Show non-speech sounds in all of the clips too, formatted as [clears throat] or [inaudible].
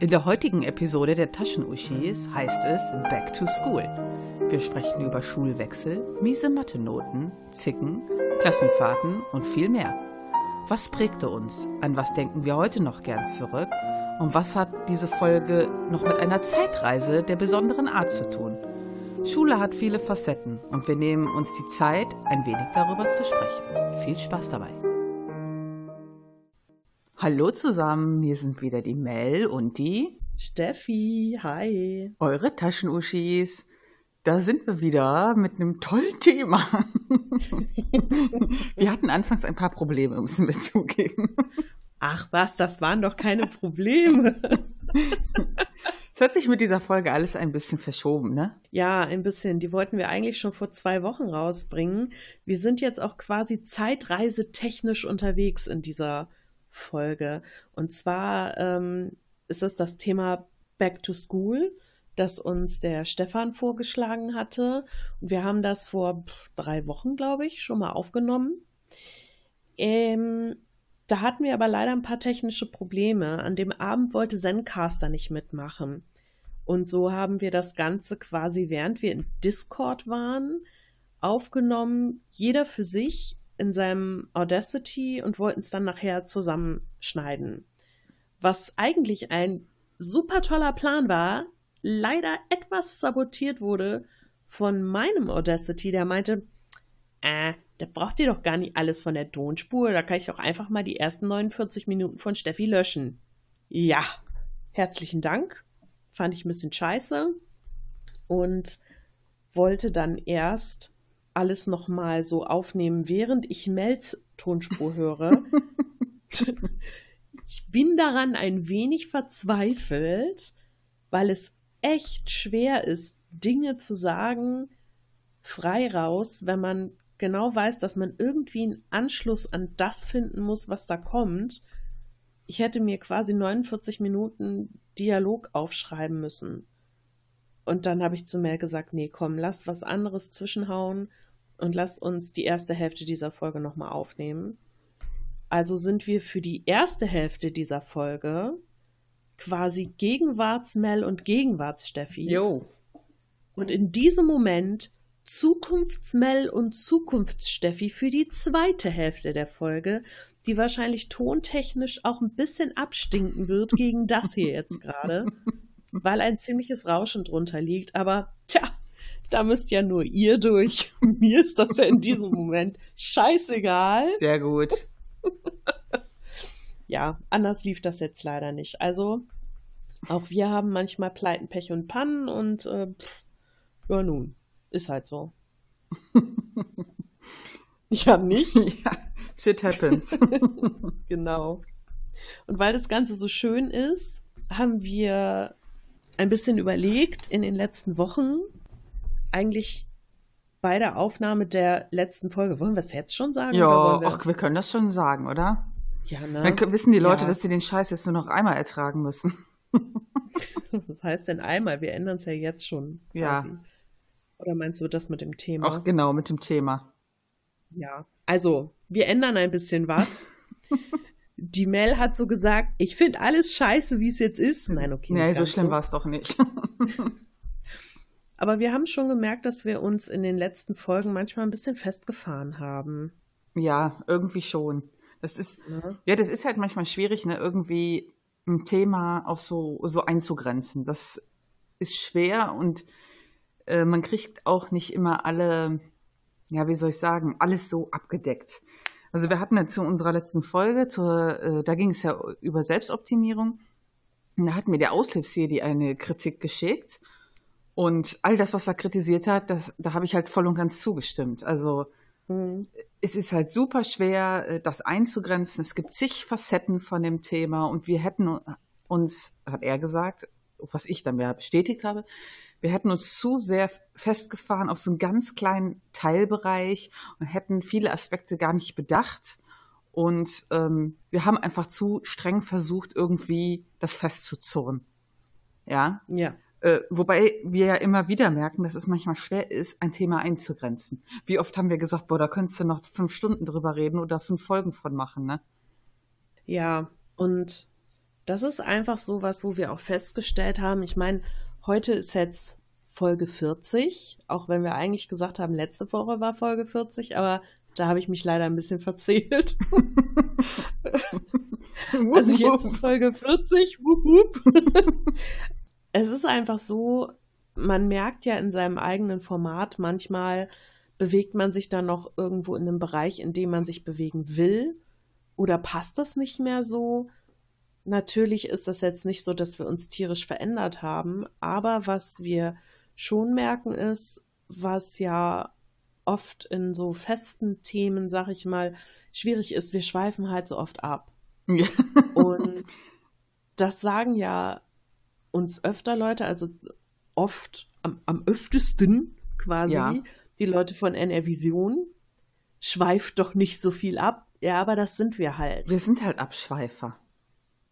In der heutigen Episode der Taschenuschis heißt es Back to School. Wir sprechen über Schulwechsel, miese Mathe-Noten, Zicken, Klassenfahrten und viel mehr. Was prägte uns? An was denken wir heute noch gern zurück? Und was hat diese Folge noch mit einer Zeitreise der besonderen Art zu tun? Schule hat viele Facetten und wir nehmen uns die Zeit, ein wenig darüber zu sprechen. Viel Spaß dabei. Hallo zusammen, hier sind wieder die Mel und die Steffi. Hi. Eure Taschenuschis. Da sind wir wieder mit einem tollen Thema. [laughs] wir hatten anfangs ein paar Probleme, müssen wir zugeben. Ach was, das waren doch keine Probleme. [laughs] Es hat sich mit dieser Folge alles ein bisschen verschoben, ne? Ja, ein bisschen. Die wollten wir eigentlich schon vor zwei Wochen rausbringen. Wir sind jetzt auch quasi zeitreisetechnisch unterwegs in dieser Folge. Und zwar ähm, ist es das Thema Back to School, das uns der Stefan vorgeschlagen hatte. Und wir haben das vor drei Wochen, glaube ich, schon mal aufgenommen. Ähm, da hatten wir aber leider ein paar technische Probleme. An dem Abend wollte Zencaster nicht mitmachen. Und so haben wir das Ganze quasi, während wir in Discord waren, aufgenommen, jeder für sich in seinem Audacity und wollten es dann nachher zusammenschneiden. Was eigentlich ein super toller Plan war, leider etwas sabotiert wurde von meinem Audacity, der meinte, äh, da braucht ihr doch gar nicht alles von der Tonspur, da kann ich doch einfach mal die ersten 49 Minuten von Steffi löschen. Ja, herzlichen Dank. Fand ich ein bisschen scheiße und wollte dann erst alles nochmal so aufnehmen, während ich Mels Tonspur höre. [laughs] ich bin daran ein wenig verzweifelt, weil es echt schwer ist, Dinge zu sagen, frei raus, wenn man genau weiß, dass man irgendwie einen Anschluss an das finden muss, was da kommt. Ich hätte mir quasi 49 Minuten Dialog aufschreiben müssen. Und dann habe ich zu Mel gesagt, nee, komm, lass was anderes zwischenhauen und lass uns die erste Hälfte dieser Folge nochmal aufnehmen. Also sind wir für die erste Hälfte dieser Folge quasi Gegenwartsmel und Gegenwartssteffi. Jo. Und in diesem Moment Zukunftsmel und Zukunftssteffi für die zweite Hälfte der Folge, die wahrscheinlich tontechnisch auch ein bisschen abstinken wird gegen das hier jetzt gerade, [laughs] weil ein ziemliches Rauschen drunter liegt. Aber tja, da müsst ja nur ihr durch. [laughs] Mir ist das ja in diesem Moment scheißegal. Sehr gut. [laughs] ja, anders lief das jetzt leider nicht. Also, auch wir haben manchmal Pleiten, Pech und Pannen und äh, pff, ja nun, ist halt so. [laughs] ja, nicht? Ja, shit happens. genau. Und weil das Ganze so schön ist, haben wir ein bisschen überlegt in den letzten Wochen, eigentlich bei der Aufnahme der letzten Folge. Wollen wir es jetzt schon sagen? Ja, wir... ach, wir können das schon sagen, oder? Ja, ne? Dann wissen die Leute, ja. dass sie den Scheiß jetzt nur noch einmal ertragen müssen. [laughs] [laughs] Was heißt denn einmal? Wir ändern es ja jetzt schon. Quasi. Ja. Oder meinst du das mit dem Thema? Ach, genau, mit dem Thema. Ja, also, wir ändern ein bisschen was. [laughs] die Mel hat so gesagt, ich finde alles scheiße, wie es jetzt ist. Nein, okay. Nee, so schlimm so. war es doch nicht. Aber wir haben schon gemerkt, dass wir uns in den letzten Folgen manchmal ein bisschen festgefahren haben. Ja, irgendwie schon. Das ist, ja, ja das ist halt manchmal schwierig, ne, irgendwie ein Thema auf so, so einzugrenzen. Das ist schwer und äh, man kriegt auch nicht immer alle, ja, wie soll ich sagen, alles so abgedeckt. Also wir hatten ja zu unserer letzten Folge, zur, äh, da ging es ja über Selbstoptimierung. Und da hat mir der Aushilfsjedi eine Kritik geschickt. Und all das, was er kritisiert hat, das, da habe ich halt voll und ganz zugestimmt. Also mhm. es ist halt super schwer, äh, das einzugrenzen. Es gibt zig Facetten von dem Thema und wir hätten uns, hat er gesagt, was ich dann mehr bestätigt habe, wir hätten uns zu sehr festgefahren auf so einen ganz kleinen Teilbereich und hätten viele Aspekte gar nicht bedacht. Und ähm, wir haben einfach zu streng versucht, irgendwie das festzuzurren. Ja. Ja. Äh, wobei wir ja immer wieder merken, dass es manchmal schwer ist, ein Thema einzugrenzen. Wie oft haben wir gesagt, boah, da könntest du noch fünf Stunden drüber reden oder fünf Folgen von machen, ne? Ja, und das ist einfach so was, wo wir auch festgestellt haben. Ich meine, heute ist jetzt Folge 40, auch wenn wir eigentlich gesagt haben, letzte Woche war Folge 40, aber da habe ich mich leider ein bisschen [laughs] verzählt. [laughs] also jetzt ist Folge 40. Wup, wup. es ist einfach so, man merkt ja in seinem eigenen Format manchmal, bewegt man sich dann noch irgendwo in einem Bereich, in dem man sich bewegen will? Oder passt das nicht mehr so? Natürlich ist das jetzt nicht so, dass wir uns tierisch verändert haben, aber was wir schon merken ist, was ja oft in so festen Themen, sag ich mal, schwierig ist, wir schweifen halt so oft ab. Ja. Und das sagen ja uns öfter Leute, also oft, am, am öftesten quasi, ja. die Leute von NR Vision, schweift doch nicht so viel ab. Ja, aber das sind wir halt. Wir sind halt Abschweifer.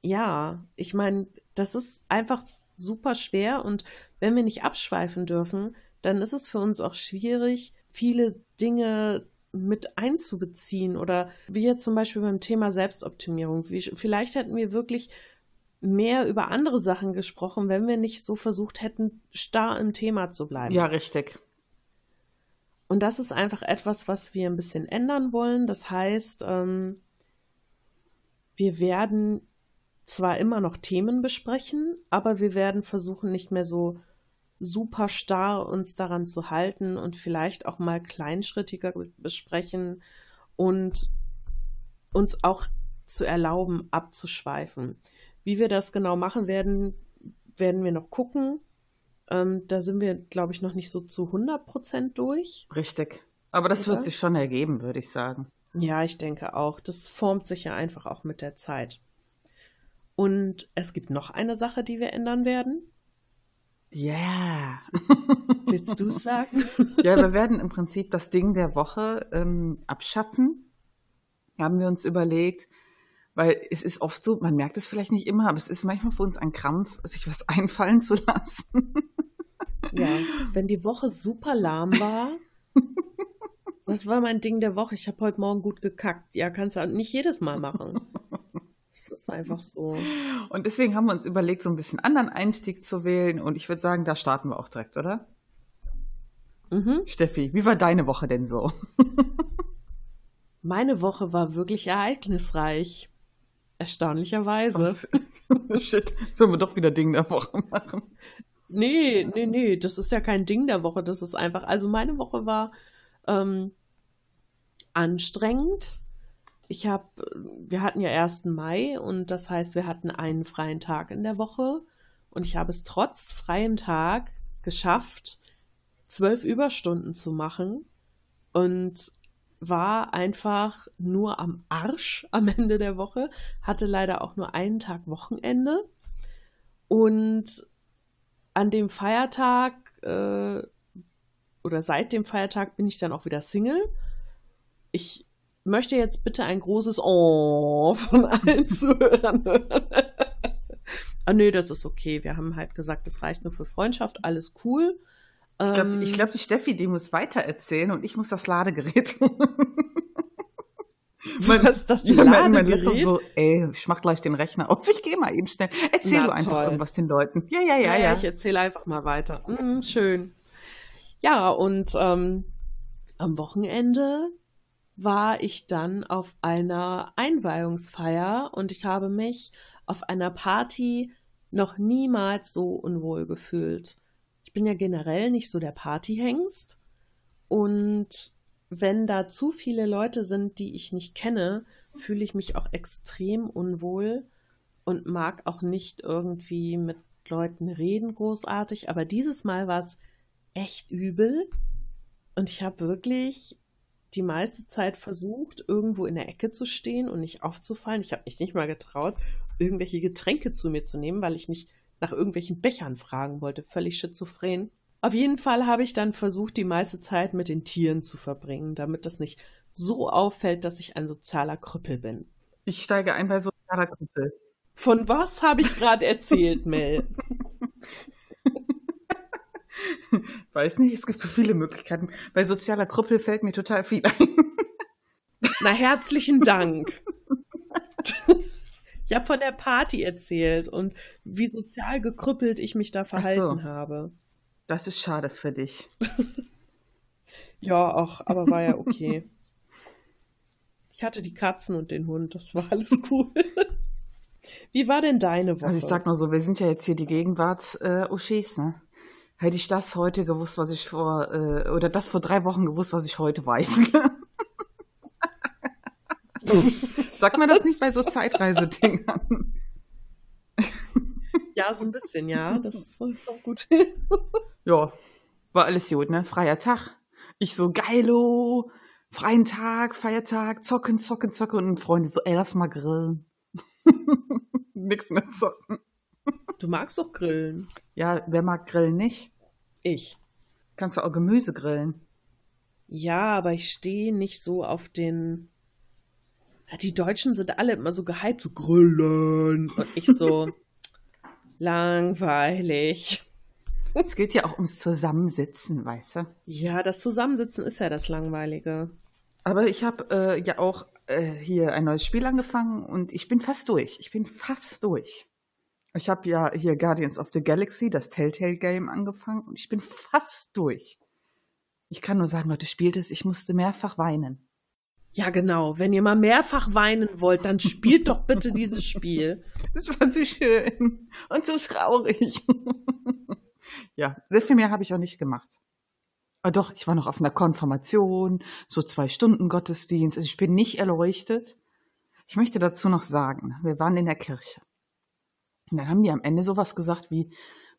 Ja, ich meine, das ist einfach super schwer und wenn wir nicht abschweifen dürfen, dann ist es für uns auch schwierig, viele Dinge mit einzubeziehen oder wie jetzt zum Beispiel beim Thema Selbstoptimierung. Wie, vielleicht hätten wir wirklich mehr über andere Sachen gesprochen, wenn wir nicht so versucht hätten, starr im Thema zu bleiben. Ja, richtig. Und das ist einfach etwas, was wir ein bisschen ändern wollen. Das heißt, ähm, wir werden zwar immer noch Themen besprechen, aber wir werden versuchen, nicht mehr so super starr uns daran zu halten und vielleicht auch mal kleinschrittiger besprechen und uns auch zu erlauben, abzuschweifen. Wie wir das genau machen werden, werden wir noch gucken. Ähm, da sind wir, glaube ich, noch nicht so zu 100 Prozent durch. Richtig. Aber das Oder? wird sich schon ergeben, würde ich sagen. Ja, ich denke auch. Das formt sich ja einfach auch mit der Zeit. Und es gibt noch eine Sache, die wir ändern werden. Ja. Yeah. [laughs] Willst du es sagen? ja, wir werden im Prinzip das Ding der Woche ähm, abschaffen. Haben wir uns überlegt, weil es ist oft so, man merkt es vielleicht nicht immer, aber es ist manchmal für uns ein Krampf, sich was [laughs] einfallen zu lassen. ja, wenn die Woche super lahm war. [laughs] Das war mein Ding der Woche. Ich habe heute Morgen gut gekackt. Ja, kannst du nicht jedes Mal machen. Das ist einfach so. Und deswegen haben wir uns überlegt, so ein bisschen anderen Einstieg zu wählen. Und ich würde sagen, da starten wir auch direkt, oder? Mhm. Steffi, wie war deine Woche denn so? Meine Woche war wirklich ereignisreich. Erstaunlicherweise. [laughs] Shit, sollen wir doch wieder Ding der Woche machen? Nee, nee, nee, das ist ja kein Ding der Woche. Das ist einfach, also meine Woche war ähm, anstrengend ich habe, wir hatten ja 1. Mai und das heißt, wir hatten einen freien Tag in der Woche und ich habe es trotz freiem Tag geschafft, zwölf Überstunden zu machen und war einfach nur am Arsch [laughs] am Ende der Woche, hatte leider auch nur einen Tag Wochenende und an dem Feiertag äh, oder seit dem Feiertag bin ich dann auch wieder Single. Ich möchte jetzt bitte ein großes Oh von allen [laughs] Zuhörern hören. ah, nee, das ist okay. Wir haben halt gesagt, das reicht nur für Freundschaft, alles cool. Ich glaube, ähm, glaub, die Steffi, die muss weitererzählen und ich muss das Ladegerät. [laughs] Was das ja, Ladegerät? Mein so, ey, ich mach gleich den Rechner aus. Ich gehe mal eben schnell. Erzähl Na, du einfach toll. irgendwas den Leuten. Ja, ja, ja, ja. ja. Ich erzähle einfach mal weiter. Mm, schön. Ja, und ähm, am Wochenende war ich dann auf einer Einweihungsfeier und ich habe mich auf einer Party noch niemals so unwohl gefühlt. Ich bin ja generell nicht so der Partyhengst und wenn da zu viele Leute sind, die ich nicht kenne, fühle ich mich auch extrem unwohl und mag auch nicht irgendwie mit Leuten reden großartig. Aber dieses Mal war es echt übel und ich habe wirklich die meiste Zeit versucht, irgendwo in der Ecke zu stehen und nicht aufzufallen. Ich habe mich nicht mal getraut, irgendwelche Getränke zu mir zu nehmen, weil ich nicht nach irgendwelchen Bechern fragen wollte. Völlig schizophren. Auf jeden Fall habe ich dann versucht, die meiste Zeit mit den Tieren zu verbringen, damit das nicht so auffällt, dass ich ein sozialer Krüppel bin. Ich steige ein bei sozialer Krüppel. Von was habe ich gerade erzählt, Mel? [laughs] [laughs] Weiß nicht, es gibt so viele Möglichkeiten. Bei sozialer Krüppel fällt mir total viel ein. [laughs] Na, herzlichen Dank. Ich habe von der Party erzählt und wie sozial gekrüppelt ich mich da verhalten so. habe. Das ist schade für dich. [laughs] ja, auch, aber war ja okay. ich hatte die Katzen und den Hund, das war alles cool. Wie war denn deine Woche? Also ich sag nur so, wir sind ja jetzt hier die Gegenwarts-Uschis, äh, ne? Hätte ich das heute gewusst, was ich vor, äh, oder das vor drei Wochen gewusst, was ich heute weiß. [laughs] Sag mir das nicht bei so Zeitreisedingern. ja, so ein bisschen, ja. Das ist auch gut. ja, war alles gut, ne? Freier Tag. Ich so, geilo, freien Tag, Feiertag, zocken, zocken, zocken. Und Freunde so, ey, lass mal grillen. [laughs] Nix mehr zocken. [laughs] Du magst doch grillen. Ja, wer mag grillen nicht? Ich. Kannst du auch Gemüse grillen? Ja, aber ich stehe nicht so auf den. Die Deutschen sind alle immer so gehypt, so grillen. Und ich so [laughs] langweilig. Es geht ja auch ums Zusammensitzen, weißt du? Ja, das Zusammensitzen ist ja das Langweilige. Aber ich habe äh, ja auch äh, hier ein neues Spiel angefangen und ich bin fast durch. Ich bin fast durch. Ich habe ja hier Guardians of the Galaxy, das Telltale Game, angefangen und ich bin fast durch. Ich kann nur sagen, Leute, spielt es. Ich musste mehrfach weinen. Ja, genau. Wenn ihr mal mehrfach weinen wollt, dann spielt doch bitte dieses Spiel. [laughs] Es war so schön und so traurig. [laughs] ja, sehr viel mehr habe ich auch nicht gemacht. Aber doch, ich war noch auf einer Konfirmation, so zwei Stunden Gottesdienst. Also ich bin nicht erleuchtet. Ich möchte dazu noch sagen, wir waren in der Kirche. Und dann haben die am Ende sowas gesagt wie,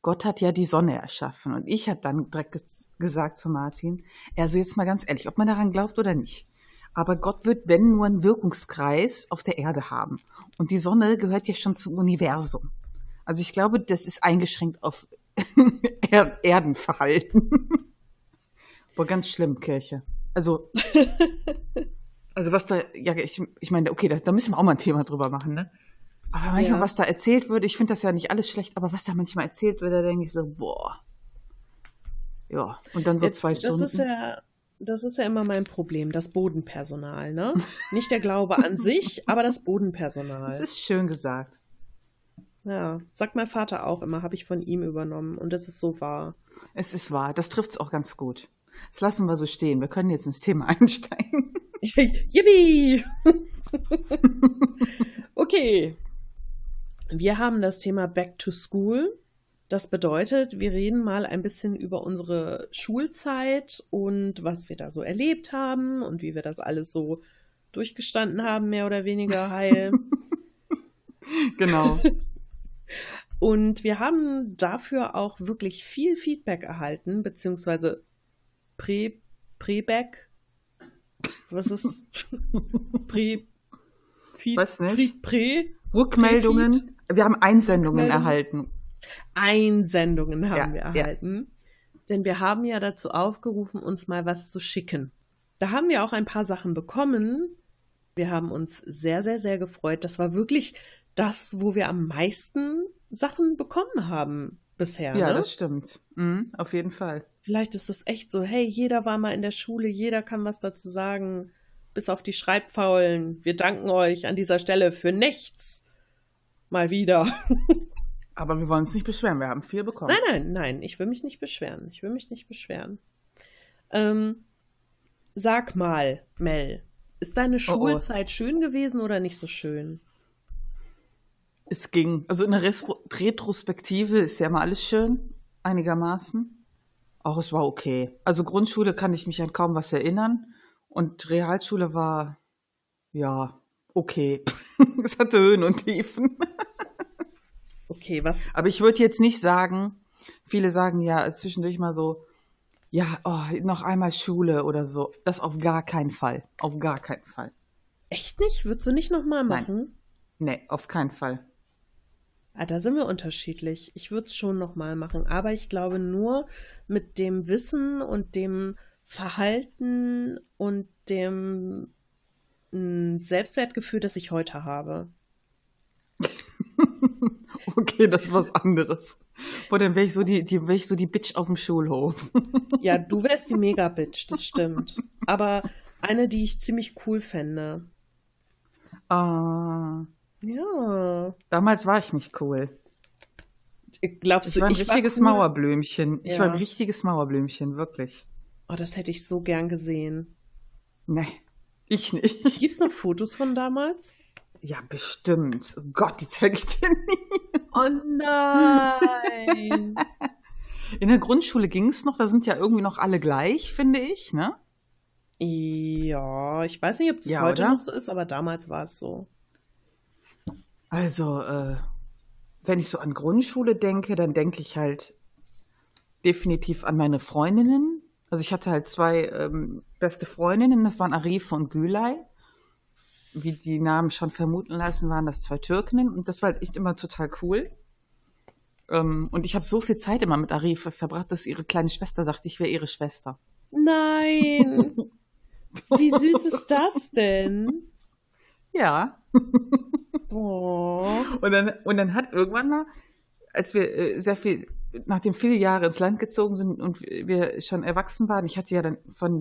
Gott hat ja die Sonne erschaffen. Und ich habe dann direkt gesagt zu Martin, also jetzt mal ganz ehrlich, ob man daran glaubt oder nicht. Aber Gott wird, wenn nur einen Wirkungskreis auf der Erde haben. Und die Sonne gehört ja schon zum Universum. Also ich glaube, das ist eingeschränkt auf [laughs] er Erdenverhalten. [laughs] Boah, ganz schlimm, Kirche. Also, [laughs] also was da, ja, ich, ich meine, okay, da, da müssen wir auch mal ein Thema drüber machen, ne? Aber manchmal, ja. was da erzählt wird, ich finde das ja nicht alles schlecht, aber was da manchmal erzählt wird, da denke ich so, boah. Ja, und dann so zwei das Stunden. Ist ja, das ist ja immer mein Problem, das Bodenpersonal, ne? [laughs] Nicht der Glaube an sich, aber das Bodenpersonal. Das ist schön gesagt. Ja, sagt mein Vater auch immer, habe ich von ihm übernommen und das ist so wahr. Es ist wahr, das trifft es auch ganz gut. Das lassen wir so stehen. Wir können jetzt ins Thema [laughs] einsteigen. [laughs] Yippie! okay, wir haben das Thema Back to School. Das bedeutet, wir reden mal ein bisschen über unsere Schulzeit und was wir da so erlebt haben und wie wir das alles so durchgestanden haben, mehr oder weniger heil. [laughs] genau. Und wir haben dafür auch wirklich viel Feedback erhalten, beziehungsweise Pre, Pre-Back. Was ist? [laughs] Pre, Feed, Was nicht? Pre, Pre Rückmeldungen. Wir haben Einsendungen erhalten. Einsendungen haben ja, wir erhalten. Ja. Denn wir haben ja dazu aufgerufen, uns mal was zu schicken. Da haben wir auch ein paar Sachen bekommen. Wir haben uns sehr, sehr, sehr gefreut. Das war wirklich das, wo wir am meisten Sachen bekommen haben bisher. Ja, ne? das stimmt. Mhm, auf jeden Fall. Vielleicht ist das echt so, hey, jeder war mal in der Schule, jeder kann was dazu sagen, bis auf die Schreibfaulen. Wir danken euch an dieser Stelle für nichts. Mal wieder. [laughs] Aber wir wollen uns nicht beschweren, wir haben viel bekommen. Nein, nein, nein, ich will mich nicht beschweren. Ich will mich nicht beschweren. Ähm, sag mal, Mel, ist deine Schulzeit oh oh. schön gewesen oder nicht so schön? Es ging. Also in der Retrospektive ist ja mal alles schön, einigermaßen. Auch es war okay. Also Grundschule kann ich mich an kaum was erinnern. Und Realschule war, ja, okay. [laughs] es hatte Höhen und Tiefen. okay, was? Aber ich würde jetzt nicht sagen, viele sagen ja zwischendurch mal so, ja, oh, noch einmal Schule oder so. Das auf gar keinen Fall. Auf gar keinen Fall. Echt nicht? Würdest du nicht nochmal machen? Nein. Nee, auf keinen Fall. Ah, da sind wir unterschiedlich. Ich würde es schon nochmal machen, aber ich glaube nur mit dem Wissen und dem Verhalten und dem hm, Selbstwertgefühl, das ich heute habe. [laughs] okay, das ist was anderes. Boah, dann wäre ich so die, die, wär ich so die Bitch auf dem Schulhof. [laughs] ja, du wärst die Mega-Bitch, das stimmt. Aber eine, die ich ziemlich cool fände. Ah. Ja. Damals war ich nicht cool. Glaubst du, ich war ein ich richtiges war cool? Mauerblümchen. Ich ja. war ein richtiges Mauerblümchen, wirklich. Oh, das hätte ich so gern gesehen. Nee, ich nicht. Gibt es noch Fotos von damals? Ja, bestimmt. Oh Gott, die zeige ich dir nie. Oh nein. [laughs] In der Grundschule ging es noch, da sind ja irgendwie noch alle gleich, finde ich, ne? Ja, ich weiß nicht, ob das ja, heute oder? noch so ist, aber damals war es so. Also, äh, wenn ich so an Grundschule denke, dann denke ich halt definitiv an meine Freundinnen. Also ich hatte halt zwei ähm, beste Freundinnen, das waren Arif und Gülay. Wie die Namen schon vermuten lassen, waren das zwei Türkinnen und das war halt echt immer total cool. Ähm, und ich habe so viel Zeit immer mit Arif verbracht, dass ihre kleine Schwester dachte, ich wäre ihre Schwester. Nein! [laughs] Wie süß ist das denn? Ja. Oh. Und dann, und dann hat irgendwann mal, als wir äh, sehr viel, nachdem viele Jahre ins Land gezogen sind und wir schon erwachsen waren, ich hatte ja dann von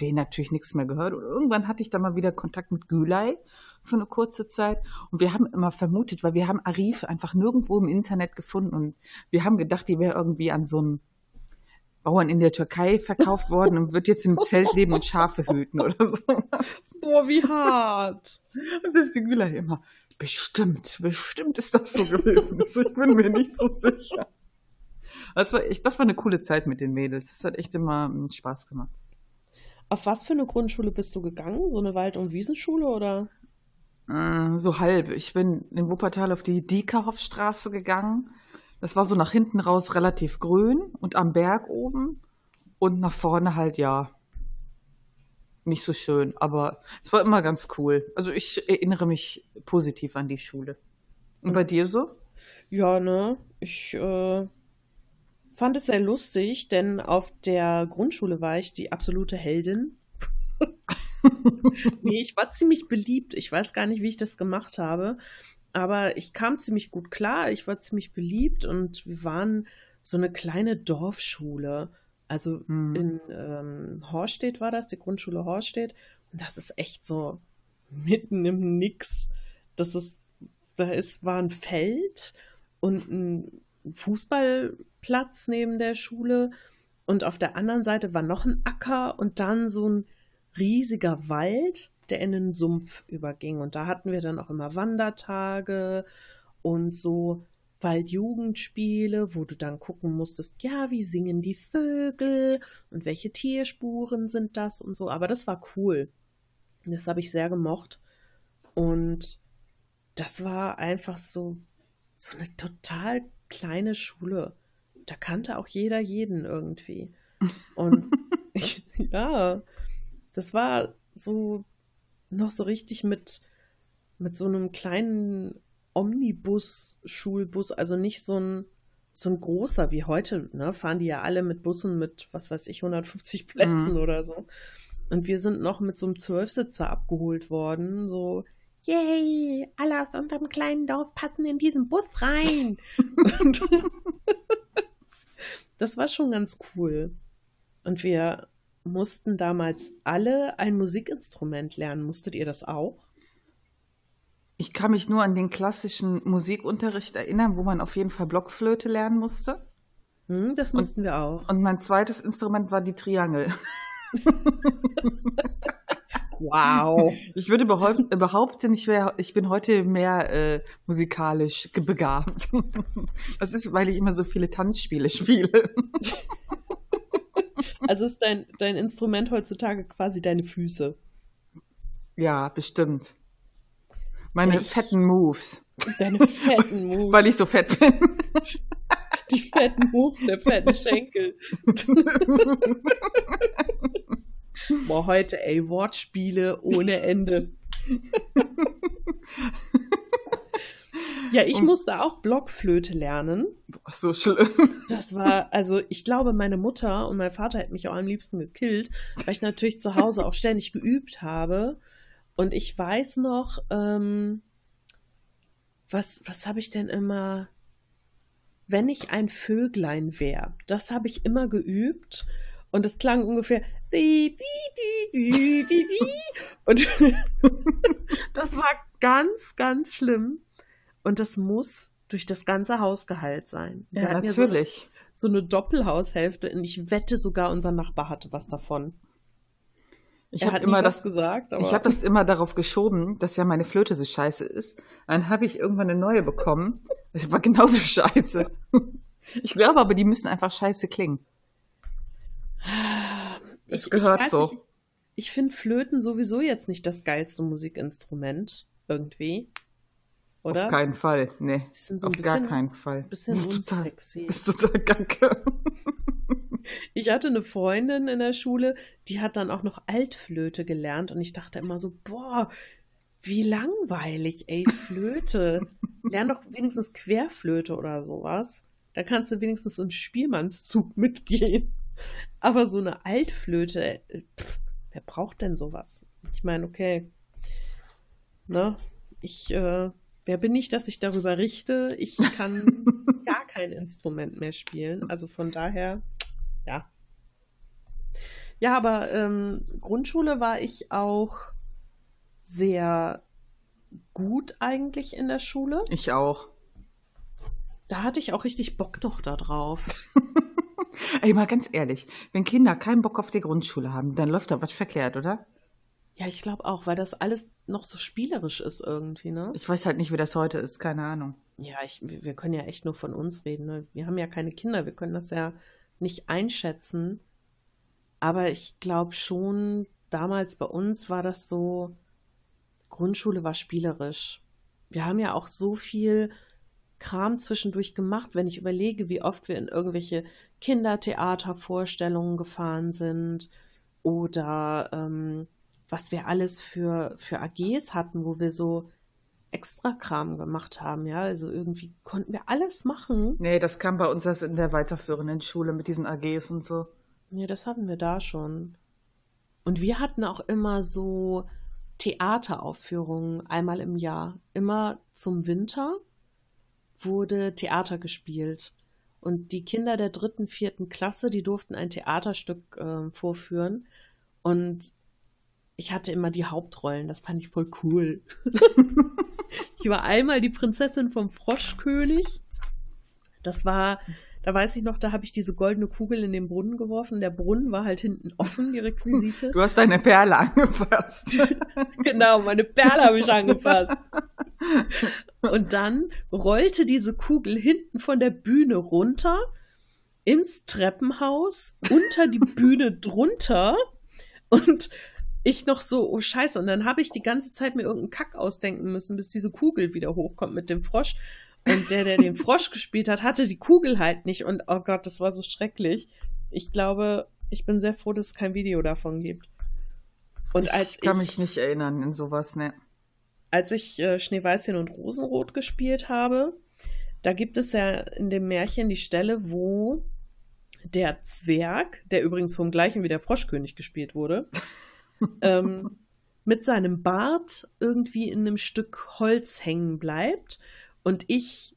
denen natürlich nichts mehr gehört. Und irgendwann hatte ich dann mal wieder Kontakt mit Gülay für eine kurze Zeit. Und wir haben immer vermutet, weil wir haben Arif einfach nirgendwo im Internet gefunden und wir haben gedacht, die wäre irgendwie an so einem Bauern in der Türkei verkauft worden und wird jetzt in einem Zelt leben und Schafe hüten oder so. Boah, wie hart. Und ist die Güler immer. Bestimmt, bestimmt ist das so gewesen. Also ich bin mir nicht so sicher. Das war, echt, das war eine coole Zeit mit den Mädels. Das hat echt immer Spaß gemacht. Auf was für eine Grundschule bist du gegangen? So eine Wald- und Wiesenschule oder? Äh, so halb. Ich bin in Wuppertal auf die Diekerhoffstraße gegangen das war so nach hinten raus relativ grün und am Berg oben und nach vorne halt ja nicht so schön, aber es war immer ganz cool. Also ich erinnere mich positiv an die Schule. Und bei dir so? Ja, ne? Ich äh, fand es sehr lustig, denn auf der Grundschule war ich die absolute Heldin. [laughs] nee, ich war ziemlich beliebt. Ich weiß gar nicht, wie ich das gemacht habe. Aber ich kam ziemlich gut klar, ich war ziemlich beliebt und wir waren so eine kleine Dorfschule. Also mhm. in ähm, Horstedt war das, die Grundschule Horstedt. Und das ist echt so mitten im Nix. Das ist, da ist, war ein Feld und ein Fußballplatz neben der Schule. Und auf der anderen Seite war noch ein Acker und dann so ein riesiger Wald der in den Sumpf überging. Und da hatten wir dann auch immer Wandertage und so Waldjugendspiele, wo du dann gucken musstest, ja, wie singen die Vögel und welche Tierspuren sind das und so. Aber das war cool. Das habe ich sehr gemocht. Und das war einfach so, so eine total kleine Schule. Da kannte auch jeder jeden irgendwie. [laughs] Und ja, das war so noch so richtig mit, mit so einem kleinen Omnibus-Schulbus, also nicht so ein, so ein großer wie heute, ne? Fahren die ja alle mit Bussen mit, was weiß ich, 150 Plätzen mhm. oder so. Und wir sind noch mit so einem Zwölfsitzer abgeholt worden, so, yay, alle aus unserem kleinen Dorf passen in diesen Bus rein. [laughs] [laughs] das war schon ganz cool. Und wir mussten damals alle ein Musikinstrument lernen. Musstet ihr das auch? Ich kann mich nur an den klassischen Musikunterricht erinnern, wo man auf jeden Fall Blockflöte lernen musste. Hm, das mussten und, wir auch. Und mein zweites Instrument war die Triangel. [laughs] wow. [laughs] Ich würde behaupten, ich, wär, ich bin heute mehr äh, musikalisch begabt. [laughs] Das ist, weil ich immer so viele Tanzspiele spiele. [laughs] Also ist dein, dein Instrument heutzutage quasi deine Füße. Ja, bestimmt. Meine ich, fetten Moves. Deine fetten Moves. Weil ich so fett bin. Die fetten Moves der fetten Schenkel. Boah, heute, ey, Wortspiele ohne Ende. Ja, ich und, musste auch Blockflöte lernen. Boah, so schlimm. Das war, also ich glaube, meine Mutter und mein Vater hätten mich auch am liebsten gekillt, weil ich natürlich zu Hause auch ständig geübt habe. Und ich weiß noch, ähm, was, was habe ich denn immer, wenn ich ein Vöglein wäre, das habe ich immer geübt. Und es klang ungefähr, Und [laughs] das war ganz, ganz schlimm. Und das muss durch das ganze Hausgehalt sein. Wir ja, natürlich. Ja so, so, eine Doppelhaushälfte und ich wette sogar, unser Nachbar hatte was davon. Ich habe immer das gesagt. ich habe das immer darauf geschoben, dass ja meine Flöte so scheiße ist. Dann habe ich irgendwann eine neue bekommen. Das war genauso [laughs] scheiße. Ich glaube aber, die müssen einfach scheiße klingen. Das ich, gehört ich so. Nicht, ich finde Flöten sowieso jetzt nicht das geilste Musikinstrument. Irgendwie. Oder? Auf keinen Fall. Nee. So auf bisschen, gar keinen Fall. Bisschen das ist unsexy. Total, ist total kacke. [laughs] Ich hatte eine Freundin in der Schule, die hat dann auch noch Altflöte gelernt und ich dachte immer so, boah, wie langweilig, ey, Flöte. [laughs] Lern doch wenigstens Querflöte oder sowas. Da kannst du wenigstens im Spielmannszug mitgehen. Aber so eine Altflöte, pff, wer braucht denn sowas? Ich meine, okay. Ne? Ich, äh, wer bin ich, dass ich darüber richte? Ich kann [laughs] gar kein Instrument mehr spielen. Also von daher ja. Ja, aber ähm, Grundschule war ich auch sehr gut eigentlich in der Schule. Ich auch. Da hatte ich auch richtig Bock noch da drauf. [laughs] Ey, mal ganz ehrlich, wenn Kinder keinen Bock auf die Grundschule haben, dann läuft da was verkehrt, oder? Ja, ich glaube auch, weil das alles noch so spielerisch ist irgendwie, ne? Ich weiß halt nicht, wie das heute ist, keine Ahnung. Ja, ich, wir können ja echt nur von uns reden. Ne? Wir haben ja keine Kinder, wir können das ja nicht einschätzen. Aber ich glaube schon, damals bei uns war das so, Grundschule war spielerisch. Wir haben ja auch so viel Kram zwischendurch gemacht, wenn ich überlege, wie oft wir in irgendwelche Kindertheatervorstellungen gefahren sind oder ähm, was wir alles für, für AGs hatten, wo wir so extra Kram gemacht haben, ja. Also irgendwie konnten wir alles machen. Nee, das kam bei uns erst in der weiterführenden Schule mit diesen AGs und so. Nee, das hatten wir da schon. Und wir hatten auch immer so Theateraufführungen einmal im Jahr. Immer zum Winter wurde Theater gespielt. Und die Kinder der dritten, vierten Klasse, die durften ein Theaterstück äh, vorführen. Und ich hatte immer die Hauptrollen. Das fand ich voll cool. [laughs] ich war einmal die Prinzessin vom Froschkönig. Das war, da weiß ich noch, da habe ich diese goldene Kugel in den Brunnen geworfen. Der Brunnen war halt hinten offen, die Requisite. [laughs] Du hast deine Perle angefasst. [laughs] genau, meine Perle habe ich angefasst. [laughs] Und dann rollte diese Kugel hinten von der Bühne runter ins Treppenhaus, unter die Bühne drunter und ich noch so, oh Scheiße, und dann habe ich die ganze Zeit mir irgendeinen Kack ausdenken müssen, bis diese Kugel wieder hochkommt mit dem Frosch. Und der, der den Frosch gespielt hat, hatte die Kugel halt nicht. Und oh Gott, das war so schrecklich. Ich glaube, ich bin sehr froh, dass es kein Video davon gibt. Und als ich kann ich, mich nicht erinnern in sowas, ne? Als ich äh, Schneeweißchen und Rosenrot gespielt habe, da gibt es ja in dem Märchen die Stelle, wo der Zwerg, der übrigens vom gleichen wie der Froschkönig gespielt wurde, [laughs] ähm, mit seinem Bart irgendwie in einem Stück Holz hängen bleibt und ich,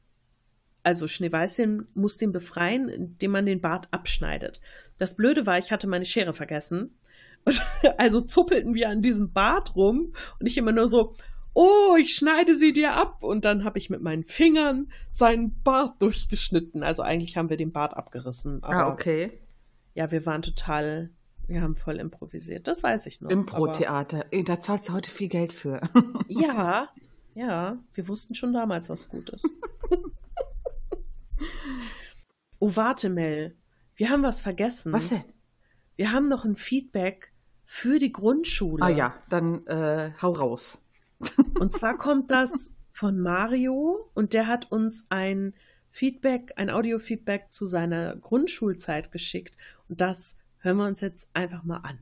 also Schneeweißchen, muss den befreien, indem man den Bart abschneidet. Das Blöde war, ich hatte meine Schere vergessen. [laughs] also zuppelten wir an diesem Bart rum und ich immer nur so, oh, ich schneide sie dir ab. Und dann habe ich mit meinen Fingern seinen Bart durchgeschnitten. Also eigentlich haben wir den Bart abgerissen. ah, okay. Ja, wir waren total wir haben voll improvisiert, das weiß ich noch. Impro-Theater, da zahlst du heute viel Geld für. ja, [laughs] ja, wir wussten schon damals, was gut ist. [laughs] oh, warte, Mel, wir haben was vergessen. Was denn? Wir haben noch ein Feedback für die Grundschule. Ah ja, dann äh, hau raus. [laughs] und zwar kommt das von Mario und der hat uns ein Feedback, ein Audio-Feedback zu seiner Grundschulzeit geschickt und das hören wir uns jetzt einfach mal an.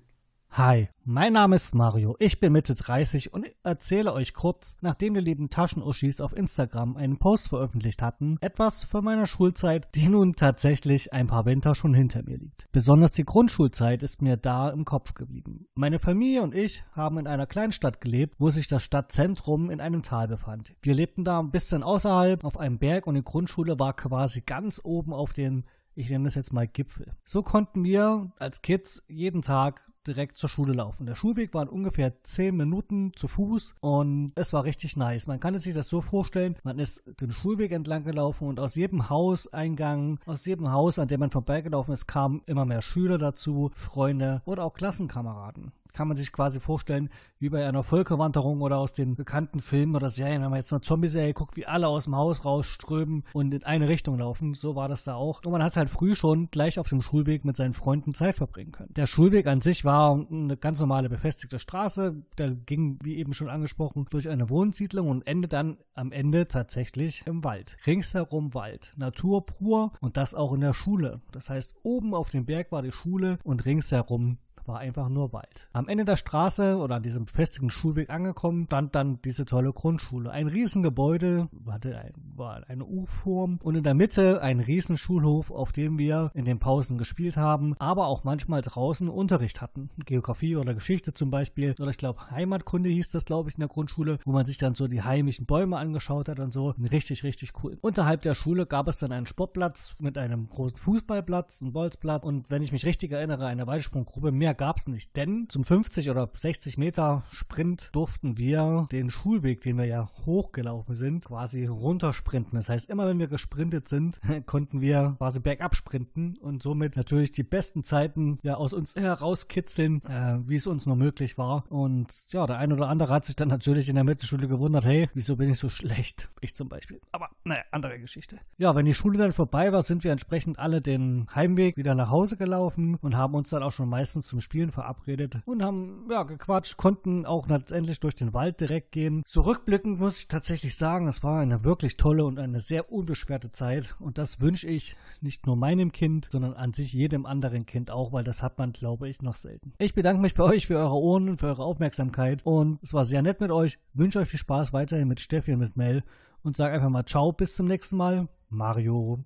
Hi, mein Name ist Mario, ich bin Mitte 30 und erzähle euch kurz, nachdem die lieben Taschenuschis auf Instagram einen Post veröffentlicht hatten, etwas von meiner Schulzeit, die nun tatsächlich ein paar Winter schon hinter mir liegt. Besonders die Grundschulzeit ist mir da im Kopf geblieben. Meine Familie und ich haben in einer Kleinstadt gelebt, wo sich das Stadtzentrum in einem Tal befand. Wir lebten da ein bisschen außerhalb auf einem Berg und die Grundschule war quasi ganz oben auf dem ich nenne das jetzt mal Gipfel. So konnten wir als Kids jeden Tag direkt zur Schule laufen. Der Schulweg war ungefähr zehn Minuten zu Fuß und es war richtig nice. Man kann sich das so vorstellen, man ist den Schulweg entlang gelaufen und aus jedem Hauseingang, aus jedem Haus, an dem man vorbeigelaufen ist, kamen immer mehr Schüler dazu, Freunde oder auch Klassenkameraden kann man sich quasi vorstellen, wie bei einer Völkerwanderung oder aus den bekannten Filmen oder Serien, wenn man jetzt eine Zombie-Serie guckt, wie alle aus dem Haus rausströmen und in eine Richtung laufen. So war das da auch. Und man hat halt früh schon gleich auf dem Schulweg mit seinen Freunden Zeit verbringen können. Der Schulweg an sich war eine ganz normale befestigte Straße. Der ging, wie eben schon angesprochen, durch eine Wohnsiedlung und endet dann am Ende tatsächlich im Wald. Ringsherum Wald. Natur pur und das auch in der Schule. Das heißt, oben auf dem Berg war die Schule und ringsherum war einfach nur Wald. Am Ende der Straße oder an diesem festigen Schulweg angekommen, stand dann diese tolle Grundschule. Ein Riesengebäude, hatte ein, war eine U-Form und in der Mitte ein Riesenschulhof, auf dem wir in den Pausen gespielt haben, aber auch manchmal draußen Unterricht hatten. Geografie oder Geschichte zum Beispiel. Oder ich glaube Heimatkunde hieß das, glaube ich, in der Grundschule, wo man sich dann so die heimischen Bäume angeschaut hat und so. Richtig, richtig cool. Unterhalb der Schule gab es dann einen Sportplatz mit einem großen Fußballplatz, ein Bolzplatz und wenn ich mich richtig erinnere, eine Weitsprunggruppe. Mehr gab es nicht, denn zum 50 oder 60 Meter Sprint durften wir den Schulweg, den wir ja hochgelaufen sind, quasi runtersprinten. Das heißt, immer wenn wir gesprintet sind, [laughs] konnten wir quasi bergab sprinten und somit natürlich die besten Zeiten ja aus uns herauskitzeln, äh, wie es uns nur möglich war. Und ja, der ein oder andere hat sich dann natürlich in der Mittelschule gewundert, hey, wieso bin ich so schlecht? Ich zum Beispiel. Aber naja, andere Geschichte. Ja, wenn die Schule dann vorbei war, sind wir entsprechend alle den Heimweg wieder nach Hause gelaufen und haben uns dann auch schon meistens zum Spielen verabredet und haben ja gequatscht, konnten auch letztendlich durch den Wald direkt gehen. Zurückblickend muss ich tatsächlich sagen, es war eine wirklich tolle und eine sehr unbeschwerte Zeit und das wünsche ich nicht nur meinem Kind, sondern an sich jedem anderen Kind auch, weil das hat man, glaube ich, noch selten. Ich bedanke mich bei euch für eure Ohren und für eure Aufmerksamkeit und es war sehr nett mit euch. Wünsche euch viel Spaß weiterhin mit Steffi und mit Mel und sage einfach mal Ciao, bis zum nächsten Mal. Mario.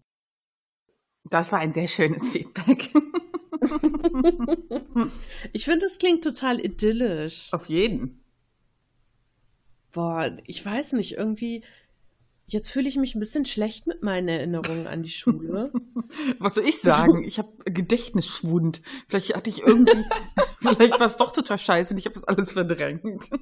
Das war ein sehr schönes Feedback. [laughs] [laughs] ich finde, das klingt total idyllisch. Auf jeden. Boah, ich weiß nicht, irgendwie. Jetzt fühle ich mich ein bisschen schlecht mit meinen Erinnerungen an die Schule. [laughs] Was soll ich sagen? Ich habe Gedächtnisschwund. Vielleicht hatte ich irgendwie, [laughs] vielleicht war es doch total scheiße und ich habe das alles verdrängt. [laughs]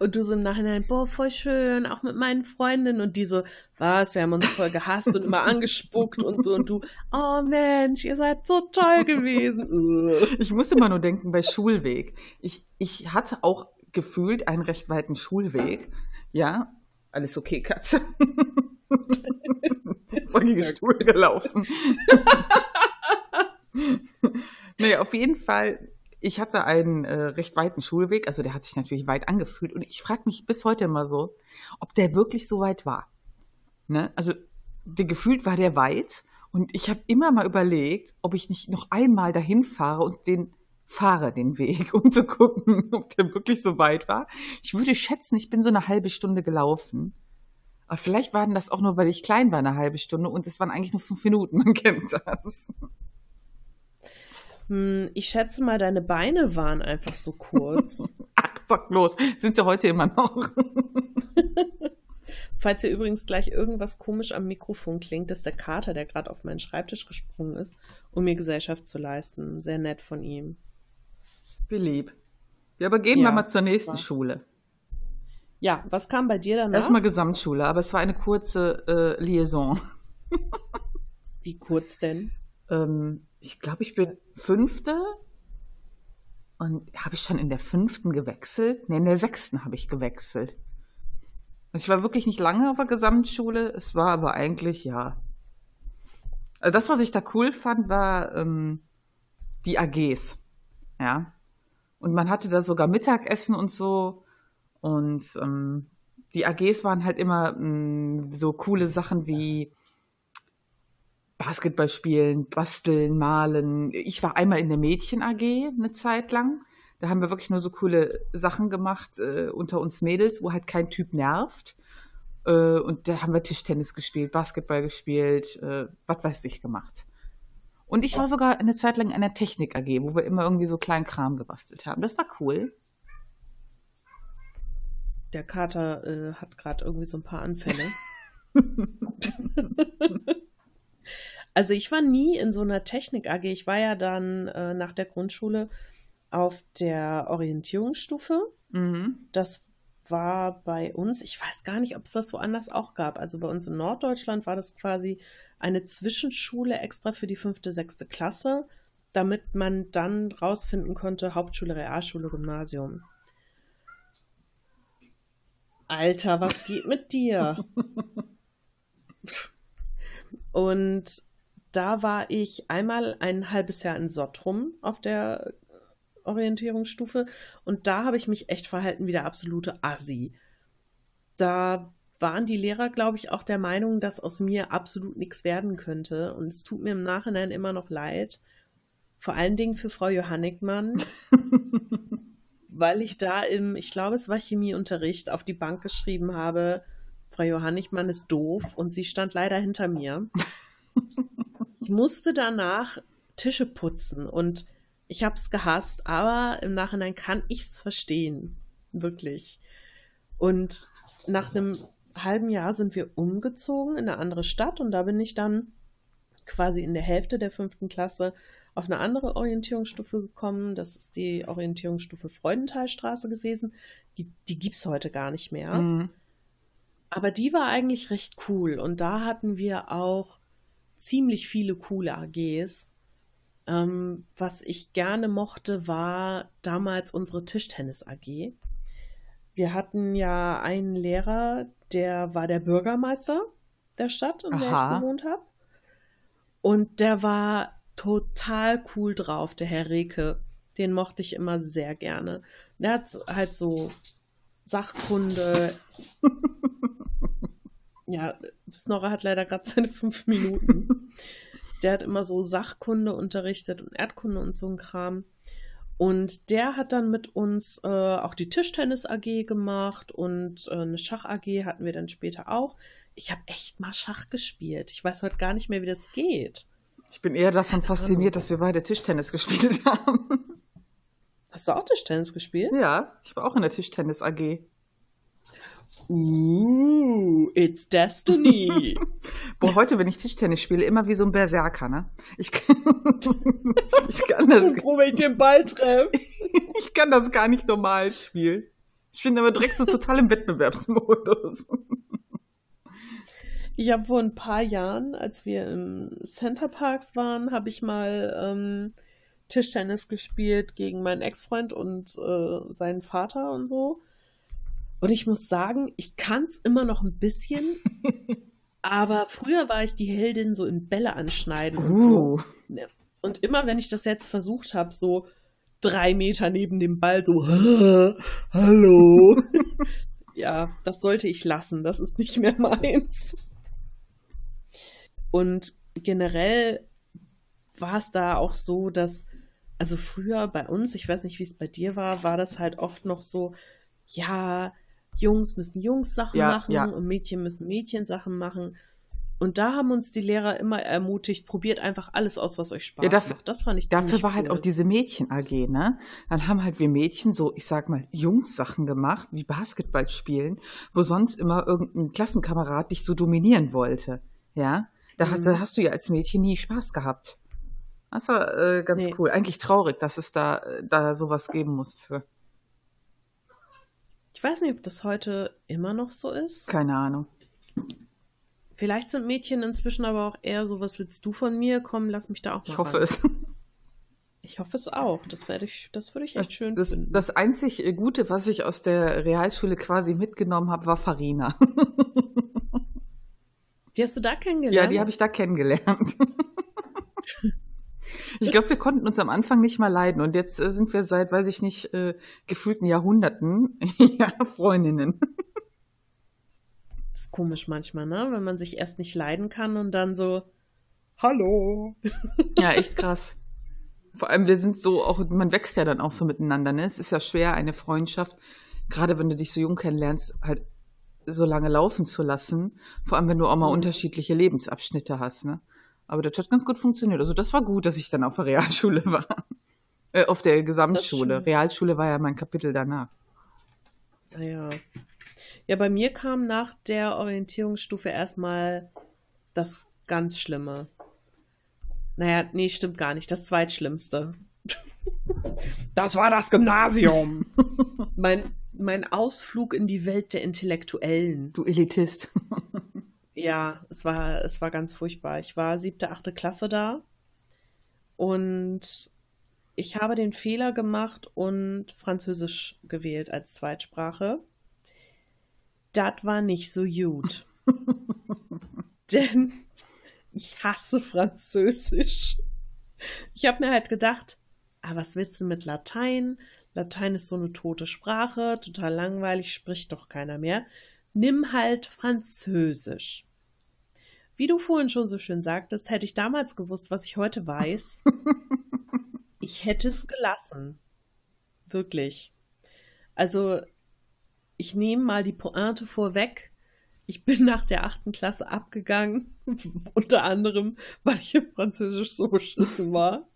Und du so im Nachhinein, boah, voll schön, auch mit meinen Freundinnen. Und die so, was, wir haben uns voll gehasst und immer angespuckt und so. Und du, oh Mensch, ihr seid so toll gewesen. ich muss immer nur denken bei Schulweg. Ich, ich hatte auch gefühlt einen recht weiten Schulweg. Ja, alles okay, Katze. [laughs] Voll gegen den Stuhl gelaufen. [laughs] naja, auf jeden Fall ich hatte einen äh, recht weiten Schulweg, also der hat sich natürlich weit angefühlt und ich frage mich bis heute immer so, ob der wirklich so weit war. Ne? Also der gefühlt war der weit und ich habe immer mal überlegt, ob ich nicht noch einmal dahin fahre und den fahre den Weg, [laughs] um zu gucken, ob der wirklich so weit war. Ich würde schätzen, ich bin so eine halbe Stunde gelaufen. Aber vielleicht waren das auch nur, weil ich klein war, eine halbe Stunde und es waren eigentlich nur fünf Minuten, man kennt das. Hm, ich schätze mal, deine Beine waren einfach so kurz. [laughs] Ach, sag bloß. Sind sie heute immer noch? [laughs] Falls ihr übrigens gleich irgendwas komisch am Mikrofon klingt, ist der Kater, der gerade auf meinen Schreibtisch gesprungen ist, um mir Gesellschaft zu leisten. Sehr nett von ihm. Wie lieb. Ja, aber gehen ja, wir mal zur nächsten war. Schule. Ja, was kam bei dir danach? Erstmal Gesamtschule, aber es war eine kurze äh, Liaison. [laughs] Wie kurz denn? Ähm, ich glaube, ich bin fünfte und habe ich schon in der fünften gewechselt? Ne, in der sechsten habe ich gewechselt. Also ich war wirklich nicht lange auf der Gesamtschule, es war aber eigentlich, ja. Also das, was ich da cool fand, war ähm, die AGs. Ja. Und man hatte da sogar Mittagessen und so. Und ähm, die AGs waren halt immer mh, mm, so coole Sachen wie Basketball spielen, basteln, malen. Ich war einmal in der Mädchen AG eine Zeit lang. Da haben wir wirklich nur so coole Sachen gemacht äh, unter uns Mädels, wo halt kein Typ nervt. Äh, und da haben wir Tischtennis gespielt, Basketball gespielt, äh, was weiß ich gemacht. Und ich war sogar eine Zeit lang in einer Technik AG, wo wir immer irgendwie so kleinen Kram gebastelt haben. Das war cool. Der Kater äh, hat gerade irgendwie so ein paar Anfälle. [laughs] Also ich war nie in so einer Technik-AG. Ich war ja dann äh, nach der Grundschule auf der Orientierungsstufe. Mhm. Das war bei uns, ich weiß gar nicht, ob es das woanders auch gab. Also bei uns in Norddeutschland war das quasi eine Zwischenschule extra für die fünfte, sechste Klasse, damit man dann rausfinden konnte, Hauptschule, Realschule, Gymnasium. Alter, was geht mit dir? [laughs] Und da war ich einmal ein halbes Jahr in Sottrum auf der Orientierungsstufe und da habe ich mich echt verhalten wie der absolute Assi. Da waren die Lehrer, glaube ich, auch der Meinung, dass aus mir absolut nichts werden könnte. Und es tut mir im Nachhinein immer noch leid. Vor allen Dingen für Frau Johannigmann, [laughs] weil ich da im, ich glaube, es war Chemieunterricht, auf die Bank geschrieben habe, Frau Johannigmann ist doof und sie stand leider hinter mir. [laughs] ich musste danach Tische putzen und ich habe es gehasst, aber im Nachhinein kann ich es verstehen. Wirklich. Und nach einem halben Jahr sind wir umgezogen in eine andere Stadt und da bin ich dann quasi in der Hälfte der fünften Klasse auf eine andere Orientierungsstufe gekommen. Das ist die Orientierungsstufe Freudenthalstraße gewesen. Die, die gibt es heute gar nicht mehr. Mhm. Aber die war eigentlich recht cool und da hatten wir auch ziemlich viele coole AGs. Ähm, was ich gerne mochte, war damals unsere Tischtennis AG. Wir hatten ja einen Lehrer, der war der Bürgermeister der Stadt, in der ich gewohnt habe. Und der war total cool drauf, der Herr Reke. Den mochte ich immer sehr gerne. Der hat halt so Sachkunde. [laughs] ja, Snorre hat leider gerade seine fünf Minuten. [laughs] Der hat immer so Sachkunde unterrichtet und Erdkunde und so ein Kram. Und der hat dann mit uns äh, auch die Tischtennis AG gemacht und äh, eine Schach AG hatten wir dann später auch. Ich habe echt mal Schach gespielt. Ich weiß heute gar nicht mehr, wie das geht. Ich bin eher davon fasziniert, dass wir beide Tischtennis [laughs] gespielt haben. Hast du auch Tischtennis gespielt? Ja, ich war auch in der Tischtennis AG. Uh, it's destiny. [laughs] Boah, heute, wenn ich Tischtennis spiele, immer wie so ein Berserker, ne? Ich kann, [laughs] ich kann das. Froh, wenn ich den Ball treffe. [laughs] ich kann das gar nicht normal spielen. Ich bin aber direkt so total im Wettbewerbsmodus. Ich habe vor ein paar Jahren, als wir im Center Parks waren, habe ich mal ähm, Tischtennis gespielt gegen meinen Ex-Freund und äh, seinen Vater und so. Und ich muss sagen, ich kann es immer noch ein bisschen, [laughs] aber früher war ich die Heldin so in Bälle anschneiden und uh. so. Und immer, wenn ich das jetzt versucht habe, so drei Meter neben dem Ball, so, hallo. [laughs] ja, das sollte ich lassen. Das ist nicht mehr meins. Und generell war es da auch so, dass, also früher bei uns, ich weiß nicht, wie es bei dir war, war das halt oft noch so, ja, Jungs müssen Jungs Sachen ja, machen ja. und Mädchen müssen Mädchen Sachen machen. Und da haben uns die Lehrer immer ermutigt, probiert einfach alles aus, was euch Spaß ja, dafür, macht. Das fand ich Dafür war halt cool. halt auch diese Mädchen-AG, ne? Dann haben halt wir Mädchen so, ich sag mal, Jungs-Sachen gemacht, wie Basketball spielen, wo sonst immer irgendein Klassenkamerad dich so dominieren wollte. Ja? Da, mhm. hast, da hast du ja als Mädchen nie Spaß gehabt. Das war äh, ganz nee. cool. Eigentlich traurig, dass es da, da sowas geben muss für. Ich weiß nicht, ob das heute immer noch so ist. Keine Ahnung. Vielleicht sind Mädchen inzwischen aber auch eher so, was willst du von mir? Komm, lass mich da auch mal. Ich hoffe ran. es. Ich hoffe es auch. Das, werde ich, das würde ich echt das, schön das, finden. Das einzig Gute, was ich aus der Realschule quasi mitgenommen habe, war Farina. Die hast du da kennengelernt? Ja, die habe ich da kennengelernt. [laughs] Ich glaube, wir konnten uns am Anfang nicht mal leiden und jetzt äh, sind wir seit, weiß ich nicht, äh, gefühlten Jahrhunderten [laughs] ja, Freundinnen. Das ist komisch manchmal, ne? Wenn man sich erst nicht leiden kann und dann so, hallo. [laughs] Ja, echt krass. Vor allem, wir sind so auch, man wächst ja dann auch so miteinander, ne? Es ist ja schwer, eine Freundschaft, gerade wenn du dich so jung kennenlernst, halt so lange laufen zu lassen. Vor allem, wenn du auch mal mhm. unterschiedliche Lebensabschnitte hast, ne? Aber das hat ganz gut funktioniert. Also das war gut, dass ich dann auf der Realschule war. Äh, auf der Gesamtschule. Realschule war ja mein Kapitel danach. Ja. Ja, bei mir kam nach der Orientierungsstufe erstmal das ganz Schlimme. Naja, nee, stimmt gar nicht. Das Zweitschlimmste. Das war das Gymnasium. [laughs] mein, mein Ausflug in die Welt der Intellektuellen. Du Elitist. Ja, es war, es war ganz furchtbar. Ich war siebte, achte Klasse da und ich habe den Fehler gemacht und Französisch gewählt als Zweitsprache. Das war nicht so gut. [laughs] Denn ich hasse Französisch. Ich habe mir halt gedacht, ah, was willst du mit Latein? Latein ist so eine tote Sprache, total langweilig, spricht doch keiner mehr. Nimm halt Französisch. Wie du vorhin schon so schön sagtest, hätte ich damals gewusst, was ich heute weiß. [laughs] ich hätte es gelassen. Wirklich. Also, ich nehme mal die Pointe vorweg. Ich bin nach der achten Klasse abgegangen, [laughs] unter anderem, weil ich im Französisch so beschissen war.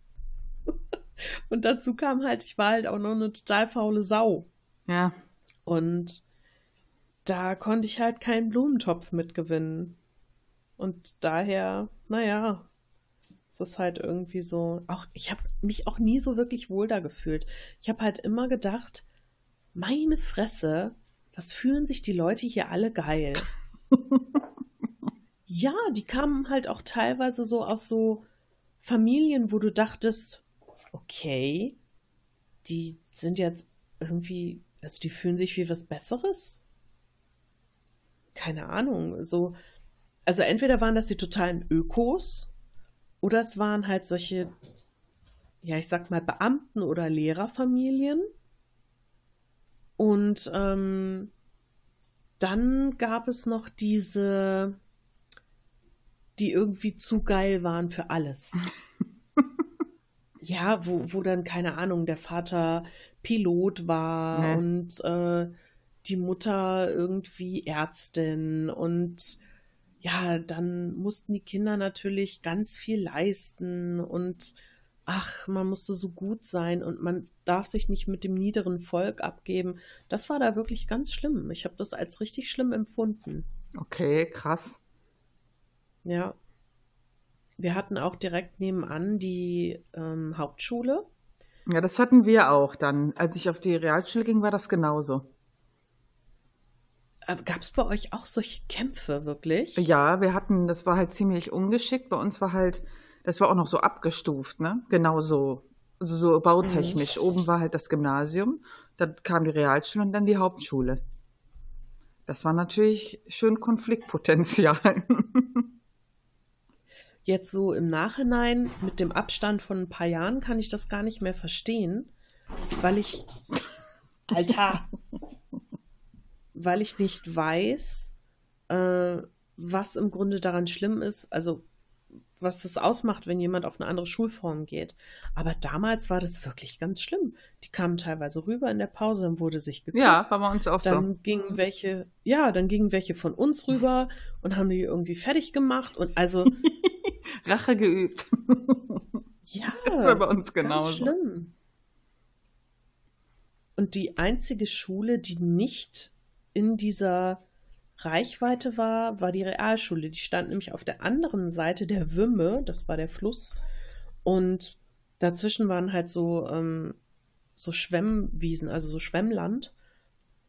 [laughs] Und dazu kam halt, ich war halt auch noch eine total faule Sau. Ja. Und da konnte ich halt keinen Blumentopf mitgewinnen. Und daher, naja, es ist halt irgendwie so. Auch ich habe mich auch nie so wirklich wohl da gefühlt. Ich habe halt immer gedacht, meine Fresse, was fühlen sich die Leute hier alle geil. [laughs] ja, die kamen halt auch teilweise so aus so Familien, wo du dachtest, okay, die sind jetzt irgendwie, also die fühlen sich wie was Besseres. Keine Ahnung, so, also entweder waren das die totalen Ökos oder es waren halt solche, ja, ich sag mal, Beamten- oder Lehrerfamilien. Und ähm, dann gab es noch diese, die irgendwie zu geil waren für alles. [laughs] ja, wo, wo dann, keine Ahnung, der Vater Pilot war ja. und äh, die Mutter irgendwie Ärztin und ja, dann mussten die Kinder natürlich ganz viel leisten und ach, man musste so gut sein und man darf sich nicht mit dem niederen Volk abgeben. Das war da wirklich ganz schlimm. Ich habe das als richtig schlimm empfunden. Okay, krass. Ja. Wir hatten auch direkt nebenan die ähm, Hauptschule. Ja, das hatten wir auch dann. Als ich auf die Realschule ging, war das genauso. Äh, Gab es bei euch auch solche Kämpfe wirklich? Ja, wir hatten, das war halt ziemlich ungeschickt. Bei uns war halt, das war auch noch so abgestuft, ne? Genau so. Also so bautechnisch. Mhm. Oben war halt das Gymnasium, dann kam die Realschule und dann die Hauptschule. Das war natürlich schön Konfliktpotenzial. [laughs] Jetzt so im Nachhinein, mit dem Abstand von ein paar Jahren, kann ich das gar nicht mehr verstehen, weil ich. [laughs] Alter! Weil ich nicht weiß, äh, was im Grunde daran schlimm ist, also was das ausmacht, wenn jemand auf eine andere Schulform geht. Aber damals war das wirklich ganz schlimm. Die kamen teilweise rüber in der Pause, dann wurde sich geguckt. Ja, war bei uns auch dann so. Dann gingen welche, ja, dann gingen welche von uns rüber und haben die irgendwie fertig gemacht und also [laughs] Rache geübt. [laughs] ja, das war bei uns genauso. Ganz schlimm. Und die einzige Schule, die nicht in dieser Reichweite war, war die Realschule. Die stand nämlich auf der anderen Seite der Wümme, das war der Fluss. Und dazwischen waren halt so, ähm, so Schwemmwiesen, also so Schwemmland.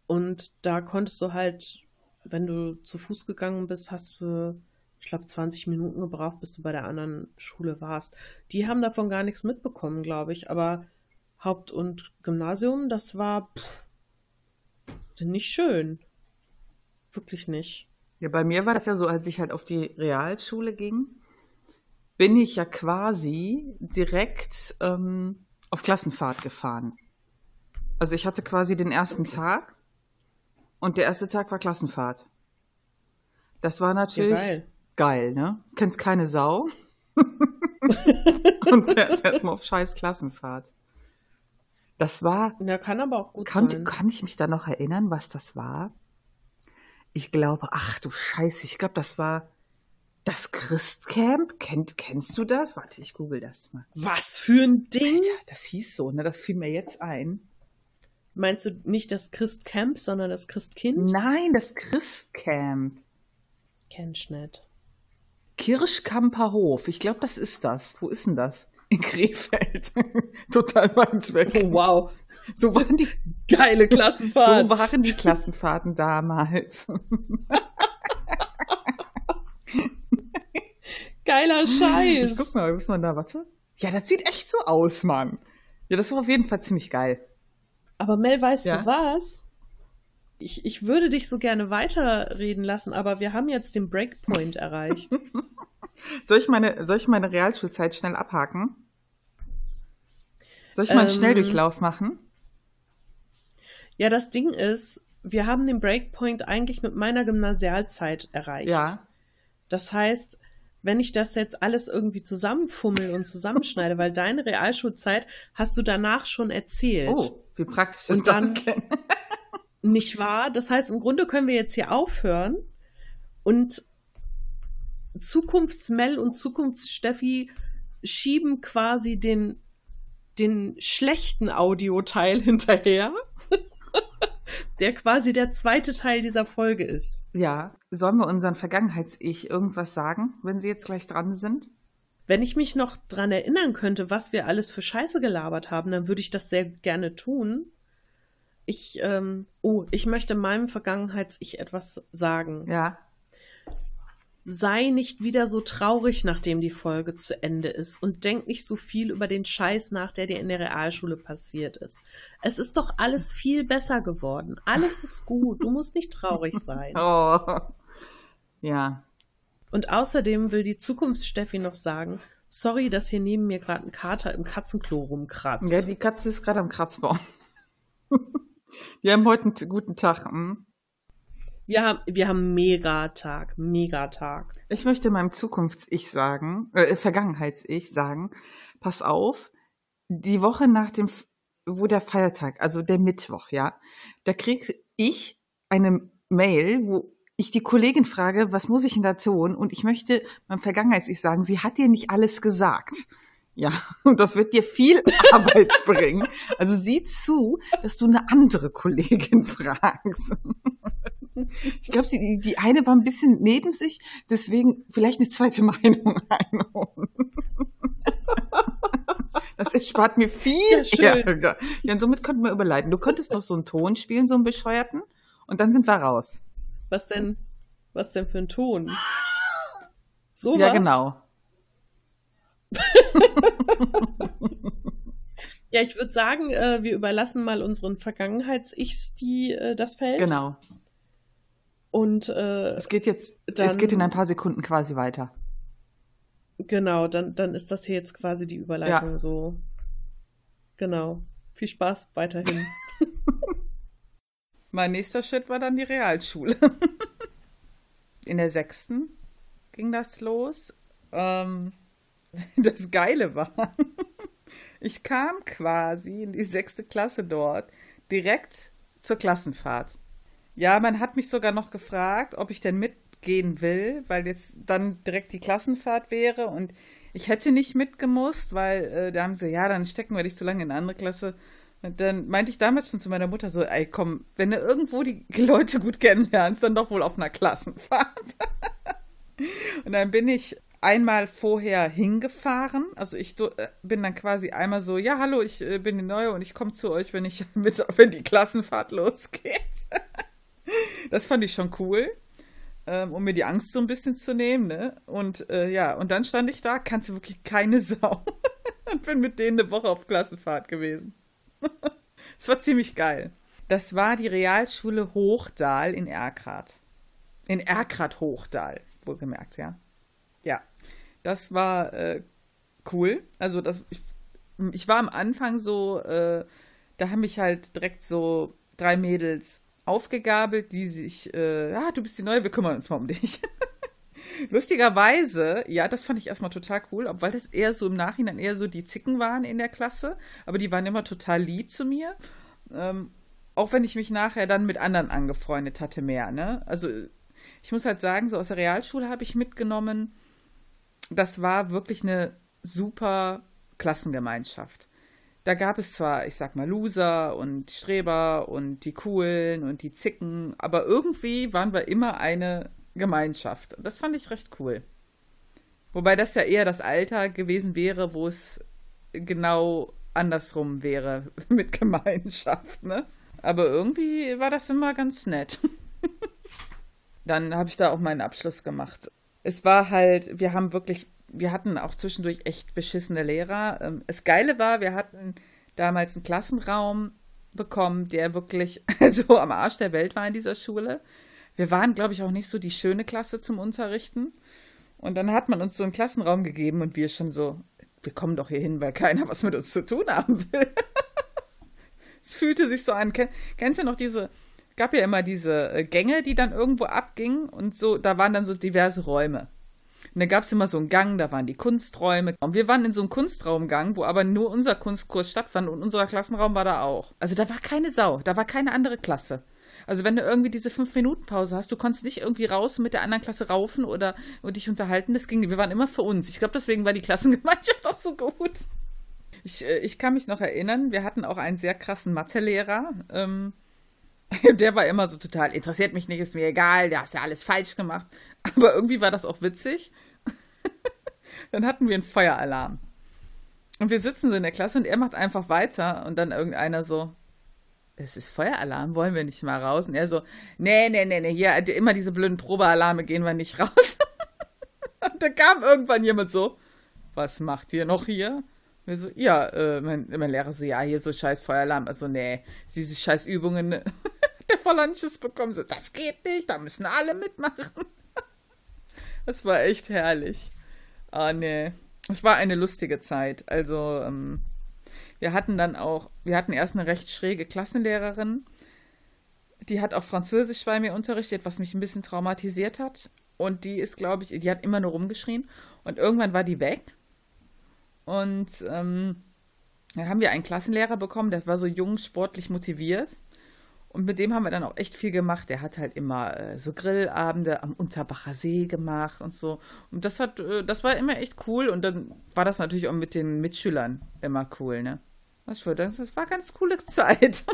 Und da konntest du halt, wenn du zu Fuß gegangen bist, hast du, ich glaube, 20 Minuten gebraucht, bis du bei der anderen Schule warst. Die haben davon gar nichts mitbekommen, glaube ich. Aber Haupt- und Gymnasium, das war pff, nicht schön. Wirklich nicht. Ja, bei mir war das ja so, als ich halt auf die Realschule ging, bin ich ja quasi direkt ähm, auf Klassenfahrt gefahren. Also ich hatte quasi den ersten Tag und der erste Tag war Klassenfahrt. Das war natürlich ja, geil. geil, ne? Kennst keine Sau [laughs] [laughs] und fährst erstmal auf scheiß Klassenfahrt. Das war. Ja, kann aber auch gut kann, sein. Kann ich mich da noch erinnern, was das war? Ich glaube, ach du Scheiße, ich glaube, das war das Christcamp. Kennt, kennst du das? Warte, ich google das mal. Was für ein Ding? Alter, das hieß so, ne? Das fiel mir jetzt ein. Meinst du nicht das Christcamp, sondern das Christkind? Nein, das Christcamp. Kennst nicht. Kirschkamper Hof. Ich glaube, das ist das. Wo ist denn das? In Krefeld. [laughs] Total weit weg. Oh, wow. So waren die geile Klassenfahrten. So waren die Klassenfahrten damals. [laughs] Geiler Scheiß. Ich guck mal, muss man da, warte. Ja, das sieht echt so aus, Mann. Ja, das war auf jeden Fall ziemlich geil. Aber Mel, weißt ja? du was? Ich, ich würde dich so gerne weiterreden lassen, aber wir haben jetzt den Breakpoint erreicht. [laughs] soll, ich meine, soll ich meine Realschulzeit schnell abhaken? Soll ich mal einen ähm, Schnelldurchlauf machen? Ja, das Ding ist, wir haben den Breakpoint eigentlich mit meiner Gymnasialzeit erreicht. Ja. Das heißt, wenn ich das jetzt alles irgendwie zusammenfummel und zusammenschneide, weil deine Realschulzeit hast du danach schon erzählt. Oh, wie praktisch ist das denn? [laughs] nicht wahr? Das heißt, im Grunde können wir jetzt hier aufhören und Zukunftsmel und Zukunftssteffi schieben quasi den, den schlechten Audioteil [laughs] hinterher der quasi der zweite Teil dieser Folge ist. Ja, sollen wir unseren Vergangenheits-Ich irgendwas sagen, wenn sie jetzt gleich dran sind? Wenn ich mich noch dran erinnern könnte, was wir alles für Scheiße gelabert haben, dann würde ich das sehr gerne tun. Ich, ähm, oh, ich möchte meinem Vergangenheits-Ich etwas sagen. Ja sei nicht wieder so traurig, nachdem die Folge zu Ende ist und denk nicht so viel über den Scheiß nach, der dir in der Realschule passiert ist. Es ist doch alles viel besser geworden. Alles ist gut. Du musst nicht traurig sein. [laughs] Oh. Ja. Und außerdem will die Zukunftssteffi noch sagen, sorry, dass hier neben mir gerade ein Kater im Katzenklo rumkratzt. Ja, die Katze ist gerade am Kratzbaum. [laughs] Die haben heute einen guten Tag. Hm? Wir haben, wir haben Megatag, Megatag. Ich möchte meinem Zukunfts-Ich sagen, äh, Vergangenheits-Ich sagen, pass auf, die Woche nach dem, wo der Feiertag, also der Mittwoch, ja, da krieg ich eine Mail, wo ich die Kollegin frage, was muss ich denn da tun? Und ich möchte meinem Vergangenheits-Ich sagen, sie hat dir nicht alles gesagt. Ja, [laughs] und das wird dir viel [laughs] Arbeit bringen. Also sieh zu, dass du eine andere Kollegin [laughs] fragst. Ich glaube, die, die eine war ein bisschen neben sich, deswegen vielleicht eine zweite Meinung [laughs] einholen. Das erspart mir viel ja, Ärger. Ja, und somit könnten wir überleiten. Du könntest noch so einen Ton spielen, so einen bescheuerten, und dann sind wir raus. Was denn? Was denn für ein Ton? So Ja, genau. ja, ich würde sagen, äh, wir überlassen mal unseren Vergangenheits-Ichs die äh, das Feld. Genau. Und äh, es geht jetzt, dann, es geht in ein paar Sekunden quasi weiter. Genau, dann, dann ist das hier jetzt quasi die Überleitung ja. so. Genau. Viel Spaß weiterhin. [laughs] mein nächster Schritt war dann die Realschule. [laughs] in der sechsten ging das los. Ähm, [laughs] das Geile war, ich kam quasi in die sechste Klasse dort direkt zur Klassenfahrt. Ja, man hat mich sogar noch gefragt, ob ich denn mitgehen will, weil jetzt dann direkt die Klassenfahrt wäre und ich hätte nicht mitgemusst, weil äh, da haben sie, ja, dann stecken wir dich so lange in eine andere Klasse. Und dann meinte ich damals schon zu meiner Mutter so, ey, komm, wenn du irgendwo die [laughs] Leute gut kennenlernst, dann doch wohl auf einer Klassenfahrt. [laughs] und dann bin ich einmal vorher hingefahren. Also ich äh, bin dann quasi einmal so, ja, hallo, ich äh, bin die Neue und ich komme zu euch, wenn ich [laughs] mit, wenn die Klassenfahrt losgeht. Das fand ich schon cool, ähm, um mir die Angst so ein bisschen zu nehmen. Ne? Und äh, ja, und dann stand ich da, kannte wirklich keine [laughs] Sau. und bin mit denen eine Woche auf Klassenfahrt gewesen. [laughs] Es war ziemlich geil. Das war die Realschule Hochdahl in Erkrath. In Erkrath Hochdahl, wohlgemerkt, ja. Ja, das war äh, cool. Also das, ich, ich, war am Anfang so, äh, da haben mich halt direkt so drei Mädels aufgegabelt, die sich, äh, ja, du bist die Neue, wir kümmern uns mal um dich. [laughs] Lustigerweise, ja, das fand ich erstmal total cool, obwohl das eher so im Nachhinein eher so die Zicken waren in der Klasse, aber die waren immer total lieb zu mir. Ähm, auch wenn ich mich nachher dann mit anderen angefreundet hatte mehr, ne? Also ich muss halt sagen, so aus der Realschule habe ich mitgenommen, das war wirklich eine super Klassengemeinschaft da gab es zwar, ich sag mal, Loser und Streber und die Coolen und die Zicken, aber irgendwie waren wir immer eine Gemeinschaft. Das fand ich recht cool. Wobei das ja eher das Alter gewesen wäre, wo es genau andersrum wäre [laughs] mit Gemeinschaft, ne? Aber irgendwie war das immer ganz nett. [laughs] Dann habe ich da auch meinen Abschluss gemacht. Es war halt, wir haben wirklich, wir hatten auch zwischendurch echt beschissene Lehrer. Ähm, das Geile war, wir hatten damals einen Klassenraum bekommen, der wirklich [laughs] so am Arsch der Welt war in dieser Schule. Wir waren, glaube ich, auch nicht so die schöne Klasse zum Unterrichten. Und dann hat man uns so einen Klassenraum gegeben und wir schon so, wir kommen doch hier hin, weil keiner was mit uns zu tun haben will. [laughs] es fühlte sich so an. Kennst du noch diese, es gab ja immer diese äh, Gänge, die dann irgendwo abgingen und so, da waren dann so diverse Räume. Und da gab es immer so einen Gang, da waren die Kunsträume. Und wir waren in so einem Kunstraumgang, wo aber nur unser Kunstkurs stattfand und unser Klassenraum war da auch. Also da war keine Sau, da war keine andere Klasse. Also wenn du irgendwie diese fünf Minuten Pause hast, du konntest nicht irgendwie raus mit der anderen Klasse raufen oder und dich unterhalten. Das ging. Wir waren immer für uns. Ich glaube, deswegen war die Klassengemeinschaft [laughs] auch so gut. Ich, äh, ich kann mich noch erinnern, wir hatten auch einen sehr krassen Mathelehrer. Ähm, [laughs] der war immer so total, interessiert mich nicht, ist mir egal, der hat ja alles falsch gemacht. Aber irgendwie war das auch witzig. [laughs] dann hatten wir einen Feueralarm. Und wir sitzen so in der Klasse und er macht einfach weiter und dann irgendeiner so, es ist Feueralarm, wollen wir nicht mal raus? Und er so, nee, nee, nee, nee, hier, immer diese blöden Probealarme gehen wir nicht [laughs] raus. und da kam irgendwann jemand so, was macht ihr noch hier? Und wir so, ja, äh, mein, mein Lehrer so, ja, hier so scheiß Feueralarm. Also, nee, diese scheiß Übungen, [laughs] der Vollanches bekommen, so, das geht nicht, da müssen alle mitmachen. Das war echt herrlich. Ah, nee. Es war eine lustige Zeit. Also, ähm, wir hatten dann auch, wir hatten erst eine recht schräge Klassenlehrerin. Die hat auch Französisch bei mir unterrichtet, was mich ein bisschen traumatisiert hat. Und die ist, glaube ich, die hat immer nur rumgeschrien. Und irgendwann war die weg. Und ähm, dann haben wir einen Klassenlehrer bekommen, der war so jung, sportlich motiviert. Und mit dem haben wir dann auch echt viel gemacht. Der hat halt immer äh, so Grillabende am Unterbacher See gemacht und so. Und das hat, äh, das war immer echt cool. Und dann war das natürlich auch mit den Mitschülern immer cool, ne? Was für das? Das war ganz coole [laughs] Zeit.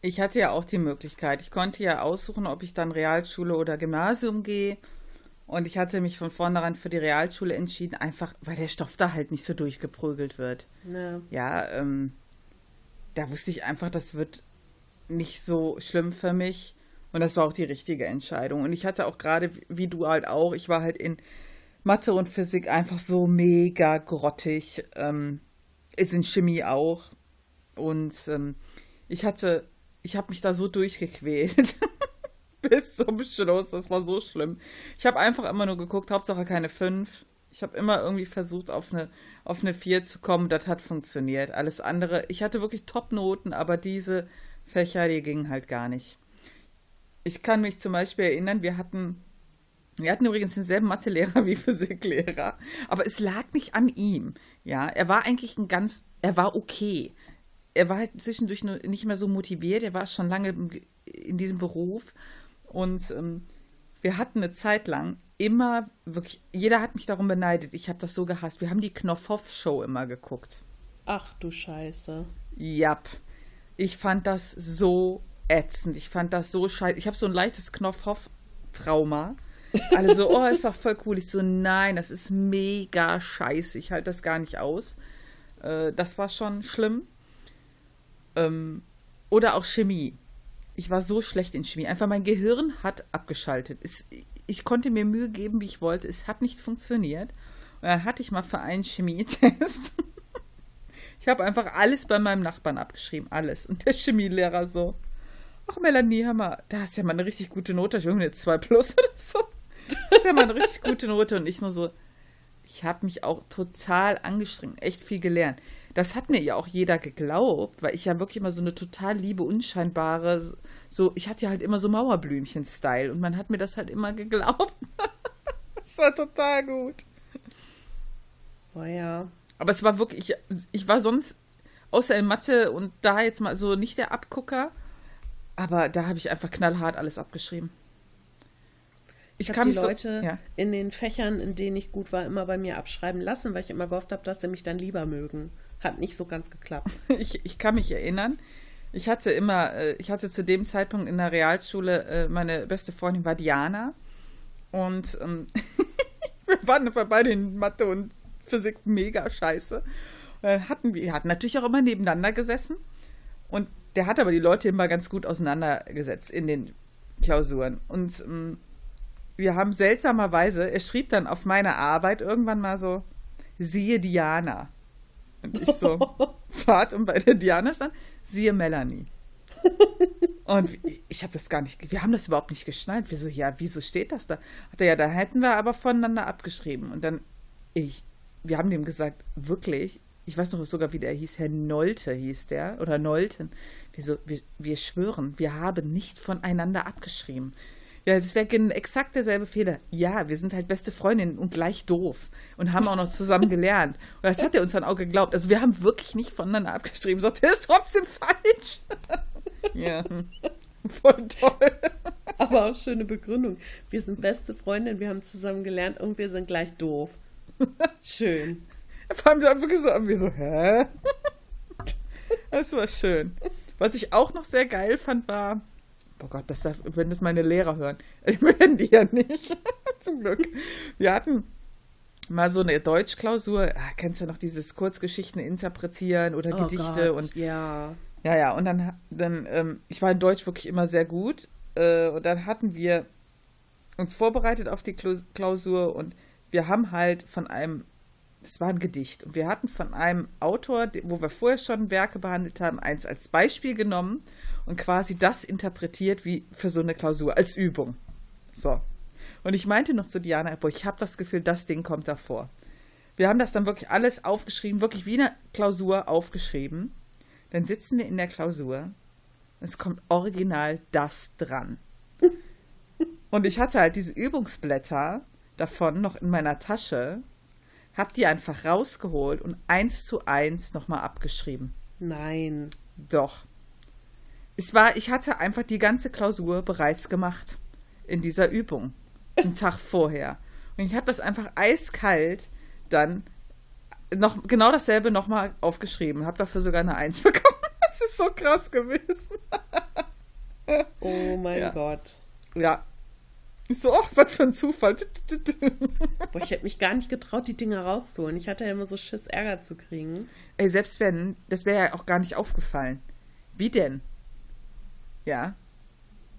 ich hatte ja auch die Möglichkeit. Ich konnte ja aussuchen, ob ich dann Realschule oder Gymnasium gehe. Und ich hatte mich von vornherein für die Realschule entschieden, einfach weil der Stoff da halt nicht so durchgeprügelt wird. Ja, ja ähm, da wusste ich einfach, das wird nicht so schlimm für mich. Und das war auch die richtige Entscheidung. Und ich hatte auch gerade, wie du halt auch, ich war halt in Mathe und Physik einfach so mega grottig. Ähm, ist in Chemie auch. Und ähm, ich hatte, ich habe mich da so durchgequält. [laughs] Bis zum Schluss. Das war so schlimm. Ich habe einfach immer nur geguckt, Hauptsache keine fünf. Ich habe immer irgendwie versucht, auf eine, auf eine 4 zu kommen. Das hat funktioniert. Alles andere, ich hatte wirklich Top-Noten, aber diese Fächer, die gingen halt gar nicht. Ich kann mich zum Beispiel erinnern, wir hatten wir hatten übrigens denselben Mathelehrer [laughs] wie Physiklehrer, aber es lag nicht an ihm. Ja, er war eigentlich ein ganz, er war okay. Er war halt zwischendurch nur nicht mehr so motiviert. Er war schon lange in diesem Beruf und ähm, wir hatten eine Zeit lang immer wirklich, jeder hat mich darum beneidet. Ich habe das so gehasst. Wir haben die Knopfhoff-Show immer geguckt. Ach du Scheiße. Jap. Ich fand das so ätzend. Ich fand das so scheiße. Ich habe so ein leichtes Knopfhoff-Trauma. Alle so, oh, ist doch voll cool. Ich so, nein, das ist mega scheiße. Ich halte das gar nicht aus. Äh, das war schon schlimm. Ähm, oder auch Chemie. Ich war so schlecht in Chemie. Einfach mein Gehirn hat abgeschaltet. Es, ich konnte mir Mühe geben, wie ich wollte. Es hat nicht funktioniert. Und dann hatte ich mal für einen Chemietest. [laughs] ich habe einfach alles bei meinem Nachbarn abgeschrieben. Alles. Und der Chemielehrer so. Ach, Melanie, hör mal, da hast ja mal eine richtig gute Note. Ich irgendwie eine 2 plus [laughs] oder so. Das ist ja mal eine richtig gute Note und ich nur so, ich habe mich auch total angestrengt, echt viel gelernt. Das hat mir ja auch jeder geglaubt, weil ich ja wirklich immer so eine total liebe, unscheinbare, so, ich hatte ja halt immer so Mauerblümchen-Style und man hat mir das halt immer geglaubt. [laughs] das war total gut. Boah, ja. Aber es war wirklich, ich, ich war sonst, außer in Mathe und da jetzt mal so nicht der Abgucker, aber da habe ich einfach knallhart alles abgeschrieben. Ich, ich habe die Leute so, ja. in den Fächern, in denen ich gut war, immer bei mir abschreiben lassen, weil ich immer gehofft habe, dass sie mich dann lieber mögen. Hat nicht so ganz geklappt. [laughs] ich, ich kann mich erinnern. Ich hatte immer, äh, ich hatte zu dem Zeitpunkt in der Realschule, äh, meine beste Freundin war Diana. Und ähm, [laughs] wir waren beide in Mathe und Physik mega scheiße. dann hatten wir hatten natürlich auch immer nebeneinander gesessen. Und der hat aber die Leute immer ganz gut auseinandergesetzt in den Klausuren. Und ähm, wir haben seltsamerweise, er schrieb dann auf meine Arbeit irgendwann mal so, siehe Diana. Und ich so, [laughs] Fahrt und bei der Diana stand, siehe Melanie. [laughs] Und ich habe das gar nicht, wir haben das überhaupt nicht geschnallt. Wir so, ja, wieso steht das da? Hat er, ja, da hätten wir aber voneinander abgeschrieben. Und dann, ich, wir haben dem gesagt, wirklich, ich weiß noch sogar, wie der hieß, Herr Nolte hieß der, oder Nolten. Wir so, wir, wir schwören, wir haben nicht voneinander abgeschrieben. Ja, das wäre exakt derselbe Fehler. Ja, wir sind halt beste Freundinnen und gleich doof und haben auch noch zusammen [laughs] gelernt. Und das hat er uns dann auch geglaubt. Also wir haben wirklich nicht voneinander abgeschrieben. Sagt, der ist trotzdem falsch. [laughs] ja, voll toll. Aber auch schöne Begründung. Wir sind beste Freundinnen, wir haben zusammen gelernt und wir sind gleich doof. Schön. Vor allem wirklich so, wir so, hä? [laughs] Das war schön. Was ich auch noch sehr geil fand, war, Oh Gott, das darf, wenn das meine Lehrer hören. [laughs] Ich hören die ja nicht. [laughs] Zum Glück. Wir hatten mal so eine Deutschklausur. Ah, kennst du noch dieses Kurzgeschichten interpretieren oder oh Gedichte Gott, und ja. Ja, ja, und dann, dann ähm, ich war in Deutsch wirklich immer sehr gut. Äh, und dann hatten wir uns vorbereitet auf die Klausur und wir haben halt von einem, das war ein Gedicht, und wir hatten von einem Autor, wo wir vorher schon Werke behandelt haben, eins als Beispiel genommen und quasi das interpretiert wie für so eine Klausur als Übung. So. Und ich meinte noch zu Diana, boah, ich habe das Gefühl, das Ding kommt davor. Wir haben das dann wirklich alles aufgeschrieben, wirklich wie eine Klausur aufgeschrieben. Dann sitzen wir in der Klausur. Es kommt original das dran. [laughs] Und ich hatte halt diese Übungsblätter davon noch in meiner Tasche, hab die einfach rausgeholt und eins zu eins nochmal abgeschrieben. Nein. Doch. Es war, ich hatte einfach die ganze Klausur bereits gemacht in dieser Übung, einen Tag [laughs] vorher. Und ich habe das einfach eiskalt dann noch genau dasselbe nochmal aufgeschrieben, habe dafür sogar eine Eins [laughs] bekommen. Das ist so krass gewesen. Oh mein ja. Gott. Ja. Ich so, ach, was für ein Zufall. Boah, ich hätte mich gar nicht getraut, die Dinger rauszuholen. Ich hatte ja immer so Schiss, Ärger zu kriegen. Ey, selbst wenn, das wäre ja auch gar nicht aufgefallen. Wie denn? Ja.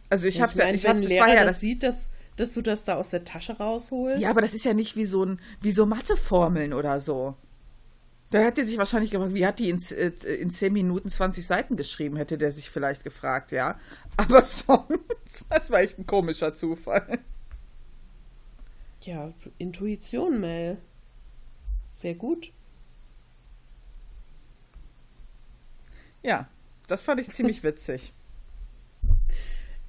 Also ich habe ja, ich hab, das war ja das sieht, dass, dass du das da aus der Tasche rausholst. Ja, aber das ist ja nicht wie so ein wie so Matheformeln oder so. Da hätte sich wahrscheinlich gefragt, wie hat die in, äh, in 10 Minuten 20 Seiten geschrieben, hätte der sich vielleicht gefragt, ja. Aber [laughs] sonst, das war echt ein komischer Zufall. Ja, Intuition, Mel. Sehr gut. Ja, das fand ich ziemlich [laughs] witzig.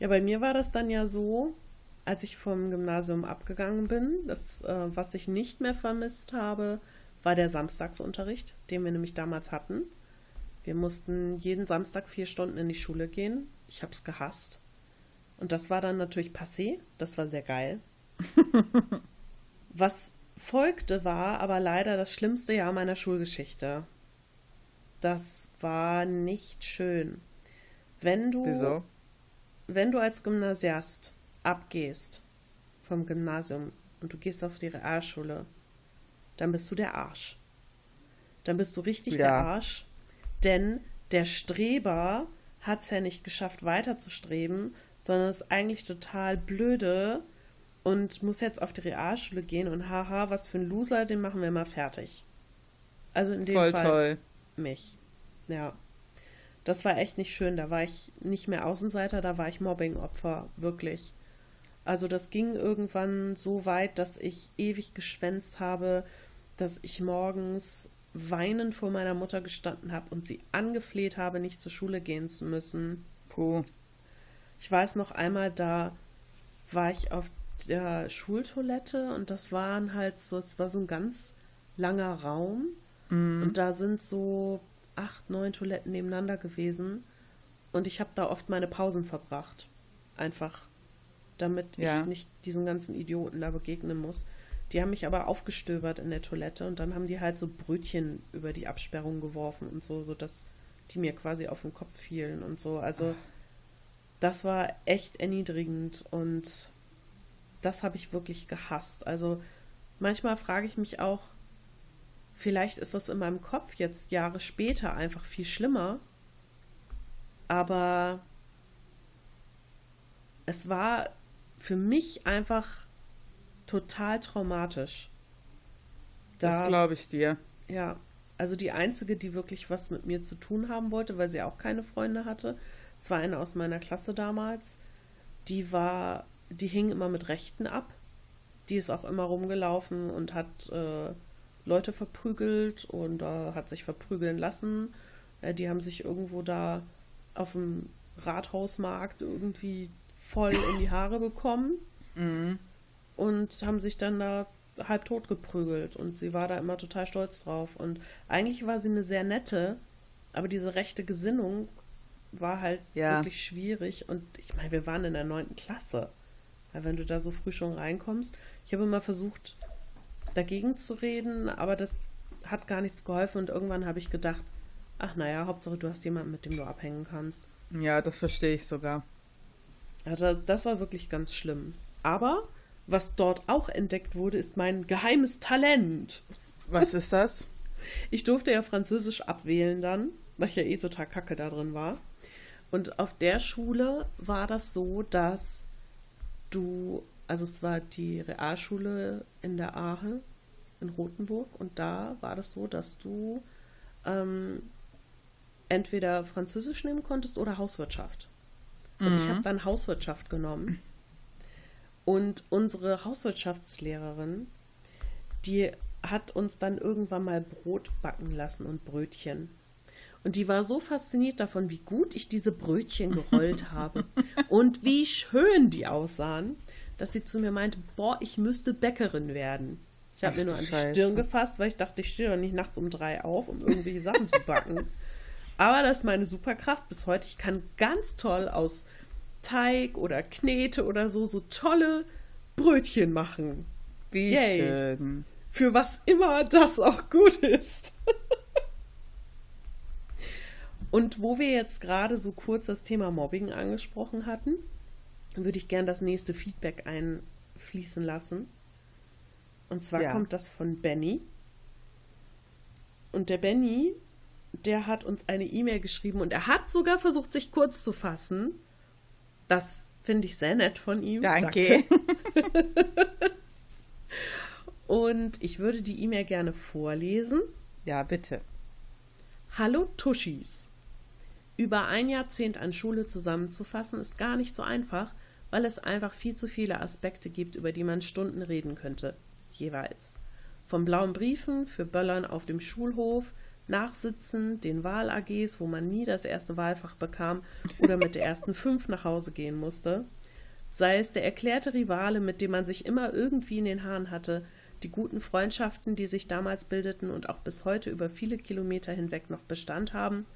Ja, bei mir war das dann ja so, als ich vom Gymnasium abgegangen bin, das, äh, was ich nicht mehr vermisst habe, war der Samstagsunterricht, den wir nämlich damals hatten. Wir mussten jeden Samstag vier Stunden in die Schule gehen. Ich habe es gehasst. Und das war dann natürlich passé. Das war sehr geil. [laughs] Was folgte, war aber leider das schlimmste Jahr meiner Schulgeschichte. Das war nicht schön. Wenn du Wieso? wenn du als Gymnasiast abgehst vom Gymnasium und du gehst auf die Realschule, dann bist du der Arsch. Dann bist du richtig ja. der Arsch, denn der Streber hat es ja nicht geschafft, weiterzustreben, sondern ist eigentlich total blöde und muss jetzt auf die Realschule gehen und haha, was für ein Loser, den machen wir mal fertig. Also in dem Voll Fall toll. mich. Ja. Das war echt nicht schön. Da war ich nicht mehr Außenseiter, da war ich Mobbingopfer, wirklich. Also das ging irgendwann so weit, dass ich ewig geschwänzt habe, dass ich morgens weinend vor meiner Mutter gestanden habe und sie angefleht habe, nicht zur Schule gehen zu müssen. Puh. Ich weiß noch einmal, da war ich auf der Schultoilette und das waren halt so, es war so ein ganz langer Raum mhm. und da sind so acht, neun Toiletten nebeneinander gewesen und ich habe da oft meine Pausen verbracht. Einfach, damit ja. ich nicht diesen ganzen Idioten da begegnen muss. Die haben mich aber aufgestöbert in der Toilette und dann haben die halt so Brötchen über die Absperrung geworfen und so, sodass die mir quasi auf den Kopf fielen und so. Also das war echt erniedrigend und das habe ich wirklich gehasst. Also manchmal frage ich mich auch, vielleicht ist das in meinem Kopf jetzt Jahre später einfach viel schlimmer. Aber es war für mich einfach total traumatisch. Da, das glaube ich dir. Ja, also die einzige, die wirklich was mit mir zu tun haben wollte, weil sie auch keine Freunde hatte, es war eine aus meiner Klasse damals, die war, die hing immer mit Rechten ab. Die ist auch immer rumgelaufen und hat äh, Leute verprügelt und äh, hat sich verprügeln lassen. Äh, die haben sich irgendwo da auf dem Rathausmarkt irgendwie voll in die Haare bekommen mhm. Und haben sich dann da halb tot geprügelt und sie war da immer total stolz drauf. Und eigentlich war sie eine sehr nette, aber diese rechte Gesinnung war halt ja. wirklich schwierig. Und ich meine, wir waren in der neunten Klasse. Weil wenn du da so früh schon reinkommst, ich habe immer versucht, dagegen zu reden, aber das hat gar nichts geholfen und irgendwann habe ich gedacht, ach naja, Hauptsache du hast jemanden, mit dem du abhängen kannst. Ja, das verstehe ich sogar. Also das war wirklich ganz schlimm. Aber was dort auch entdeckt wurde, ist mein geheimes Talent. Was ist das? [laughs] Ich durfte ja Französisch abwählen dann, weil ich ja eh total kacke da drin war. Und auf der Schule war das so, dass du, also es war die Realschule in der Ahe in Rothenburg und da war das so, dass du ähm, entweder Französisch nehmen konntest oder Hauswirtschaft. Und mhm. ich habe dann Hauswirtschaft genommen. Und unsere Hauswirtschaftslehrerin, die hat uns dann irgendwann mal Brot backen lassen und Brötchen. Und die war so fasziniert davon, wie gut ich diese Brötchen gerollt [laughs] habe und wie schön die aussahen, dass sie zu mir meinte, boah, ich müsste Bäckerin werden. Ich habe mir nur an die Scheiße. Stirn gefasst, weil ich dachte, ich stehe doch nicht nachts um drei auf, um irgendwelche Sachen zu backen. [laughs] Aber das ist meine Superkraft bis heute. Ich kann ganz toll aus Teig oder Knete oder so so tolle Brötchen machen. Wie Yay. schön. Für was immer das auch gut ist. [laughs] Und wo wir jetzt gerade so kurz das Thema Mobbing angesprochen hatten, würde ich gern das nächste Feedback einfließen lassen. Und zwar ja. kommt das von Benny. Und der Benny, der hat uns eine E-Mail geschrieben und er hat sogar versucht, sich kurz zu fassen. Das finde ich sehr nett von ihm. Danke. Danke. [laughs] und ich würde die E-Mail gerne vorlesen. Ja, bitte. Hallo Tuschis. Über ein Jahrzehnt an Schule zusammenzufassen ist gar nicht so einfach, weil es einfach viel zu viele Aspekte gibt, über die man Stunden reden könnte, jeweils. Von blauen Briefen für Böllern auf dem Schulhof, Nachsitzen, den Wahl-AGs, wo man nie das erste Wahlfach bekam oder mit der ersten fünf nach Hause gehen musste, sei es der erklärte Rivale, mit dem man sich immer irgendwie in den Haaren hatte, die guten Freundschaften, die sich damals bildeten und auch bis heute über viele Kilometer hinweg noch Bestand haben,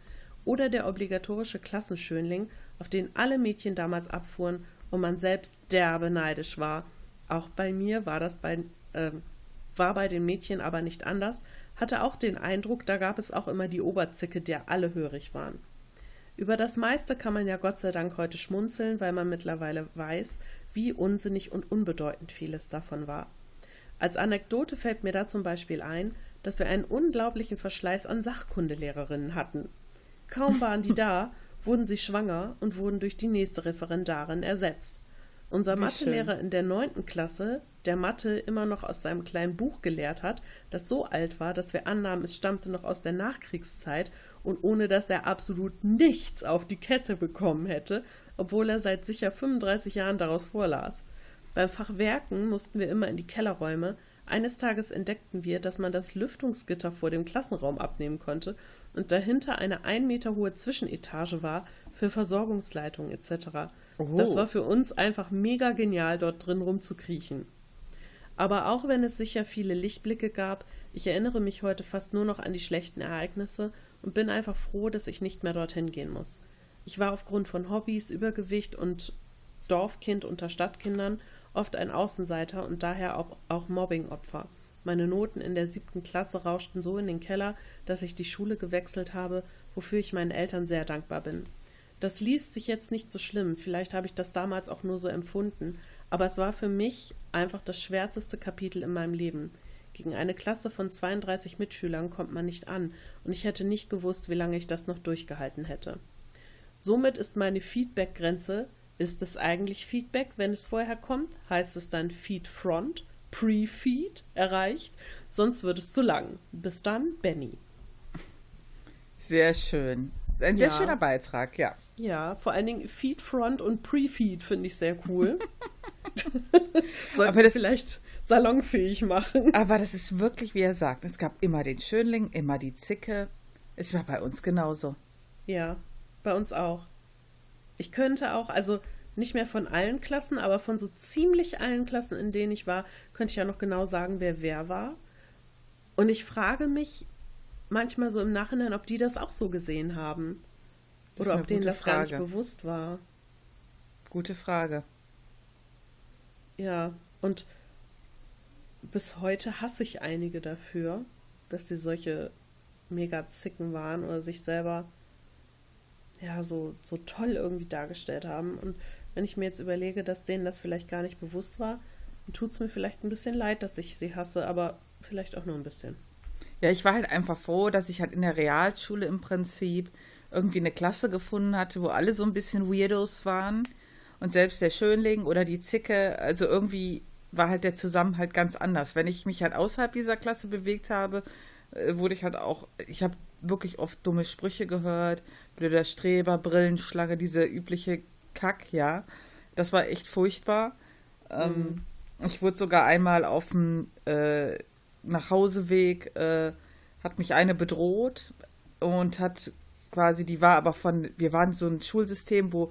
oder der obligatorische Klassenschönling, auf den alle Mädchen damals abfuhren und man selbst derbe neidisch war. Auch bei mir war das bei, äh, war bei den Mädchen aber nicht anders, hatte auch den Eindruck, da gab es auch immer die Oberzicke, der alle hörig waren. Über das meiste kann man ja Gott sei Dank heute schmunzeln, weil man mittlerweile weiß, wie unsinnig und unbedeutend vieles davon war. Als Anekdote fällt mir da zum Beispiel ein, dass wir einen unglaublichen Verschleiß an Sachkundelehrerinnen hatten. Kaum waren die [laughs] da, wurden sie schwanger und wurden durch die nächste Referendarin ersetzt. Unser Mathelehrer in der neunten Klasse, der Mathe immer noch aus seinem kleinen Buch gelehrt hat, das so alt war, dass wir annahmen, es stammte noch aus der Nachkriegszeit und ohne dass er absolut nichts auf die Kette bekommen hätte, obwohl er seit sicher 35 Jahren daraus vorlas. Beim Fach Werken mussten wir immer in die Kellerräume. Eines Tages entdeckten wir, dass man das Lüftungsgitter vor dem Klassenraum abnehmen konnte und dahinter eine ein Meter hohe Zwischenetage war für Versorgungsleitungen etc. Das war für uns einfach mega genial, dort drin rumzukriechen. Aber auch wenn es sicher viele Lichtblicke gab, ich erinnere mich heute fast nur noch an die schlechten Ereignisse und bin einfach froh, dass ich nicht mehr dorthin gehen muss. Ich war aufgrund von Hobbys, Übergewicht und Dorfkind unter Stadtkindern oft ein Außenseiter und daher auch, auch Mobbingopfer. Meine Noten in der siebten Klasse rauschten so in den Keller, dass ich die Schule gewechselt habe, wofür ich meinen Eltern sehr dankbar bin. Das liest sich jetzt nicht so schlimm, vielleicht habe ich das damals auch nur so empfunden, aber es war für mich einfach das schwärzeste Kapitel in meinem Leben. Gegen eine Klasse von 32 Mitschülern kommt man nicht an und ich hätte nicht gewusst, wie lange ich das noch durchgehalten hätte. Somit ist meine Feedback-Grenze, ist es eigentlich Feedback, wenn es vorher kommt, heißt es dann Feed Front, Pre-Feed erreicht, sonst wird es zu lang. Bis dann, Benny. Sehr schön. Ein sehr ja. schöner Beitrag, ja. Ja, vor allen Dingen Feed Front und Pre-Feed finde ich sehr cool. [laughs] Sollten aber das vielleicht salonfähig machen. Aber das ist wirklich, wie er sagt, es gab immer den Schönling, immer die Zicke. Es war bei uns genauso. Ja, bei uns auch. Ich könnte auch, also nicht mehr von allen Klassen, aber von so ziemlich allen Klassen, in denen ich war, könnte ich ja noch genau sagen, wer wer war. Und ich frage mich manchmal so im Nachhinein, ob die das auch so gesehen haben. Oder ob denen das Frage. gar nicht bewusst war. Gute Frage. Ja, und bis heute hasse ich einige dafür, dass sie solche mega Zicken waren oder sich selber ja so, so toll irgendwie dargestellt haben. Und wenn ich mir jetzt überlege, dass denen das vielleicht gar nicht bewusst war, dann tut es mir vielleicht ein bisschen leid, dass ich sie hasse, aber vielleicht auch nur ein bisschen. Ja, ich war halt einfach froh, dass ich halt in der Realschule im Prinzip irgendwie eine Klasse gefunden hatte, wo alle so ein bisschen Weirdos waren. Und selbst der Schönling oder die Zicke, also irgendwie war halt der Zusammenhalt ganz anders. Wenn ich mich halt außerhalb dieser Klasse bewegt habe, äh, wurde ich halt auch, ich habe wirklich oft dumme Sprüche gehört, blöder Streber, Brillenschlange, diese übliche Kack, ja. Das war echt furchtbar. Ähm, mhm. Ähm, ich wurde sogar einmal auf dem äh, Nachhauseweg, äh, hat mich eine bedroht und hat quasi, die war aber von, wir waren so ein Schulsystem, wo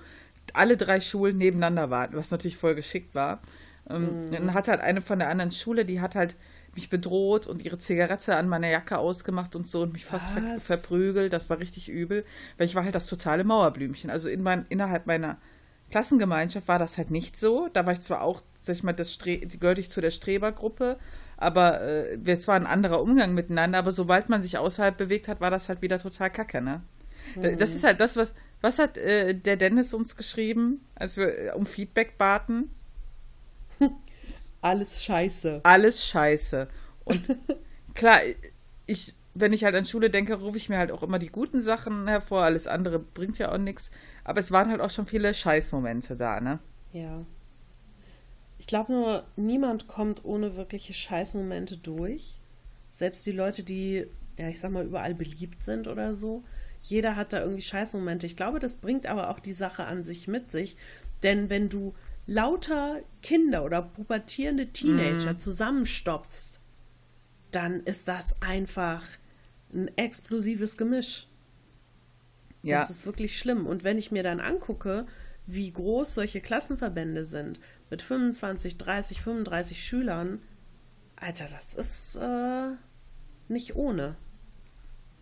alle drei Schulen nebeneinander waren, was natürlich voll geschickt war. Ähm, mhm. Dann hat halt eine von der anderen Schule, die hat halt mich bedroht und ihre Zigarette an meiner Jacke ausgemacht und so und mich fast ver verprügelt. Das war richtig übel, weil ich war halt das totale Mauerblümchen. Also in mein, innerhalb meiner Klassengemeinschaft war das halt nicht so. Da war ich zwar auch, sag ich mal, das Stre gehörte ich zu der Strebergruppe, aber äh, es war ein anderer Umgang miteinander. Aber sobald man sich außerhalb bewegt hat, war das halt wieder total kacke, ne? Mhm. Das ist halt das, was, was hat äh, der Dennis uns geschrieben, als wir äh, um Feedback baten? [laughs] Alles scheiße. Alles scheiße. Und [laughs] klar, ich, wenn ich halt an Schule denke, rufe ich mir halt auch immer die guten Sachen hervor. Alles andere bringt ja auch nichts. Aber es waren halt auch schon viele Scheißmomente da, ne? Ja. Ich glaube nur, niemand kommt ohne wirkliche Scheißmomente durch. Selbst die Leute, die, ja, ich sag mal, überall beliebt sind oder so. Jeder hat da irgendwie Scheißmomente. Ich glaube, das bringt aber auch die Sache an sich mit sich. Denn wenn du lauter Kinder oder pubertierende Teenager mm. zusammenstopfst, dann ist das einfach ein explosives Gemisch. Ja. Das ist wirklich schlimm. Und wenn ich mir dann angucke, wie groß solche Klassenverbände sind, mit 25, 30, 35 Schülern, Alter, das ist äh, nicht ohne.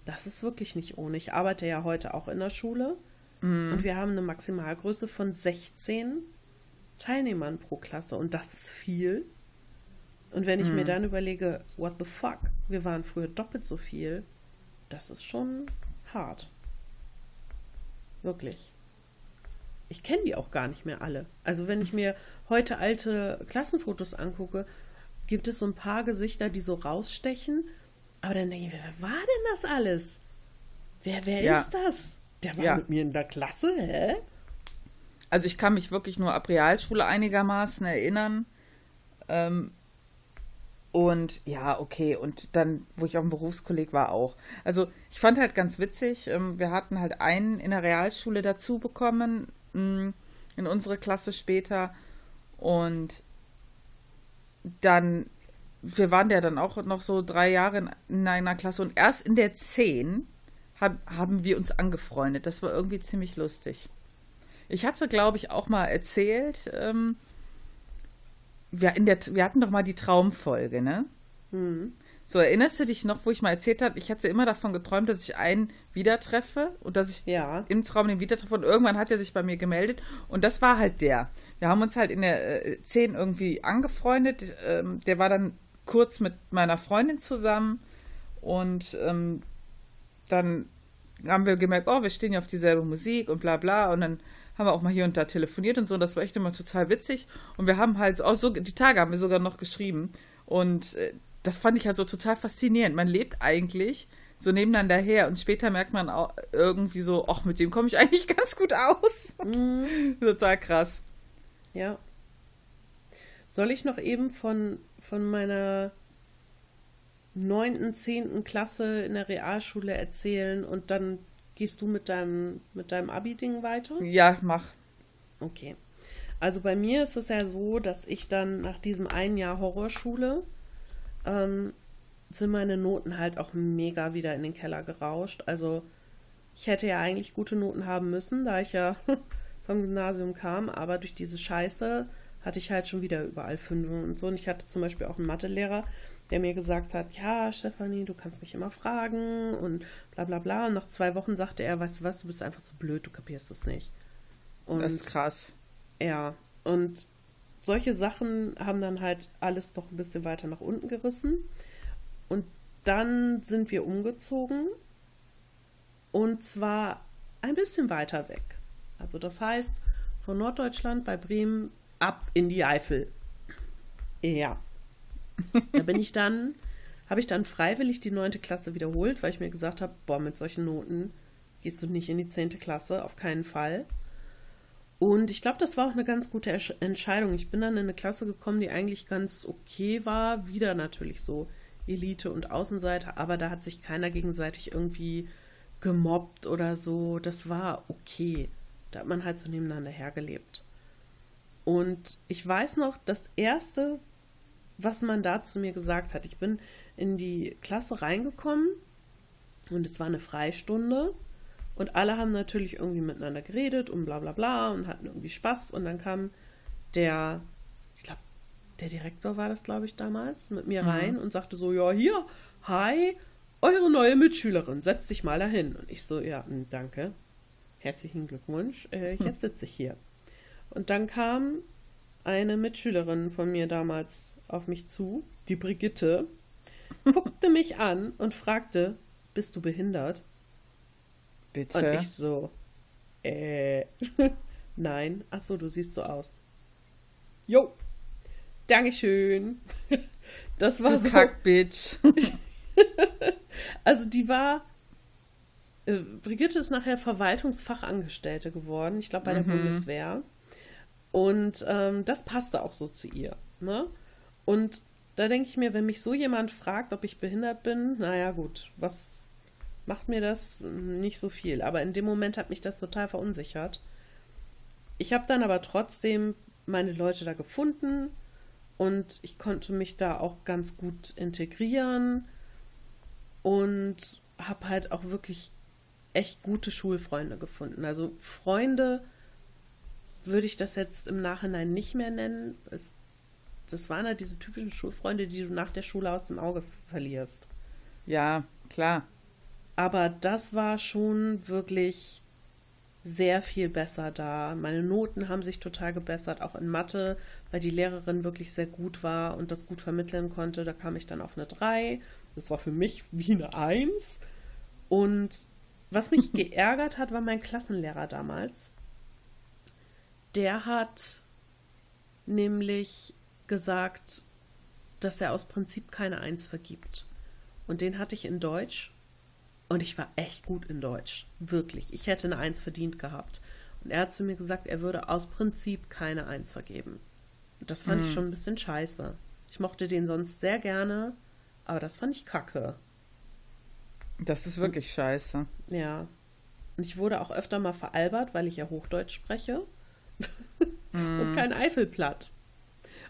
Das ist wirklich nicht ohne. Ich arbeite ja heute auch in der Schule mm. und wir haben eine Maximalgröße von 16 Teilnehmern pro Klasse und das ist viel. Und wenn ich mhm. mir dann überlege, what the fuck, wir waren früher doppelt so viel, das ist schon hart. Wirklich. Ich kenne die auch gar nicht mehr alle. Also wenn ich mir heute alte Klassenfotos angucke, gibt es so ein paar Gesichter, die so rausstechen. Aber dann denke ich, wer war denn das alles? Wer, wer ja. ist das? Der war ja. mit mir in der Klasse, hä? Also ich kann mich wirklich nur ab Realschule einigermaßen erinnern. Ähm, und ja, okay. Und dann, wo ich auf dem Berufskolleg war, auch. Also ich fand halt ganz witzig, ähm, wir hatten halt einen in der Realschule dazu bekommen, mm, in unsere Klasse später. Und dann, wir waren ja dann auch noch so drei Jahre in, in einer Klasse. Und erst in der zehn hab, haben wir uns angefreundet. Das war irgendwie ziemlich lustig. Ich hatte, glaube ich, auch mal erzählt, ähm, wir, in der, wir hatten doch mal die Traumfolge, ne? Mhm. So, erinnerst du dich noch, wo ich mal erzählt habe, ich hatte immer davon geträumt, dass ich einen wieder treffe und dass ich ja. im Traum den wieder treffe und irgendwann hat er sich bei mir gemeldet und das war halt der. Wir haben uns halt in der äh, 10 irgendwie angefreundet. Ähm, der war dann kurz mit meiner Freundin zusammen und ähm, dann haben wir gemerkt, oh, wir stehen ja auf dieselbe Musik und bla bla und dann haben wir auch mal hier und da telefoniert und so. Und das war echt immer total witzig. Und wir haben halt auch so, die Tage haben wir sogar noch geschrieben. Und äh, das fand ich also total faszinierend. Man lebt eigentlich so nebeneinander her und später merkt man auch irgendwie so, ach, mit dem komme ich [laughs] eigentlich ganz gut aus. Mhm. total krass. Ja. Soll ich noch eben von, von meiner neunten, zehnten Klasse in der Realschule erzählen und dann gehst du mit deinem, mit deinem Abi-Ding weiter? Ja, mach. Okay. Also bei mir ist es ja so, dass ich dann nach diesem einen Jahr Horrorschule ähm, sind meine Noten halt auch mega wieder in den Keller gerauscht. Also ich hätte ja eigentlich gute Noten haben müssen, da ich ja [laughs] vom Gymnasium kam, aber durch diese Scheiße hatte ich halt schon wieder überall fünf und so. Und ich hatte zum Beispiel auch einen Mathelehrer, der mir gesagt hat, ja, Stefanie, du kannst mich immer fragen und bla bla bla. Und nach zwei Wochen sagte er, weißt du was, du bist einfach zu blöd, du kapierst es nicht. Und das ist krass. Ja, und solche Sachen haben dann halt alles noch ein bisschen weiter nach unten gerissen. Und dann sind wir umgezogen. Und zwar ein bisschen weiter weg. Also das heißt, von Norddeutschland bei Bremen ab in die Eifel. Ja. Da bin ich dann, habe ich dann freiwillig die neunte Klasse wiederholt, weil ich mir gesagt habe, boah, mit solchen Noten gehst du nicht in die zehnte Klasse, auf keinen Fall. Und ich glaube, das war auch eine ganz gute Entscheidung. Ich bin dann in eine Klasse gekommen, die eigentlich ganz okay war. Wieder natürlich so Elite und Außenseite, aber da hat sich keiner gegenseitig irgendwie gemobbt oder so. Das war okay. Da hat man halt so nebeneinander hergelebt. Und ich weiß noch, das erste, was man da zu mir gesagt hat, ich bin in die Klasse reingekommen und es war eine Freistunde und alle haben natürlich irgendwie miteinander geredet und bla bla bla und hatten irgendwie Spaß. Und dann kam der, ich glaube, der Direktor war das, glaube ich, damals, mit mir mhm. rein und sagte so, ja, hier, hi, eure neue Mitschülerin, setz dich mal dahin. Und ich so, ja, hm, danke, herzlichen Glückwunsch, äh, hm. jetzt sitze ich hier. Und dann kam eine Mitschülerin von mir damals auf mich zu, die Brigitte, guckte mich an und fragte, bist du behindert? Bitte. Und ich so, äh, [laughs] nein. Ach so, du siehst so aus. Jo. Dankeschön. [laughs] Das war du so. Kackbitch. [laughs] also die war. Äh, Brigitte ist nachher Verwaltungsfachangestellte geworden, ich glaube bei der mhm. Bundeswehr. Und ähm, das passte auch so zu ihr. Ne? Und da denke ich mir, wenn mich so jemand fragt, ob ich behindert bin, naja gut, was macht mir das nicht so viel. Aber in dem Moment hat mich das total verunsichert. Ich habe dann aber trotzdem meine Leute da gefunden und ich konnte mich da auch ganz gut integrieren und habe halt auch wirklich echt gute Schulfreunde gefunden. Also Freunde würde ich das jetzt im Nachhinein nicht mehr nennen. Es, das waren halt diese typischen Schulfreunde, die du nach der Schule aus dem Auge verlierst. Ja, klar. Aber das war schon wirklich sehr viel besser da. Meine Noten haben sich total gebessert, auch in Mathe, weil die Lehrerin wirklich sehr gut war und das gut vermitteln konnte. Da kam ich dann auf eine 3. Das war für mich wie eine 1. Und was mich [laughs] geärgert hat, war mein Klassenlehrer damals. Der hat nämlich gesagt, dass er aus Prinzip keine 1 vergibt. Und den hatte ich in Deutsch und ich war echt gut in Deutsch. Wirklich. Ich hätte eine Eins verdient gehabt. Und er hat zu mir gesagt, er würde aus Prinzip keine Eins vergeben. Und das fand mhm. ich schon ein bisschen scheiße. Ich mochte den sonst sehr gerne, aber das fand ich kacke. Das ist wirklich und, scheiße. Ja. Und ich wurde auch öfter mal veralbert, weil ich ja Hochdeutsch spreche. mm. [laughs] und kein Eifelplatt.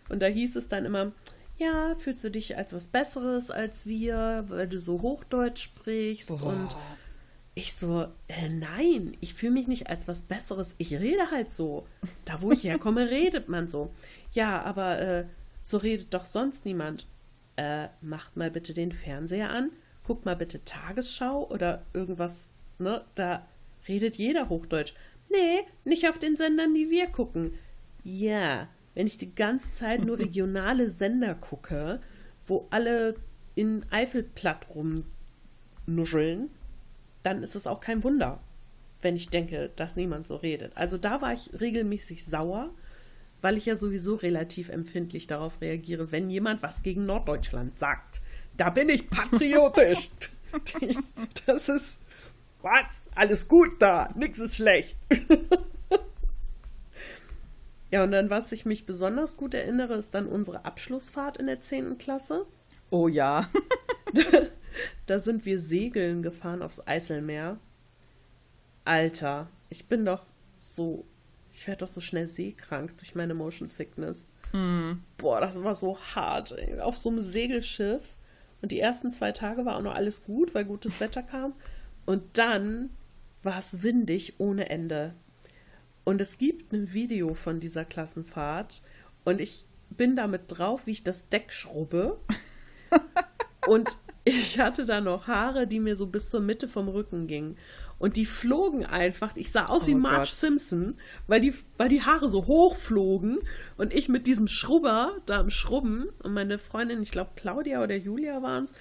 Und da hieß es dann immer, ja, fühlst du dich als was Besseres als wir, weil du so Hochdeutsch sprichst Boah. und ich so, äh, nein, ich fühle mich nicht als was Besseres. Ich rede halt so. Da, wo ich herkomme, [laughs] redet man so. Ja, aber äh, so redet doch sonst niemand. Äh, macht mal bitte den Fernseher an, guckt mal bitte Tagesschau oder irgendwas, ne? Da redet jeder Hochdeutsch. Nee, nicht auf den Sendern, die wir gucken. Ja, wenn ich die ganze Zeit nur [laughs] regionale Sender gucke, wo alle in Eifelplatt rumnuscheln, dann ist es auch kein Wunder, wenn ich denke, dass niemand so redet. Also da war ich regelmäßig sauer, weil ich ja sowieso relativ empfindlich darauf reagiere, wenn jemand was gegen Norddeutschland sagt. da bin ich patriotisch. [laughs] [laughs] das ist, was? Alles gut da, nichts ist schlecht. Ja, und dann, was ich mich besonders gut erinnere, ist dann unsere Abschlussfahrt in der 10. Klasse. Oh ja. [laughs] da, sind wir segeln gefahren aufs Eiselmeer. Alter, ich bin doch so, ich werde doch so schnell seekrank durch meine Motion Sickness. Hm. Boah, das war so hart. Ey. Auf so einem Segelschiff. Und die ersten zwei Tage war auch noch alles gut, weil gutes Wetter kam. Und dann war es windig ohne Ende. Und es gibt ein Video von dieser Klassenfahrt. Und ich bin damit drauf, wie ich das Deck schrubbe. [laughs] und ich hatte da noch Haare, die mir so bis zur Mitte vom Rücken gingen. Und die flogen einfach. Ich sah aus oh wie Marge Gott. Simpson, weil die, weil die Haare so hoch flogen. Und ich mit diesem Schrubber da am Schrubben und meine Freundin, ich glaube Claudia oder Julia waren es,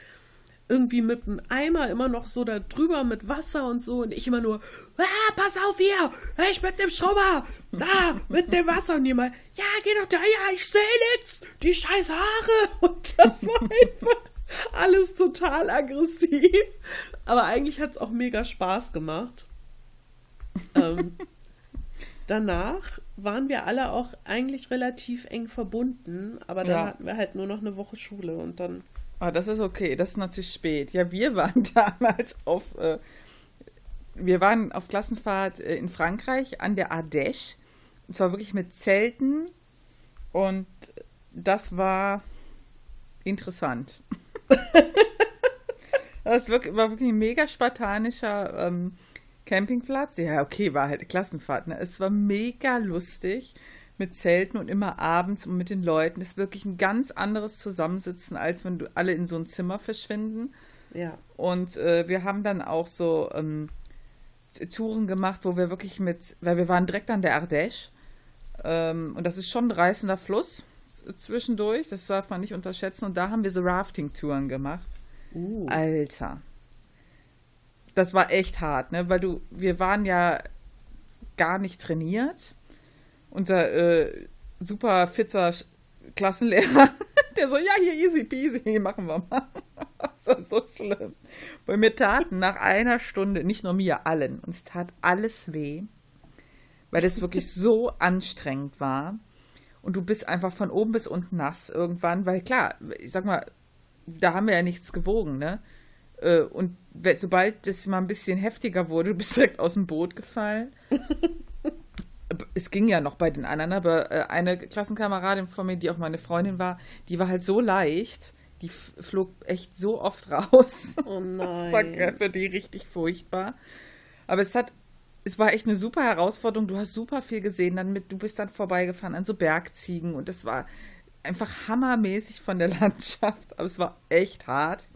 irgendwie mit einem Eimer immer noch so da drüber mit Wasser und so. Und ich immer nur, ah, pass auf hier, ich mit dem Schrubber, da, mit dem Wasser. Und jemand, ja, geh doch da, ja, ich sehe nichts, die scheiß Haare. [laughs] Und das war einfach alles total aggressiv. Aber eigentlich hat es auch mega Spaß gemacht. ähm, danach waren wir alle auch eigentlich relativ eng verbunden, aber dann ja. hatten wir halt nur noch eine Woche Schule und dann. Ah, das ist okay, das ist natürlich spät. Ja, wir [laughs] waren damals auf, äh, wir waren auf Klassenfahrt äh, in Frankreich an der Ardèche. Und zwar wirklich mit Zelten und das war interessant. [laughs] das war wirklich ein mega spartanischer ähm, Campingplatz. Ja, okay, war halt Klassenfahrt. Ne? Es war mega lustig mit Zelten und immer abends und mit den Leuten. Das ist wirklich ein ganz anderes Zusammensitzen, als wenn du alle in so ein Zimmer verschwinden. Ja. Und äh, wir haben dann auch so ähm, Touren gemacht, wo wir wirklich mit, weil wir waren direkt an der Ardèche. Ähm, und das ist schon ein reißender Fluss zwischendurch, das darf man nicht unterschätzen. Und da haben wir so Rafting-Touren gemacht. Uh. Alter. Das war echt hart, ne? Weil du, wir waren ja gar nicht trainiert. Unser äh, super fitter Klassenlehrer, [laughs] der so, ja, hier easy peasy, machen wir mal. [laughs] Das war so schlimm. Weil mir taten nach einer Stunde, nicht nur mir, allen, uns tat alles weh, weil es wirklich [laughs] so anstrengend war und du bist einfach von oben bis unten nass irgendwann, weil klar, ich sag mal, da haben wir ja nichts gewogen, ne? Äh, und sobald das mal ein bisschen heftiger wurde, du bist direkt aus dem Boot gefallen. Es ging ja noch bei den anderen, aber äh, eine Klassenkameradin von mir, die auch meine Freundin war, die war halt so leicht, die flog echt so oft [laughs] raus. Oh nein. Das war für die richtig furchtbar. Aber es hat es war echt eine super Herausforderung. Du hast super viel gesehen. Dann mit, du bist dann vorbeigefahren an so Bergziegen und es war einfach hammermäßig von der [laughs] Landschaft. Aber es war echt hart.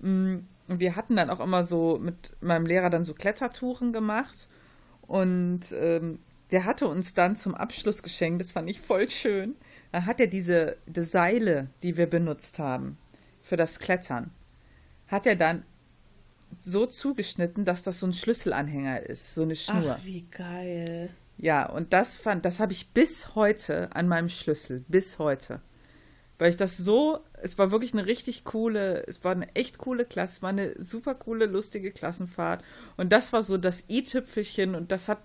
Mm, und wir hatten dann auch immer so mit meinem Lehrer dann so Klettertouren gemacht. Und ähm, der hatte uns dann zum Abschluss geschenkt. Das fand ich voll schön. Da hat er diese die Seile, die wir benutzt haben für das Klettern, hat er dann so zugeschnitten, dass das so ein Schlüsselanhänger ist, so eine Schnur. Ach, wie geil. Ja, und das fand, das habe ich bis heute an meinem Schlüssel, bis heute. Weil ich das so, es war wirklich eine richtig coole, es war eine echt coole Klasse, war eine super coole, lustige Klassenfahrt. Und das war so das i-Tüpfelchen und das hat,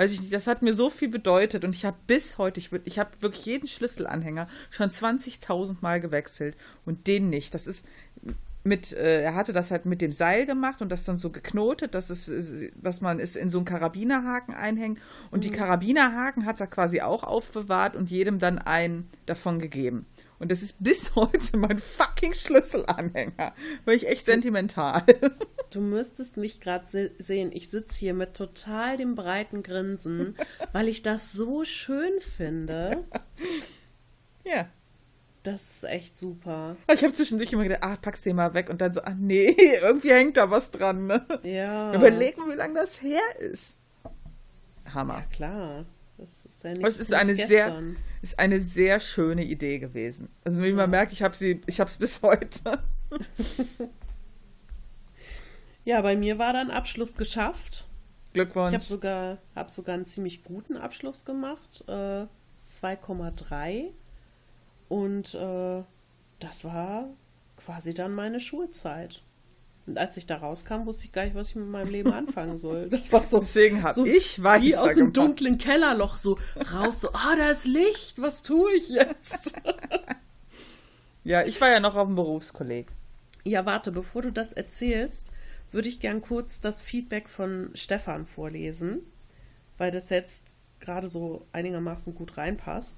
weiß ich nicht, das hat mir so viel bedeutet. Und ich habe bis heute, ich, ich habe wirklich jeden Schlüsselanhänger schon 20.000 Mal gewechselt und den nicht. Das ist, mit, äh, er hatte das halt mit dem Seil gemacht und das dann so geknotet, dass es, was man ist, in so einen Karabinerhaken einhängt. Und mhm. die Karabinerhaken hat er quasi auch aufbewahrt und jedem dann einen davon gegeben. Und das ist bis [laughs] heute mein fucking Schlüsselanhänger. War ich echt sentimental. Du müsstest mich gerade se sehen. Ich sitze hier mit total dem breiten Grinsen, [laughs] weil ich das so schön finde. Ja. Das ist echt super. Ich habe zwischendurch immer gedacht, ah, pack's den mal weg und dann so, ah nee, [laughs] irgendwie hängt da was dran. Ne? Ja. Überlegen, wie lange das her ist. Hammer. Ja, klar. Ja es ist eine sehr, ist eine sehr schöne Idee gewesen. Also wie ja. man merkt, ich habe sie, ich habe es bis heute. [laughs] ja, bei mir war dann Abschluss geschafft. Glückwunsch. Ich habe sogar, hab sogar einen ziemlich guten Abschluss gemacht. Äh, 2,3 und äh, das war quasi dann meine Schulzeit. Und als ich da rauskam, wusste ich gar nicht, was ich mit meinem Leben anfangen soll. Das war so, Deswegen habe so ich weiter wie aus dem dunklen Kellerloch so raus, so, ah, da ist Licht, was tue ich jetzt? [laughs] ja, ich war ja noch auf dem Berufskolleg. Ja, warte, bevor du das erzählst, würde ich gern kurz das Feedback von Stefan vorlesen, weil das jetzt gerade so einigermaßen gut reinpasst.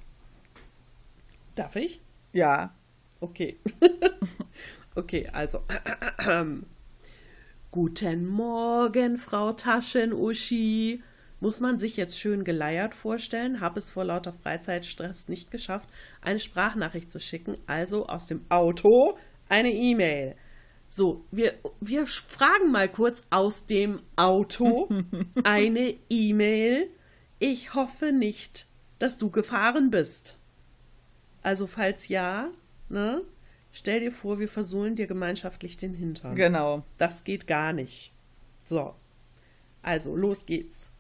Darf ich? Ja. Okay. [laughs] okay, also. [clears throat] Guten Morgen, Frau Taschenuschi. Muss man sich jetzt schön geleiert vorstellen, habe es vor lauter Freizeitstress nicht geschafft, eine Sprachnachricht zu schicken, also aus dem Auto eine E-Mail. So, wir, wir fragen mal kurz aus dem Auto [laughs] eine E-Mail. Ich hoffe nicht, dass du gefahren bist. Also, falls ja, ne? Stell dir vor, wir versohlen dir gemeinschaftlich den Hintern. Genau. Das geht gar nicht. So. Also, los geht's.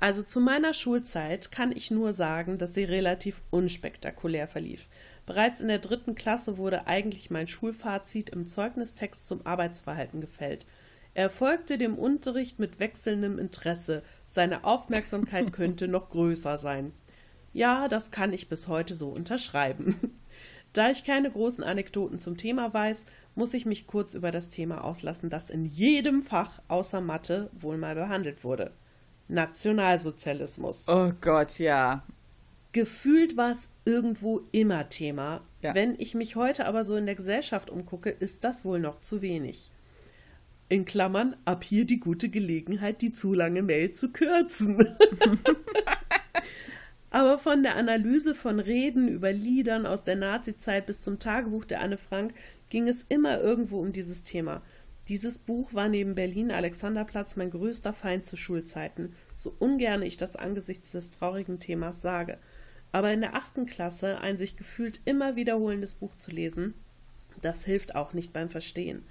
Also zu meiner Schulzeit kann ich nur sagen, dass sie relativ unspektakulär verlief. Bereits in der dritten Klasse wurde eigentlich mein Schulfazit im Zeugnistext zum Arbeitsverhalten gefällt. Er folgte dem Unterricht mit wechselndem Interesse. Seine Aufmerksamkeit [laughs] könnte noch größer sein. Ja, das kann ich bis heute so unterschreiben. Da ich keine großen Anekdoten zum Thema weiß, muss ich mich kurz über das Thema auslassen, das in jedem Fach außer Mathe wohl mal behandelt wurde. Nationalsozialismus. Oh Gott, ja. Gefühlt war es irgendwo immer Thema. Ja. Wenn ich mich heute aber so in der Gesellschaft umgucke, ist das wohl noch zu wenig. In Klammern, ab hier die gute Gelegenheit, die zu lange Mail zu kürzen. [laughs] Aber von der Analyse von Reden über Liedern aus der Nazizeit bis zum Tagebuch der Anne Frank ging es immer irgendwo um dieses Thema. Dieses Buch war neben Berlin Alexanderplatz mein größter Feind zu Schulzeiten, so ungern ich das angesichts des traurigen Themas sage. Aber in der achten Klasse ein sich gefühlt immer wiederholendes Buch zu lesen, das hilft auch nicht beim Verstehen.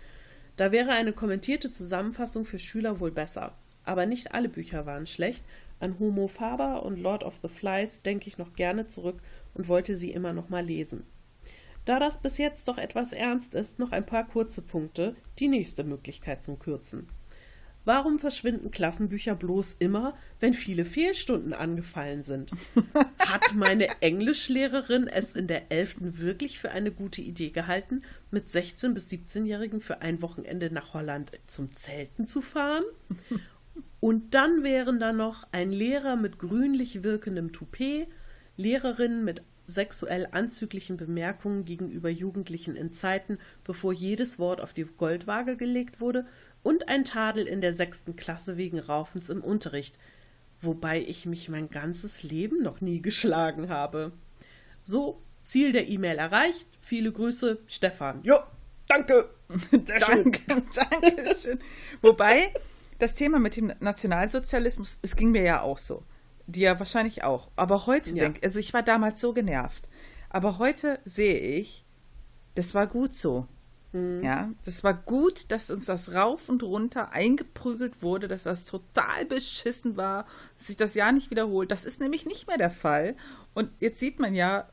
Da wäre eine kommentierte Zusammenfassung für Schüler wohl besser. Aber nicht alle Bücher waren schlecht, an Homo Faber und Lord of the Flies denke ich noch gerne zurück und wollte sie immer noch mal lesen. Da das bis jetzt doch etwas ernst ist, noch ein paar kurze Punkte, die nächste Möglichkeit zum Kürzen. Warum verschwinden Klassenbücher bloß immer, wenn viele Fehlstunden angefallen sind? Hat meine Englischlehrerin es in der 11. wirklich für eine gute Idee gehalten, mit 16- bis 17-Jährigen für ein Wochenende nach Holland zum Zelten zu fahren? Und dann wären da noch ein Lehrer mit grünlich wirkendem Toupet, Lehrerinnen mit sexuell anzüglichen Bemerkungen gegenüber Jugendlichen in Zeiten, bevor jedes Wort auf die Goldwaage gelegt wurde, und ein Tadel in der sechsten Klasse wegen Raufens im Unterricht, wobei ich mich mein ganzes Leben noch nie geschlagen habe. So, Ziel der E-Mail erreicht. Viele Grüße, Stefan. Jo, danke. [laughs] Sehr schön. Danke, [laughs] danke schön. Wobei, das Thema mit dem Nationalsozialismus, es ging mir ja auch so. Dir wahrscheinlich auch. Aber heute ja. denke also ich war damals so genervt. Aber heute sehe ich, das war gut so. Mhm. Ja, das war gut, dass uns das rauf und runter eingeprügelt wurde, dass das total beschissen war, dass sich das ja nicht wiederholt. Das ist nämlich nicht mehr der Fall. Und jetzt sieht man ja,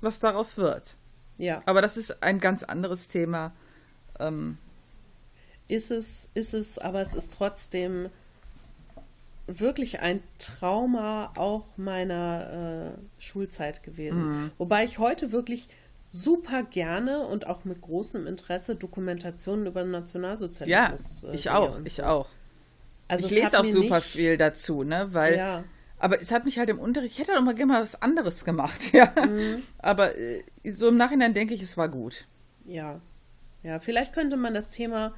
was daraus wird. Ja. Aber das ist ein ganz anderes Thema. Ähm, ist es, ist es, aber es ist trotzdem wirklich ein Trauma auch meiner äh, Schulzeit gewesen. Mhm. Wobei ich heute wirklich super gerne und auch mit großem Interesse Dokumentationen über den Nationalsozialismus. Ja, äh, ich auch, ich auch. Also ich lese auch super nicht, viel dazu, ne, weil. Ja. Aber es hat mich halt im Unterricht, ich hätte doch mal gerne mal was anderes gemacht, [laughs] ja. Mhm. Aber äh, so im Nachhinein denke ich, es war gut. Ja. Ja, vielleicht könnte man das Thema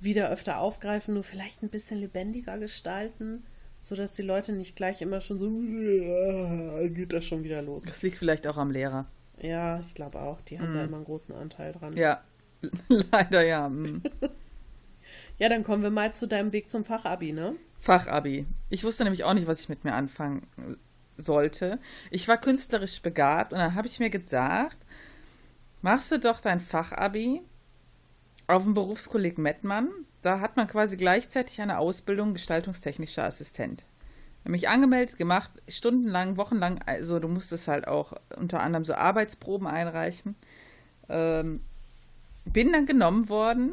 wieder öfter aufgreifen, nur vielleicht ein bisschen lebendiger gestalten, sodass die Leute nicht gleich immer schon so, geht das schon wieder los. Das liegt vielleicht auch am Lehrer. Ja, ich glaube auch. Die haben mm. da immer einen großen Anteil dran. Ja, [laughs] leider ja. Mm. [laughs] ja, dann kommen wir mal zu deinem Weg zum Fachabi, ne? Fachabi. Ich wusste nämlich auch nicht, was ich mit mir anfangen sollte. Ich war künstlerisch begabt und dann habe ich mir gedacht, machst du doch dein Fachabi auf dem Berufskolleg Mettmann. Da hat man quasi gleichzeitig eine Ausbildung gestaltungstechnischer Assistent. Mich angemeldet, gemacht, stundenlang, wochenlang. Also du musstest halt auch unter anderem so Arbeitsproben einreichen. Ähm, bin dann genommen worden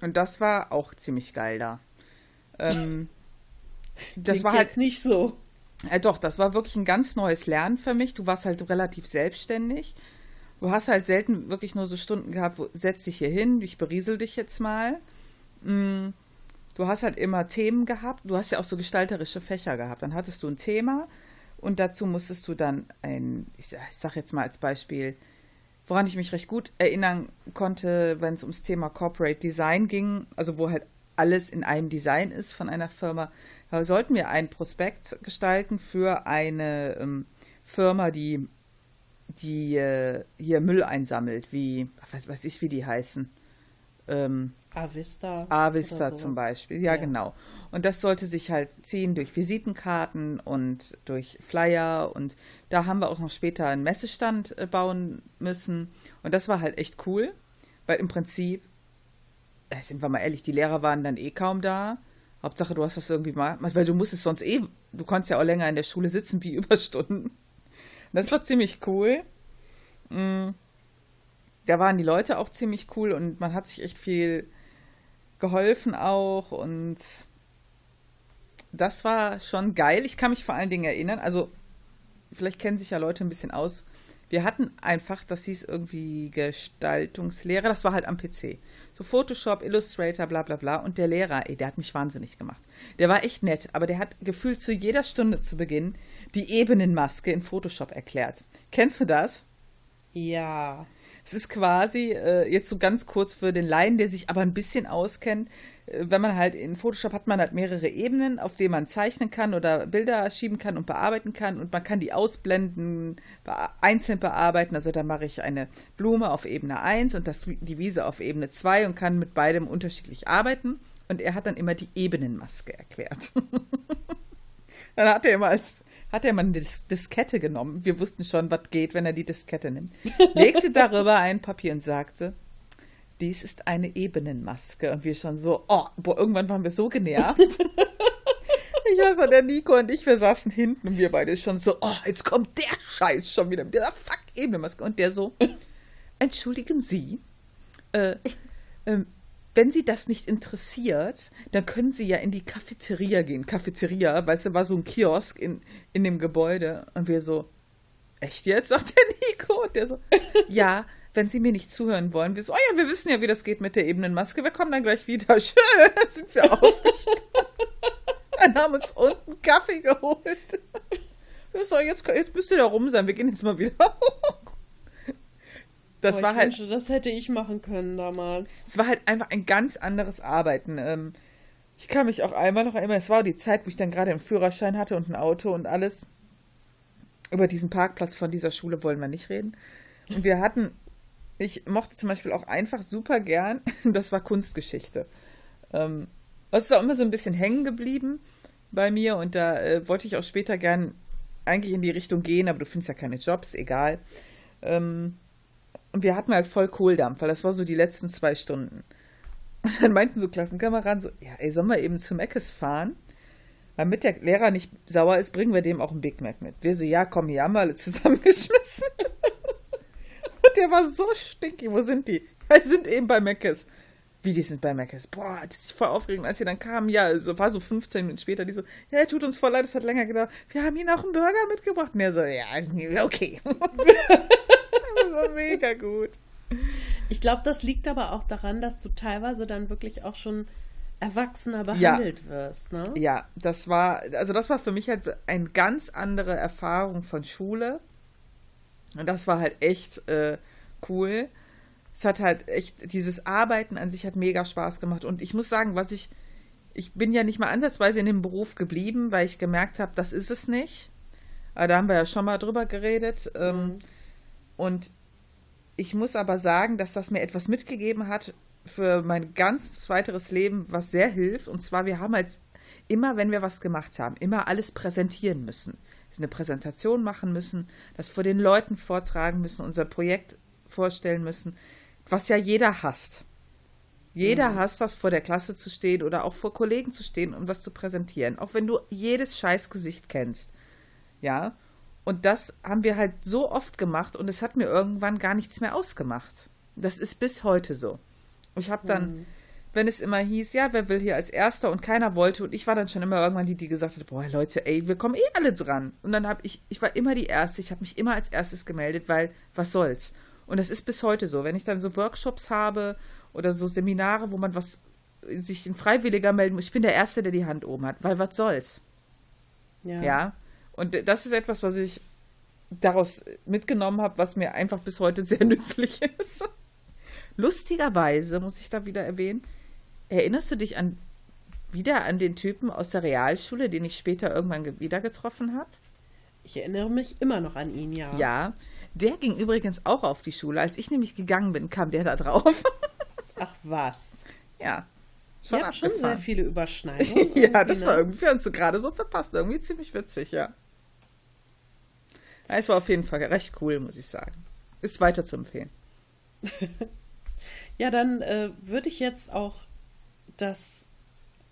und das war auch ziemlich geil da. Ähm, [laughs] das Klingt war halt nicht so. Ja, doch, das war wirklich ein ganz neues Lernen für mich. Du warst halt relativ selbstständig. Du hast halt selten wirklich nur so Stunden gehabt, wo setz dich hier hin, ich beriesel dich jetzt mal. Mm, du hast halt immer Themen gehabt. Du hast ja auch so gestalterische Fächer gehabt. Dann hattest du ein Thema und dazu musstest du dann ein, ich sag, jetzt mal als Beispiel, woran ich mich recht gut erinnern konnte, wenn es ums Thema Corporate Design ging, also wo halt alles in einem Design ist von einer Firma, da sollten wir ein Prospekt gestalten für eine ähm, Firma, die, die äh, hier Müll einsammelt, wie, was weiß ich, wie die heißen. Ähm, Avista. Avista zum Beispiel, ja, ja, genau. Und das sollte sich halt ziehen durch Visitenkarten und durch Flyer. Und da haben wir auch noch später einen Messestand äh, bauen müssen. Und das war halt echt cool, weil im Prinzip äh, sind wir mal ehrlich, die Lehrer waren dann eh kaum da. Hauptsache, du hast das irgendwie mal, weil du musstest sonst eh, du konntest ja auch länger in der Schule sitzen wie [laughs] Überstunden. Das war ziemlich cool. Mm. Da waren die Leute auch ziemlich cool und man hat sich echt viel geholfen auch und das war schon geil. Ich kann mich vor allen Dingen erinnern, also vielleicht kennen sich ja Leute ein bisschen aus. Wir hatten einfach, das hieß irgendwie Gestaltungslehre, das war halt am PC so Photoshop, Illustrator, bla bla bla. Und der Lehrer, ey, der hat mich wahnsinnig gemacht. Der war echt nett, aber der hat gefühlt zu jeder Stunde zu Beginn die Ebenenmaske in Photoshop erklärt. Kennst du das? Ja. Es ist quasi, äh, jetzt so ganz kurz für den Laien, der sich aber ein bisschen auskennt, wenn man halt in Photoshop hat man halt mehrere Ebenen, auf denen man zeichnen kann oder Bilder schieben kann und bearbeiten kann und man kann die ausblenden, einzeln bearbeiten. Also da mache ich eine Blume auf Ebene 1 und das, die Wiese auf Ebene 2 und kann mit beidem unterschiedlich arbeiten. Und er hat dann immer die Ebenenmaske erklärt. [laughs] dann hat er immer als hat er mal eine Dis Diskette genommen. Wir wussten schon, was geht, wenn er die Diskette nimmt. Legte darüber ein Papier und sagte, dies ist eine Ebenenmaske. Und wir schon so, oh, boah, irgendwann waren wir so genervt. [laughs] ich weiß noch, der Nico und ich, wir saßen hinten und wir beide schon so, oh, jetzt kommt der Scheiß schon wieder mit dieser fuck Ebenenmaske. Und der so, entschuldigen Sie, äh, äh, wenn Sie das nicht interessiert, dann können Sie ja in die Cafeteria gehen. Cafeteria, weißt du, war so ein Kiosk in, in dem Gebäude. Und wir so, echt jetzt? sagt der Nico. Und der so, ja, wenn Sie mir nicht zuhören wollen. Wir so, oh ja, wir wissen ja, wie das geht mit der Ebenenmaske. Wir kommen dann gleich wieder. [laughs] Schön, sind wir aufgestanden. dann haben uns unten Kaffee geholt. Wir so, jetzt, jetzt müsst ihr da rum sein. Wir gehen jetzt mal wieder hoch. Das Boah, war halt. Wünschte, das hätte ich machen können damals. Es war halt einfach ein ganz anderes Arbeiten. Ähm, ich kann mich auch einmal noch erinnern, es war die Zeit, wo ich dann gerade einen Führerschein hatte und ein Auto und alles. Über diesen Parkplatz von dieser Schule wollen wir nicht reden. Und wir hatten, ich mochte zum Beispiel auch einfach super gern, [laughs] das war Kunstgeschichte. Ähm, das ist auch immer so ein bisschen hängen geblieben bei mir und da äh, wollte ich auch später gern eigentlich in die Richtung gehen, aber du findest ja keine Jobs, egal. Ähm, und wir hatten halt voll Kohldampf, weil das war so die letzten zwei Stunden. [laughs] Und dann meinten so Klassenkameraden so, ja, ey, sollen wir eben zum Eckes fahren? Damit der Lehrer nicht sauer ist, bringen wir dem auch ein Big Mac mit. Wir so, ja, komm, hier haben wir alle [laughs] zusammengeschmissen. Der war so stinky. Wo sind die? Die sind eben bei Meckes. Wie, die sind bei Meckes? Boah, das ist voll aufregend. Als sie dann kamen, ja, so, war so 15 Minuten später, die so, ja, tut uns voll leid, es hat länger gedauert. Wir haben ihnen auch einen Burger mitgebracht. Und er so, ja, [laughs] okay. so mega gut. Ich glaube, das liegt aber auch daran, dass du teilweise dann wirklich auch schon erwachsener behandelt ja. wirst, ne? Ja, das war, also das war für mich halt eine ganz andere Erfahrung von Schule. Und das war halt echt äh, cool. Es hat halt echt, dieses Arbeiten an sich hat mega Spaß gemacht. Und ich muss sagen, was ich, ich bin ja nicht mal ansatzweise in dem Beruf geblieben, weil ich gemerkt habe, das ist es nicht. Aber da haben wir ja schon mal drüber geredet. Ähm, mhm. Und ich muss aber sagen, dass das mir etwas mitgegeben hat für mein ganz weiteres Leben, was sehr hilft. Und zwar, wir haben halt immer, wenn wir was gemacht haben, immer alles präsentieren müssen. Eine Präsentation machen müssen, das vor den Leuten vortragen müssen, unser Projekt vorstellen müssen, was ja jeder hasst. Jeder mhm. hasst das, vor der Klasse zu stehen oder auch vor Kollegen zu stehen und was zu präsentieren. Auch wenn du jedes Scheißgesicht kennst. Ja. Und das haben wir halt so oft gemacht und es hat mir irgendwann gar nichts mehr ausgemacht. Das ist bis heute so. Ich habe dann, mhm. Wenn es immer hieß, ja, wer will hier als Erster und keiner wollte und ich war dann schon immer irgendwann die, die gesagt hat, boah Leute, ey, wir kommen eh alle dran. Und dann habe ich, ich war immer die Erste, ich habe mich immer als erstes gemeldet, weil was soll's. Und das ist bis heute so. Wenn ich dann so Workshops habe oder so Seminare, wo man was sich ein Freiwilliger melden muss, ich bin der Erste, der die Hand oben hat, weil was soll's. Ja. ja. Und das ist etwas, was ich daraus mitgenommen habe, was mir einfach bis heute sehr [laughs] nützlich ist. Lustigerweise, muss ich da wieder erwähnen, erinnerst du dich an wieder an den Typen aus der Realschule, den ich später irgendwann wieder getroffen habe? Ich erinnere mich immer noch an ihn, ja. Ja, der ging übrigens auch auf die Schule. Als ich nämlich gegangen bin, kam der da drauf. [laughs] Ach was. Ja. Schon ja, schon sehr viele Überschneidungen. [laughs] ja, das war ne? irgendwie für uns so gerade so verpasst. Irgendwie ziemlich witzig, ja. Es war auf jeden Fall recht cool, muss ich sagen. Ist weiter zu empfehlen. [laughs] ja, dann äh, würde ich jetzt auch das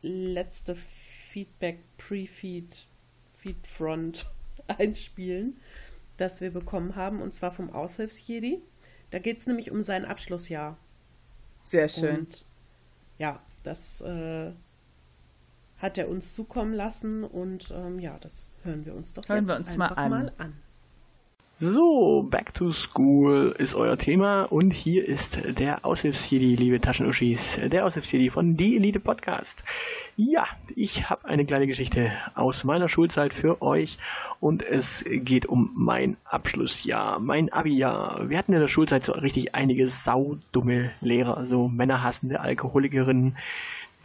letzte Feedback, Pre-Feed, Feedfront [laughs] einspielen, das wir bekommen haben, und zwar vom Aushilfsjedi. Da geht es nämlich um sein Abschlussjahr. Sehr schön. Und ja, das äh, hat er uns zukommen lassen und ähm, ja, das hören wir uns doch hören jetzt wir uns einfach mal an. mal an. So, Back to School ist euer Thema und hier ist der Aushilfs-CD, liebe Taschenuschis, der Aushilfs-CD von Die Elite Podcast. Ja, ich habe eine kleine Geschichte aus meiner Schulzeit für euch und es geht um mein Abschlussjahr, mein Abi-Jahr. Wir hatten in der Schulzeit so richtig einige saudumme Lehrer, so männerhassende Alkoholikerinnen,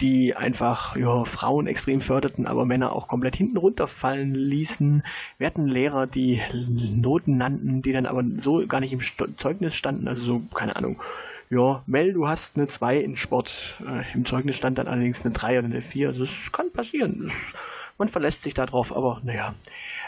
die einfach ja, Frauen extrem förderten, aber Männer auch komplett hinten runterfallen ließen. Wir hatten Lehrer, die Noten nannten, die dann aber so gar nicht im Zeugnis standen, also so, keine Ahnung. Ja, Mel, du hast eine 2 in Sport. Äh, Im Zeugnis stand dann allerdings eine 3 oder eine 4. Also das kann passieren. Das, man verlässt sich darauf, aber naja.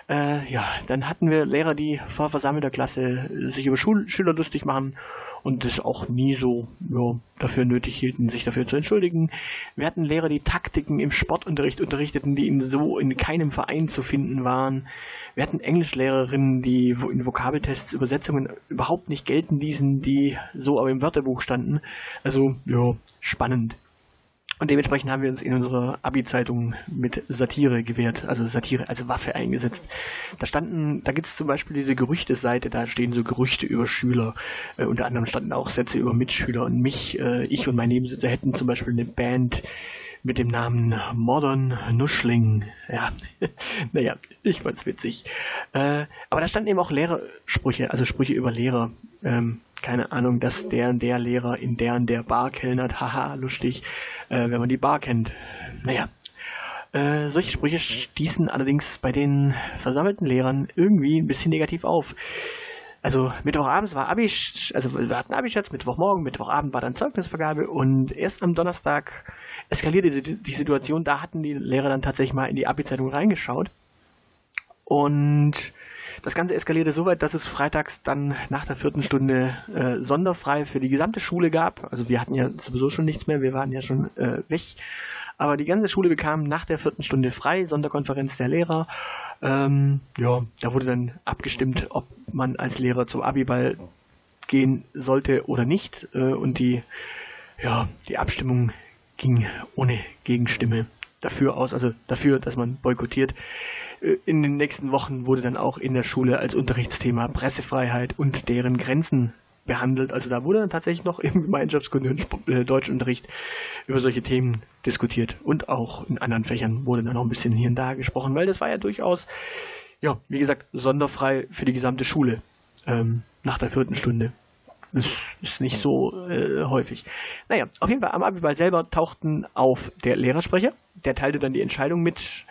Äh, ja, dann hatten wir Lehrer, die vor versammelter Klasse sich über Schul Schüler lustig machen und es auch nie so ja, dafür nötig hielten, sich dafür zu entschuldigen. Wir hatten Lehrer, die Taktiken im Sportunterricht unterrichteten, die in so in keinem Verein zu finden waren. Wir hatten Englischlehrerinnen, die in Vokabeltests Übersetzungen überhaupt nicht gelten ließen, die so aber im Wörterbuch standen. Also, ja, spannend. Und dementsprechend haben wir uns in unserer Abi-Zeitung mit Satire gewehrt, also Satire als Waffe eingesetzt. Da standen, da gibt es zum Beispiel diese Gerüchteseite, da stehen so Gerüchte über Schüler. Äh, unter anderem standen auch Sätze über Mitschüler und mich. Äh, ich und mein Nebensitzer hätten zum Beispiel eine Band mit dem Namen Modern Nuschling. Ja, [laughs] naja, ich fand's witzig. Äh, aber da standen eben auch Lehrersprüche, also Sprüche über Lehrer. Ähm, keine Ahnung, dass der und der Lehrer in der und der Bar kellnert, [laughs] haha, lustig, äh, wenn man die Bar kennt. Naja, äh, solche Sprüche stießen allerdings bei den versammelten Lehrern irgendwie ein bisschen negativ auf. Also Mittwochabends war Abi, also wir hatten Abi-Schatz, Mittwochmorgen, Mittwochabend war dann Zeugnisvergabe und erst am Donnerstag eskalierte die, die Situation, da hatten die Lehrer dann tatsächlich mal in die Abi-Zeitung reingeschaut und das Ganze eskalierte so weit, dass es freitags dann nach der vierten Stunde äh, sonderfrei für die gesamte Schule gab. Also wir hatten ja sowieso schon nichts mehr, wir waren ja schon äh, weg. Aber die ganze Schule bekam nach der vierten Stunde frei, Sonderkonferenz der Lehrer. Ähm, ja, da wurde dann abgestimmt, ob man als Lehrer zum Abiball gehen sollte oder nicht. Äh, und die, ja, die Abstimmung ging ohne Gegenstimme dafür aus, also dafür, dass man boykottiert. Äh, in den nächsten Wochen wurde dann auch in der Schule als Unterrichtsthema Pressefreiheit und deren Grenzen behandelt. Also da wurde dann tatsächlich noch [laughs] im Gemeinschaftskunde und äh, Deutschunterricht über solche Themen diskutiert. Und auch in anderen Fächern wurde dann noch ein bisschen hier und da gesprochen, weil das war ja durchaus, ja, wie gesagt, sonderfrei für die gesamte Schule ähm, nach der vierten Stunde. Das ist nicht so äh, häufig. Naja, auf jeden Fall am Abiball selber tauchten auf der Lehrersprecher. Der teilte dann die Entscheidung mit,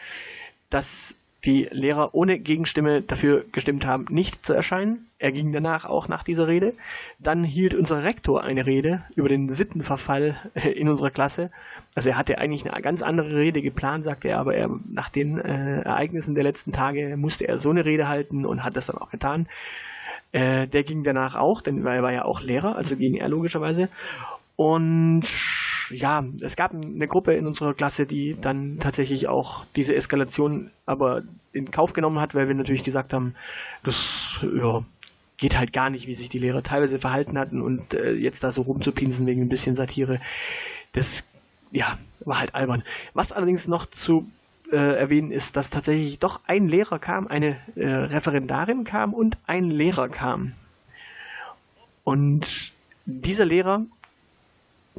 dass die Lehrer ohne Gegenstimme dafür gestimmt haben, nicht zu erscheinen. Er ging danach auch nach dieser Rede. Dann hielt unser Rektor eine Rede über den Sittenverfall in unserer Klasse. Also er hatte eigentlich eine ganz andere Rede geplant, sagte er, aber er, nach den äh, Ereignissen der letzten Tage musste er so eine Rede halten und hat das dann auch getan. Äh, der ging danach auch, denn er war ja auch Lehrer, also ging er logischerweise. Und ja, es gab eine Gruppe in unserer Klasse, die dann tatsächlich auch diese Eskalation aber in Kauf genommen hat, weil wir natürlich gesagt haben, das ja, geht halt gar nicht, wie sich die Lehrer teilweise verhalten hatten und äh, jetzt da so rumzupinsen wegen ein bisschen Satire, das ja, war halt albern. Was allerdings noch zu äh, erwähnen ist, dass tatsächlich doch ein Lehrer kam, eine äh, Referendarin kam und ein Lehrer kam. Und dieser Lehrer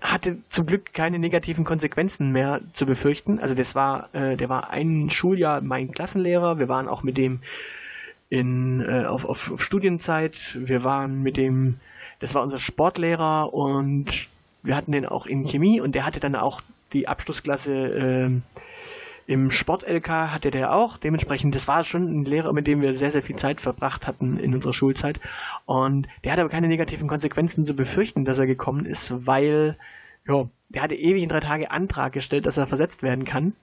hatte zum Glück keine negativen Konsequenzen mehr zu befürchten. Also das war, äh, der war ein Schuljahr mein Klassenlehrer. Wir waren auch mit dem in, äh, auf, auf, auf Studienzeit. Wir waren mit dem, das war unser Sportlehrer und wir hatten den auch in Chemie und der hatte dann auch die Abschlussklasse äh, im Sport-LK hatte der auch. Dementsprechend, das war schon ein Lehrer, mit dem wir sehr, sehr viel Zeit verbracht hatten in unserer Schulzeit. Und der hatte aber keine negativen Konsequenzen zu befürchten, dass er gekommen ist, weil, ja, der hatte ewig in drei Tage Antrag gestellt, dass er versetzt werden kann.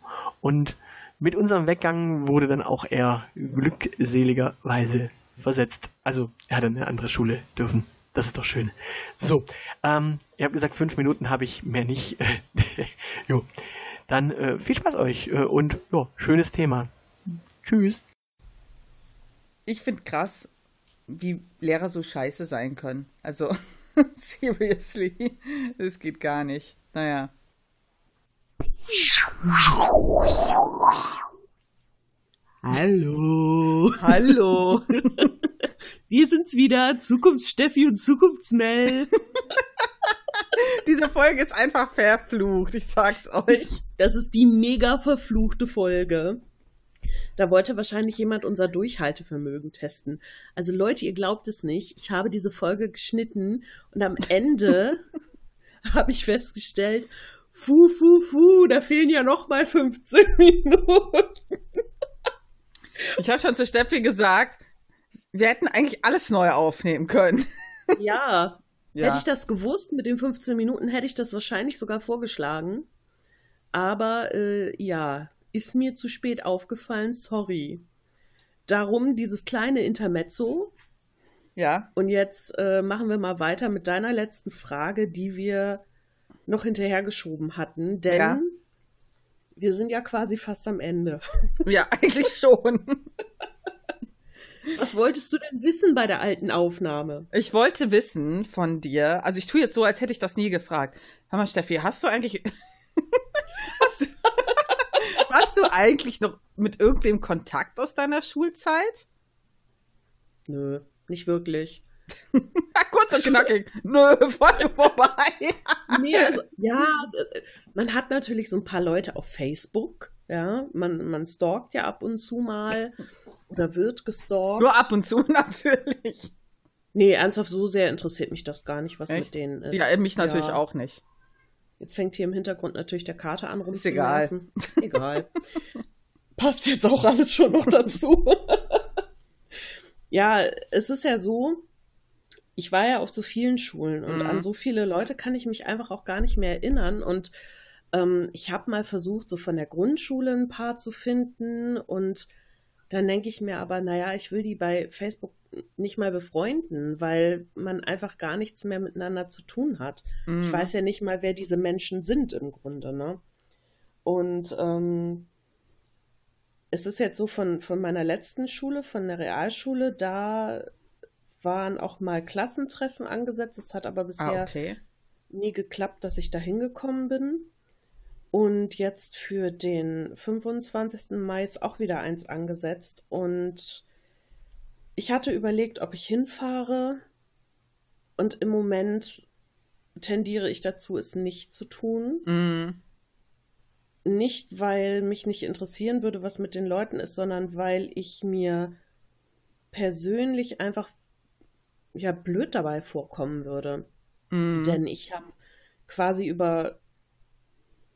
Und mit unserem Weggang wurde dann auch er glückseligerweise versetzt. Also er hat eine andere Schule dürfen. Das ist doch schön. So, ähm, ihr habt gesagt, fünf Minuten habe ich mehr nicht. [laughs] jo. Dann äh, viel Spaß euch äh, und ja, schönes Thema. Tschüss. Ich finde krass, wie Lehrer so scheiße sein können. Also, [laughs] seriously, das geht gar nicht. Naja. Hallo. Hallo. [laughs] Wir sind's wieder, Zukunftssteffi und Zukunftsmel. [laughs] Diese Folge ist einfach verflucht, ich sag's euch. Das ist die mega verfluchte Folge. Da wollte wahrscheinlich jemand unser Durchhaltevermögen testen. Also Leute, ihr glaubt es nicht. Ich habe diese Folge geschnitten und am Ende [laughs] habe ich festgestellt, fu, fu, fu, da fehlen ja noch mal 15 [laughs] Minuten. Ich habe schon zu Steffi gesagt, wir hätten eigentlich alles neu aufnehmen können. [laughs] Ja, ja. Hätte ich das gewusst mit den 15 Minuten, hätte ich das wahrscheinlich sogar vorgeschlagen. Aber äh, ja, ist mir zu spät aufgefallen, sorry. Darum dieses kleine Intermezzo. Ja. Und jetzt äh, machen wir mal weiter mit deiner letzten Frage, die wir noch hinterhergeschoben hatten. Denn ja. wir sind ja quasi fast am Ende. Ja, eigentlich schon. [laughs] Was wolltest du denn wissen bei der alten Aufnahme? Ich wollte wissen von dir, also ich tue jetzt so, als hätte ich das nie gefragt. Hör mal, Steffi, hast du eigentlich. [laughs] hast, du, hast du eigentlich noch mit irgendwem Kontakt aus deiner Schulzeit? Nö, nicht wirklich. [laughs] Kurz und knackig. Nö, voll vorbei. nee, also, ja, man hat natürlich so ein paar Leute auf Facebook. Ja, man, man stalkt ja ab und zu mal oder wird gestalkt. Nur ab und zu [laughs] natürlich. Nee, ernsthaft, so sehr interessiert mich das gar nicht, was Echt? mit denen ist. Ja, mich natürlich ja. auch nicht. Jetzt fängt hier im Hintergrund natürlich der Kater an rumzulaufen. Ist egal. Egal. [laughs] Passt jetzt auch alles schon noch dazu. [laughs] ja, es ist ja so, ich war ja auf so vielen Schulen und mhm. an so viele Leute kann ich mich einfach auch gar nicht mehr erinnern. Und ähm, ich habe mal versucht, so von der Grundschule ein paar zu finden und dann denke ich mir aber, naja, ich will die bei Facebook nicht mal befreunden, weil man einfach gar nichts mehr miteinander zu tun hat. Mhm. Ich weiß ja nicht mal, wer diese Menschen sind im Grunde, ne? Und ähm, es ist jetzt so von, von meiner letzten Schule, von der Realschule, da waren auch mal Klassentreffen angesetzt. Es hat aber ah, bisher ah, okay. nie geklappt, dass ich da hingekommen bin. Und jetzt für den 25. Mai ist auch wieder eins angesetzt. Und ich hatte überlegt, ob ich hinfahre. Und im Moment tendiere ich dazu, es nicht zu tun. Mm. Nicht, weil mich nicht interessieren würde, was mit den Leuten ist, sondern weil ich mir persönlich einfach ja blöd dabei vorkommen würde. Mm. Denn ich habe quasi über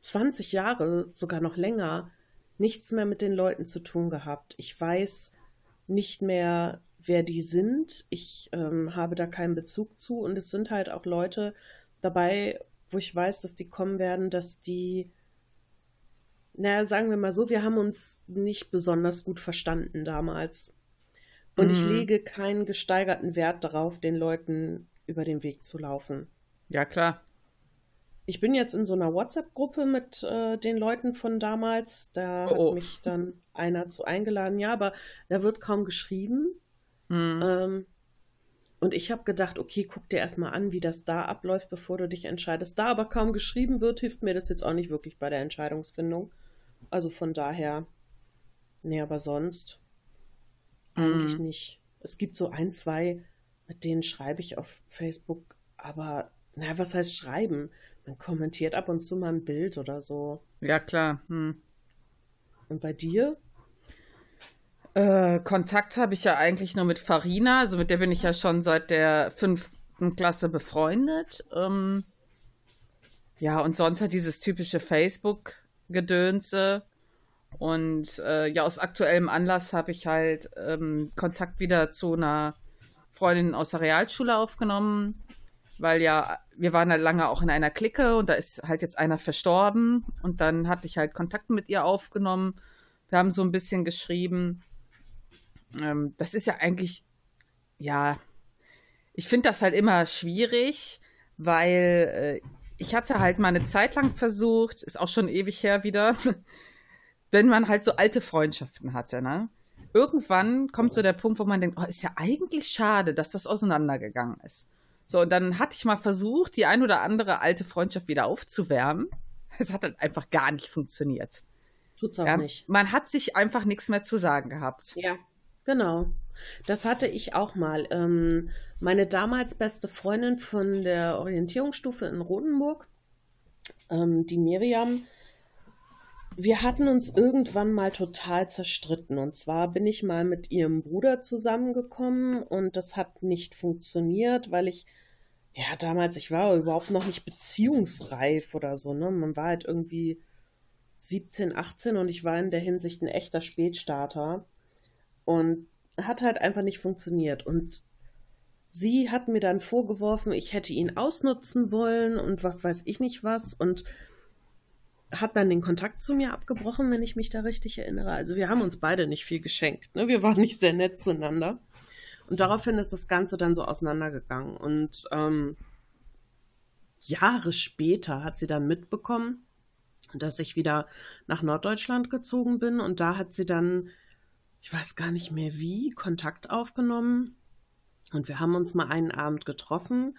20 Jahre, sogar noch länger, nichts mehr mit den Leuten zu tun gehabt. Ich weiß nicht mehr, wer die sind. Ich ähm, habe da keinen Bezug zu. Und es sind halt auch Leute dabei, wo ich weiß, dass die kommen werden, dass die, naja, sagen wir mal so, wir haben uns nicht besonders gut verstanden damals. Und mhm. ich lege keinen gesteigerten Wert darauf, den Leuten über den Weg zu laufen. Ja, klar. Ich bin jetzt in so einer WhatsApp-Gruppe mit äh, den Leuten von damals. Da oh. hat oh. mich dann einer zu eingeladen. Ja, aber da wird kaum geschrieben. Mhm. Ähm, Und ich habe gedacht, okay, guck dir erstmal an, wie das da abläuft, bevor du dich entscheidest. Da aber kaum geschrieben wird, hilft mir das jetzt auch nicht wirklich bei der Entscheidungsfindung. Also von daher, nee, aber sonst eigentlich mhm. nicht. Es gibt so ein, zwei, mit denen schreibe ich auf Facebook, aber na, was heißt schreiben? Man kommentiert ab und zu mal ein Bild oder so. Ja, klar. Hm. Und bei dir? Äh, Kontakt habe ich ja eigentlich nur mit Farina, also mit der bin ich ja schon seit der fünften Klasse befreundet. Ähm, ja, und sonst halt dieses typische Facebook-Gedönse. Und äh, ja, aus aktuellem Anlass habe ich halt ähm, Kontakt wieder zu einer Freundin aus der Realschule aufgenommen, weil ja, wir waren halt lange auch in einer Clique und da ist halt jetzt einer verstorben und dann hatte ich halt Kontakt mit ihr aufgenommen. Wir haben so ein bisschen geschrieben. Ähm, das ist ja eigentlich, ja, ich finde das halt immer schwierig, weil äh, ich hatte halt mal eine Zeit lang versucht, ist auch schon ewig her wieder, [laughs] wenn man halt so alte Freundschaften hatte, ne? Irgendwann kommt so der Punkt, wo man denkt, oh, ist ja eigentlich schade, dass das auseinandergegangen ist. So, und dann hatte ich mal versucht, die ein oder andere alte Freundschaft wieder aufzuwärmen. [laughs] Es hat halt einfach gar nicht funktioniert. Tut's auch ja, nicht. Man hat sich einfach nichts mehr zu sagen gehabt. Ja, genau. Das hatte ich auch mal. Ähm, meine damals beste Freundin von der Orientierungsstufe in Rodenburg, ähm, die Miriam, wir hatten uns irgendwann mal total zerstritten. Und zwar bin ich mal mit ihrem Bruder zusammengekommen und das hat nicht funktioniert, weil ich, ja, damals, ich war überhaupt noch nicht beziehungsreif oder so, ne? Man war halt irgendwie 17, 18 und ich war in der Hinsicht ein echter Spätstarter. Und hat halt einfach nicht funktioniert. Und sie hat mir dann vorgeworfen, ich hätte ihn ausnutzen wollen und was weiß ich nicht was. Und hat dann den Kontakt zu mir abgebrochen, wenn ich mich da richtig erinnere. Also wir haben uns beide nicht viel geschenkt. Ne? Wir waren nicht sehr nett zueinander. Und daraufhin ist das Ganze dann so auseinandergegangen. Und ähm, Jahre später hat sie dann mitbekommen, dass ich wieder nach Norddeutschland gezogen bin. Und da hat sie dann, ich weiß gar nicht mehr wie, Kontakt aufgenommen. Und wir haben uns mal einen Abend getroffen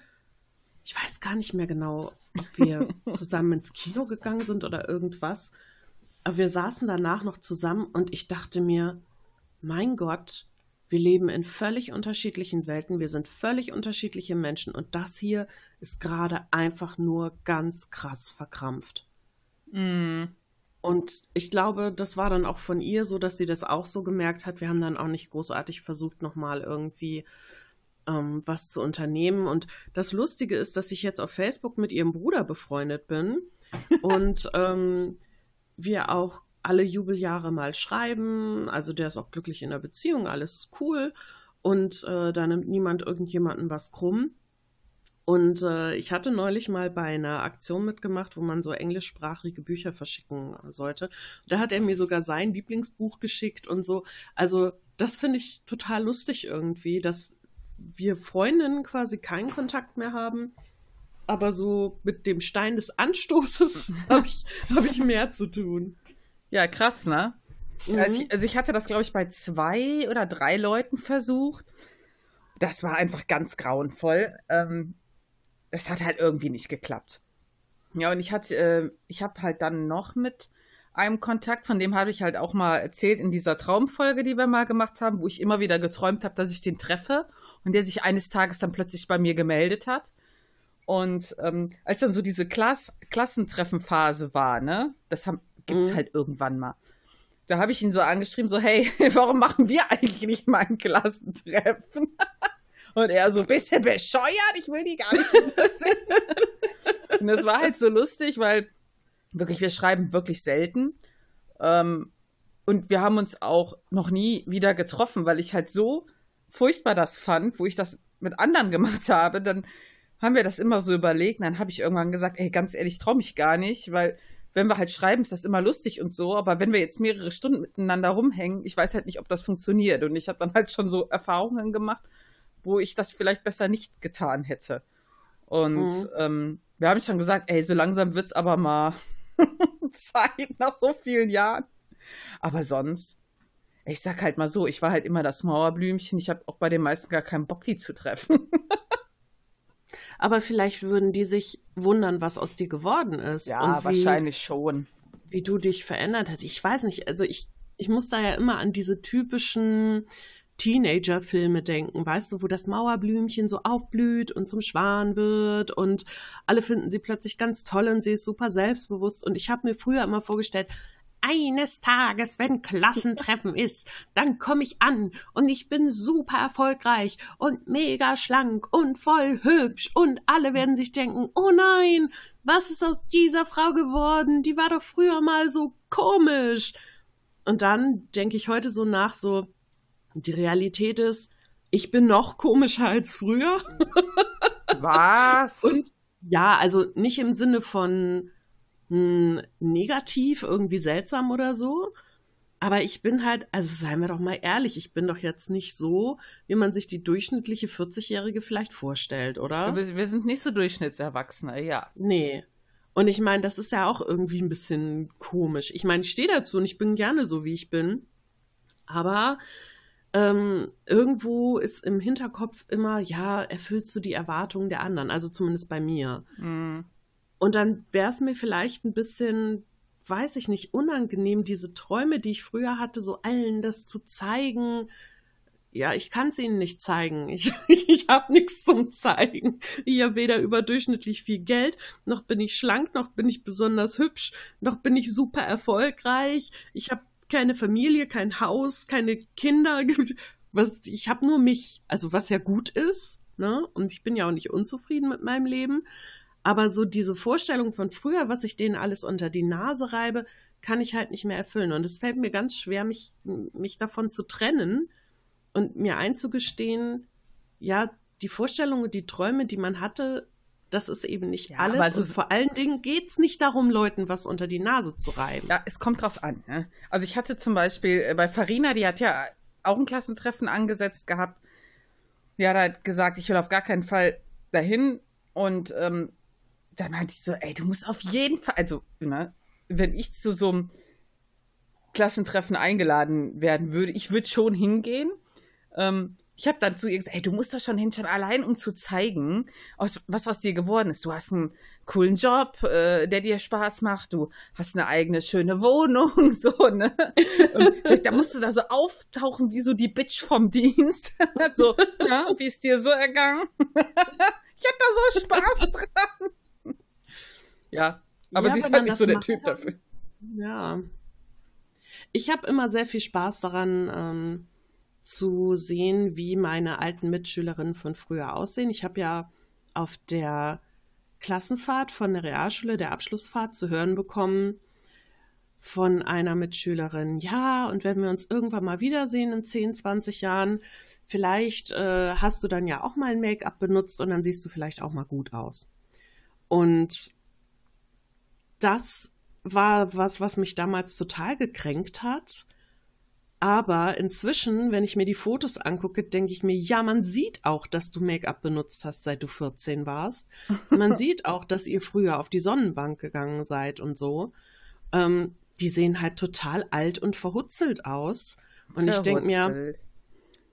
ich weiß gar nicht mehr genau, ob wir [laughs] zusammen ins Kino gegangen sind oder irgendwas. Aber wir saßen danach noch zusammen und ich dachte mir, mein Gott, wir leben in völlig unterschiedlichen Welten, wir sind völlig unterschiedliche Menschen und das hier ist gerade einfach nur ganz krass verkrampft. Mm. Und ich glaube, das war dann auch von ihr so, dass sie das auch so gemerkt hat. Wir haben dann auch nicht großartig versucht, nochmal irgendwie ähm, was zu unternehmen. Und das Lustige ist, dass ich jetzt auf Facebook mit ihrem Bruder befreundet bin [laughs] und ähm, wir auch alle Jubeljahre mal schreiben. Also der ist auch glücklich in der Beziehung, alles ist cool. Und äh, da nimmt niemand irgendjemanden was krumm. Und äh, ich hatte neulich mal bei einer Aktion mitgemacht, wo man so englischsprachige Bücher verschicken sollte. Da hat er mir sogar sein Lieblingsbuch geschickt und so. Also das finde ich total lustig irgendwie, dass wir Freundinnen quasi keinen Kontakt mehr haben. Aber so mit dem Stein des Anstoßes [laughs] habe ich, hab ich mehr zu tun. Ja, krass, ne? Mhm. Also, ich, also ich hatte das, glaube ich, bei zwei oder drei Leuten versucht. Das war einfach ganz grauenvoll. Ähm, es hat halt irgendwie nicht geklappt. Ja, und ich hatte, äh, ich habe halt dann noch mit einem Kontakt, von dem habe ich halt auch mal erzählt in dieser Traumfolge, die wir mal gemacht haben, wo ich immer wieder geträumt habe, dass ich den treffe und der sich eines Tages dann plötzlich bei mir gemeldet hat. Und ähm, als dann so diese Klass Klassentreffenphase war, ne, das gibt es mhm. halt irgendwann mal. Da habe ich ihn so angeschrieben, so, hey, [laughs] warum machen wir eigentlich nicht mal ein Klassentreffen? [laughs] Und er so, bist du bescheuert? Ich will die gar nicht [laughs] Und das war halt so lustig, weil wirklich, wir schreiben wirklich selten. Ähm, und wir haben uns auch noch nie wieder getroffen, weil ich halt so furchtbar das fand, wo ich das mit anderen gemacht habe, dann haben wir das immer so überlegt. Und dann habe ich irgendwann gesagt, ey, ganz ehrlich, traue mich gar nicht, weil wenn wir halt schreiben, ist das immer lustig und so, aber wenn wir jetzt mehrere Stunden miteinander rumhängen, ich weiß halt nicht, ob das funktioniert. Und ich habe dann halt schon so Erfahrungen gemacht, wo ich das vielleicht besser nicht getan hätte. Und mhm. ähm, wir haben schon gesagt, ey, so langsam wird's aber mal [laughs] Zeit nach so vielen Jahren. Aber sonst, ich sag halt mal so, ich war halt immer das Mauerblümchen. Ich habe auch bei den meisten gar keinen Bock, die zu treffen. [laughs] Aber vielleicht würden die sich wundern, was aus dir geworden ist. Ja, wie, wahrscheinlich schon. Wie du dich verändert hast. Ich weiß nicht, also ich, ich muss da ja immer an diese typischen Teenager-Filme denken, weißt du, wo das Mauerblümchen so aufblüht und zum Schwan wird und alle finden sie plötzlich ganz toll und sie ist super selbstbewusst. Und ich habe mir früher immer vorgestellt, eines Tages, wenn Klassentreffen ist, dann komme ich an und ich bin super erfolgreich und mega schlank und voll hübsch und alle werden sich denken, oh nein, was ist aus dieser Frau geworden? Die war doch früher mal so komisch. Und dann denke ich heute so nach, so, die Realität ist, ich bin noch komischer als früher. Was? [laughs] Und ja, also nicht im Sinne von, negativ, irgendwie seltsam oder so. Aber ich bin halt, also seien wir doch mal ehrlich, ich bin doch jetzt nicht so, wie man sich die durchschnittliche 40-Jährige vielleicht vorstellt, oder? Wir, wir sind nicht so Durchschnittserwachsene, ja. Nee. Und ich meine, das ist ja auch irgendwie ein bisschen komisch. Ich meine, ich stehe dazu und ich bin gerne so, wie ich bin. Aber ähm, irgendwo ist im Hinterkopf immer, ja, erfüllst du die Erwartungen der anderen, also zumindest bei mir. Mhm. Und dann wäre es mir vielleicht ein bisschen, weiß ich nicht, unangenehm, diese Träume, die ich früher hatte, so allen das zu zeigen. Ja, ich kann es ihnen nicht zeigen. Ich, [laughs] ich habe nichts zum Zeigen. Ich habe weder überdurchschnittlich viel Geld, noch bin ich schlank, noch bin ich besonders hübsch, noch bin ich super erfolgreich. Ich habe keine Familie, kein Haus, keine Kinder. [laughs] Was, ich habe nur mich, also was ja gut ist. Ne? Und ich bin ja auch nicht unzufrieden mit meinem Leben. Aber so diese Vorstellung von früher, was ich denen alles unter die Nase reibe, kann ich halt nicht mehr erfüllen. Und es fällt mir ganz schwer, mich, mich davon zu trennen und mir einzugestehen, ja, die Vorstellungen, die Träume, die man hatte, das ist eben nicht ja, alles. Also, vor allen Dingen geht es nicht darum, Leuten was unter die Nase zu reiben. Ja, es kommt drauf an. Ne? Also ich hatte zum Beispiel äh, bei Farina, die hat ja auch ein Klassentreffen angesetzt gehabt. Die hat halt gesagt, ich will auf gar keinen Fall dahin. Und ähm, dann meinte ich so, ey, du musst auf jeden Fall, also, ne, wenn ich zu so einem Klassentreffen eingeladen werden würde, ich würde schon hingehen. Ähm, ich habe dann zu ihr gesagt, ey, du musst da schon hin, allein, um zu zeigen, aus, was aus dir geworden ist. Du hast einen coolen Job, äh, der dir Spaß macht. Du hast eine eigene schöne Wohnung, [laughs] so, ne? Da musst du da so auftauchen wie so die Bitch vom Dienst. [laughs] so, ja, wie ist dir so ergangen? [laughs] ich hatte da so Spaß dran. Ja, aber ja, sie ist halt nicht so der Typ kann. dafür. Ja. Ich habe immer sehr viel Spaß daran, ähm, zu sehen, wie meine alten Mitschülerinnen von früher aussehen. Ich habe ja auf der Klassenfahrt von der Realschule, der Abschlussfahrt, zu hören bekommen von einer Mitschülerin, ja, und wenn wir uns irgendwann mal wiedersehen in 10, 20 Jahren, vielleicht äh, hast du dann ja auch mal ein Make-up benutzt und dann siehst du vielleicht auch mal gut aus. Und das war was, was mich damals total gekränkt hat. Aber inzwischen, wenn ich mir die Fotos angucke, denke ich mir, ja, man sieht auch, dass du Make-up benutzt hast, seit du 14 warst. Man [laughs] sieht auch, dass ihr früher auf die Sonnenbank gegangen seid und so. Ähm, die sehen halt total alt und verhutzelt aus. Und verhutzelt. ich denke mir,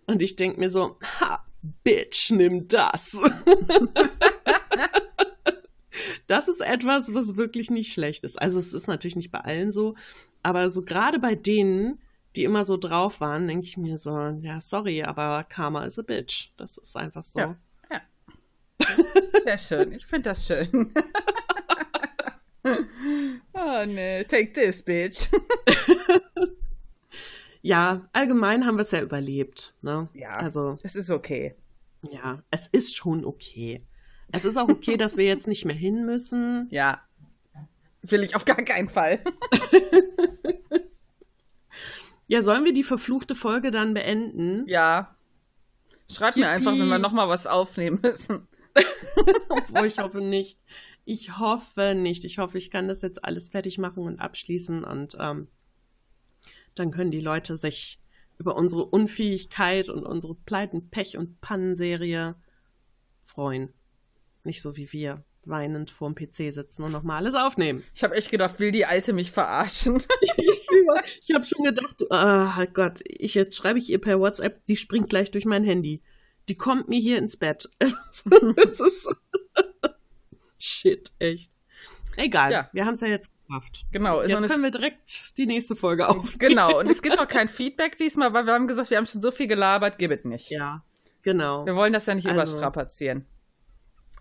und ich denke mir so, ha, Bitch, nimm das. [laughs] [laughs] das ist etwas, was wirklich nicht schlecht ist. Also es ist natürlich nicht bei allen so, aber so gerade bei denen, die immer so drauf waren, denke ich mir so, ja, sorry, aber Karma is a bitch. Das ist einfach so. Ja, ja. Sehr schön. Ich finde das schön. [laughs] oh ne, take this, bitch. [laughs] ja, allgemein haben wir es ja überlebt. Ne? Ja, also, es ist okay. Ja, es ist schon okay. Es ist auch okay, dass wir jetzt nicht mehr hin müssen. Ja. Will ich auf gar keinen Fall. [laughs] ja, sollen wir die verfluchte Folge dann beenden? Ja. Schreib Yippie. mir einfach, wenn wir nochmal was aufnehmen müssen. [laughs] Obwohl ich hoffe nicht. Ich hoffe nicht. Ich hoffe, ich kann das jetzt alles fertig machen und abschließen und ähm, dann können die Leute sich über unsere Unfähigkeit und unsere Pleiten, Pech und Pannenserie freuen. Nicht so wie wir, weinend vorm PC sitzen und nochmal alles aufnehmen. Ich habe echt gedacht, will die Alte mich verarschen? [laughs] [laughs] ich habe schon gedacht, oh Gott, ich, jetzt schreibe ich ihr per WhatsApp, die springt gleich durch mein Handy. Die kommt mir hier ins Bett. [laughs] das ist Shit, echt. Egal, ja. wir haben es ja jetzt geschafft. Genau. Jetzt können wir direkt die nächste Folge auf. Genau, und es gibt auch kein Feedback diesmal, weil wir haben gesagt, wir haben schon so viel gelabert, gib es nicht. Ja, genau. Wir wollen das ja nicht also, überstrapazieren.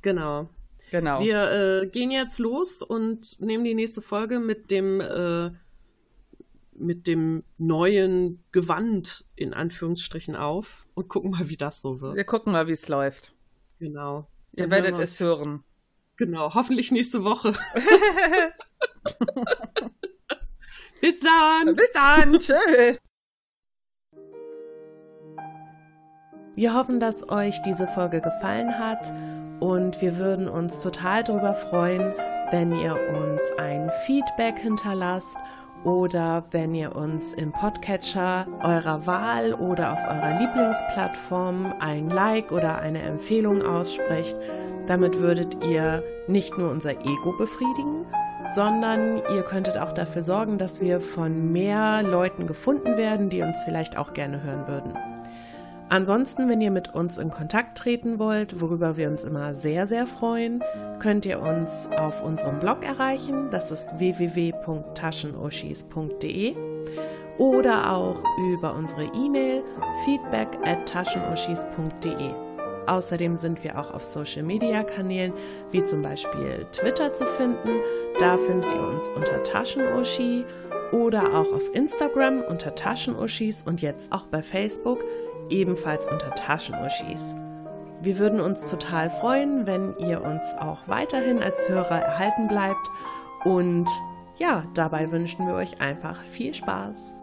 Genau. Genau. Wir äh, gehen jetzt los und nehmen die nächste Folge mit dem äh, mit dem neuen Gewand in Anführungsstrichen auf und gucken mal, wie das so wird. Wir gucken mal, wie es läuft. Genau. Ihr werdet es hören. Genau, hoffentlich nächste Woche. [laughs] [laughs] Bis dann. Bis dann. [laughs] Tschüss. Wir hoffen, dass euch diese Folge gefallen hat und wir würden uns total darüber freuen, wenn ihr uns ein Feedback hinterlasst oder wenn ihr uns im Podcatcher eurer Wahl oder auf eurer Lieblingsplattform ein Like oder eine Empfehlung aussprecht. Damit würdet ihr nicht nur unser Ego befriedigen, sondern ihr könntet auch dafür sorgen, dass wir von mehr Leuten gefunden werden, die uns vielleicht auch gerne hören würden. Ansonsten, wenn ihr mit uns in Kontakt treten wollt, worüber wir uns immer sehr, sehr freuen, könnt ihr uns auf unserem Blog erreichen. Das ist www.taschenuschis.de oder auch über unsere E-Mail feedback at taschenuschis.de. Außerdem sind wir auch auf Social Media Kanälen wie zum Beispiel Twitter zu finden. Da findet ihr uns unter Taschenuschi oder auch auf Instagram unter Taschenuschis und jetzt auch bei Facebook ebenfalls unter Taschenuschis. Wir würden uns total freuen, wenn ihr uns auch weiterhin als Hörer erhalten bleibt und ja, dabei wünschen wir euch einfach viel Spaß.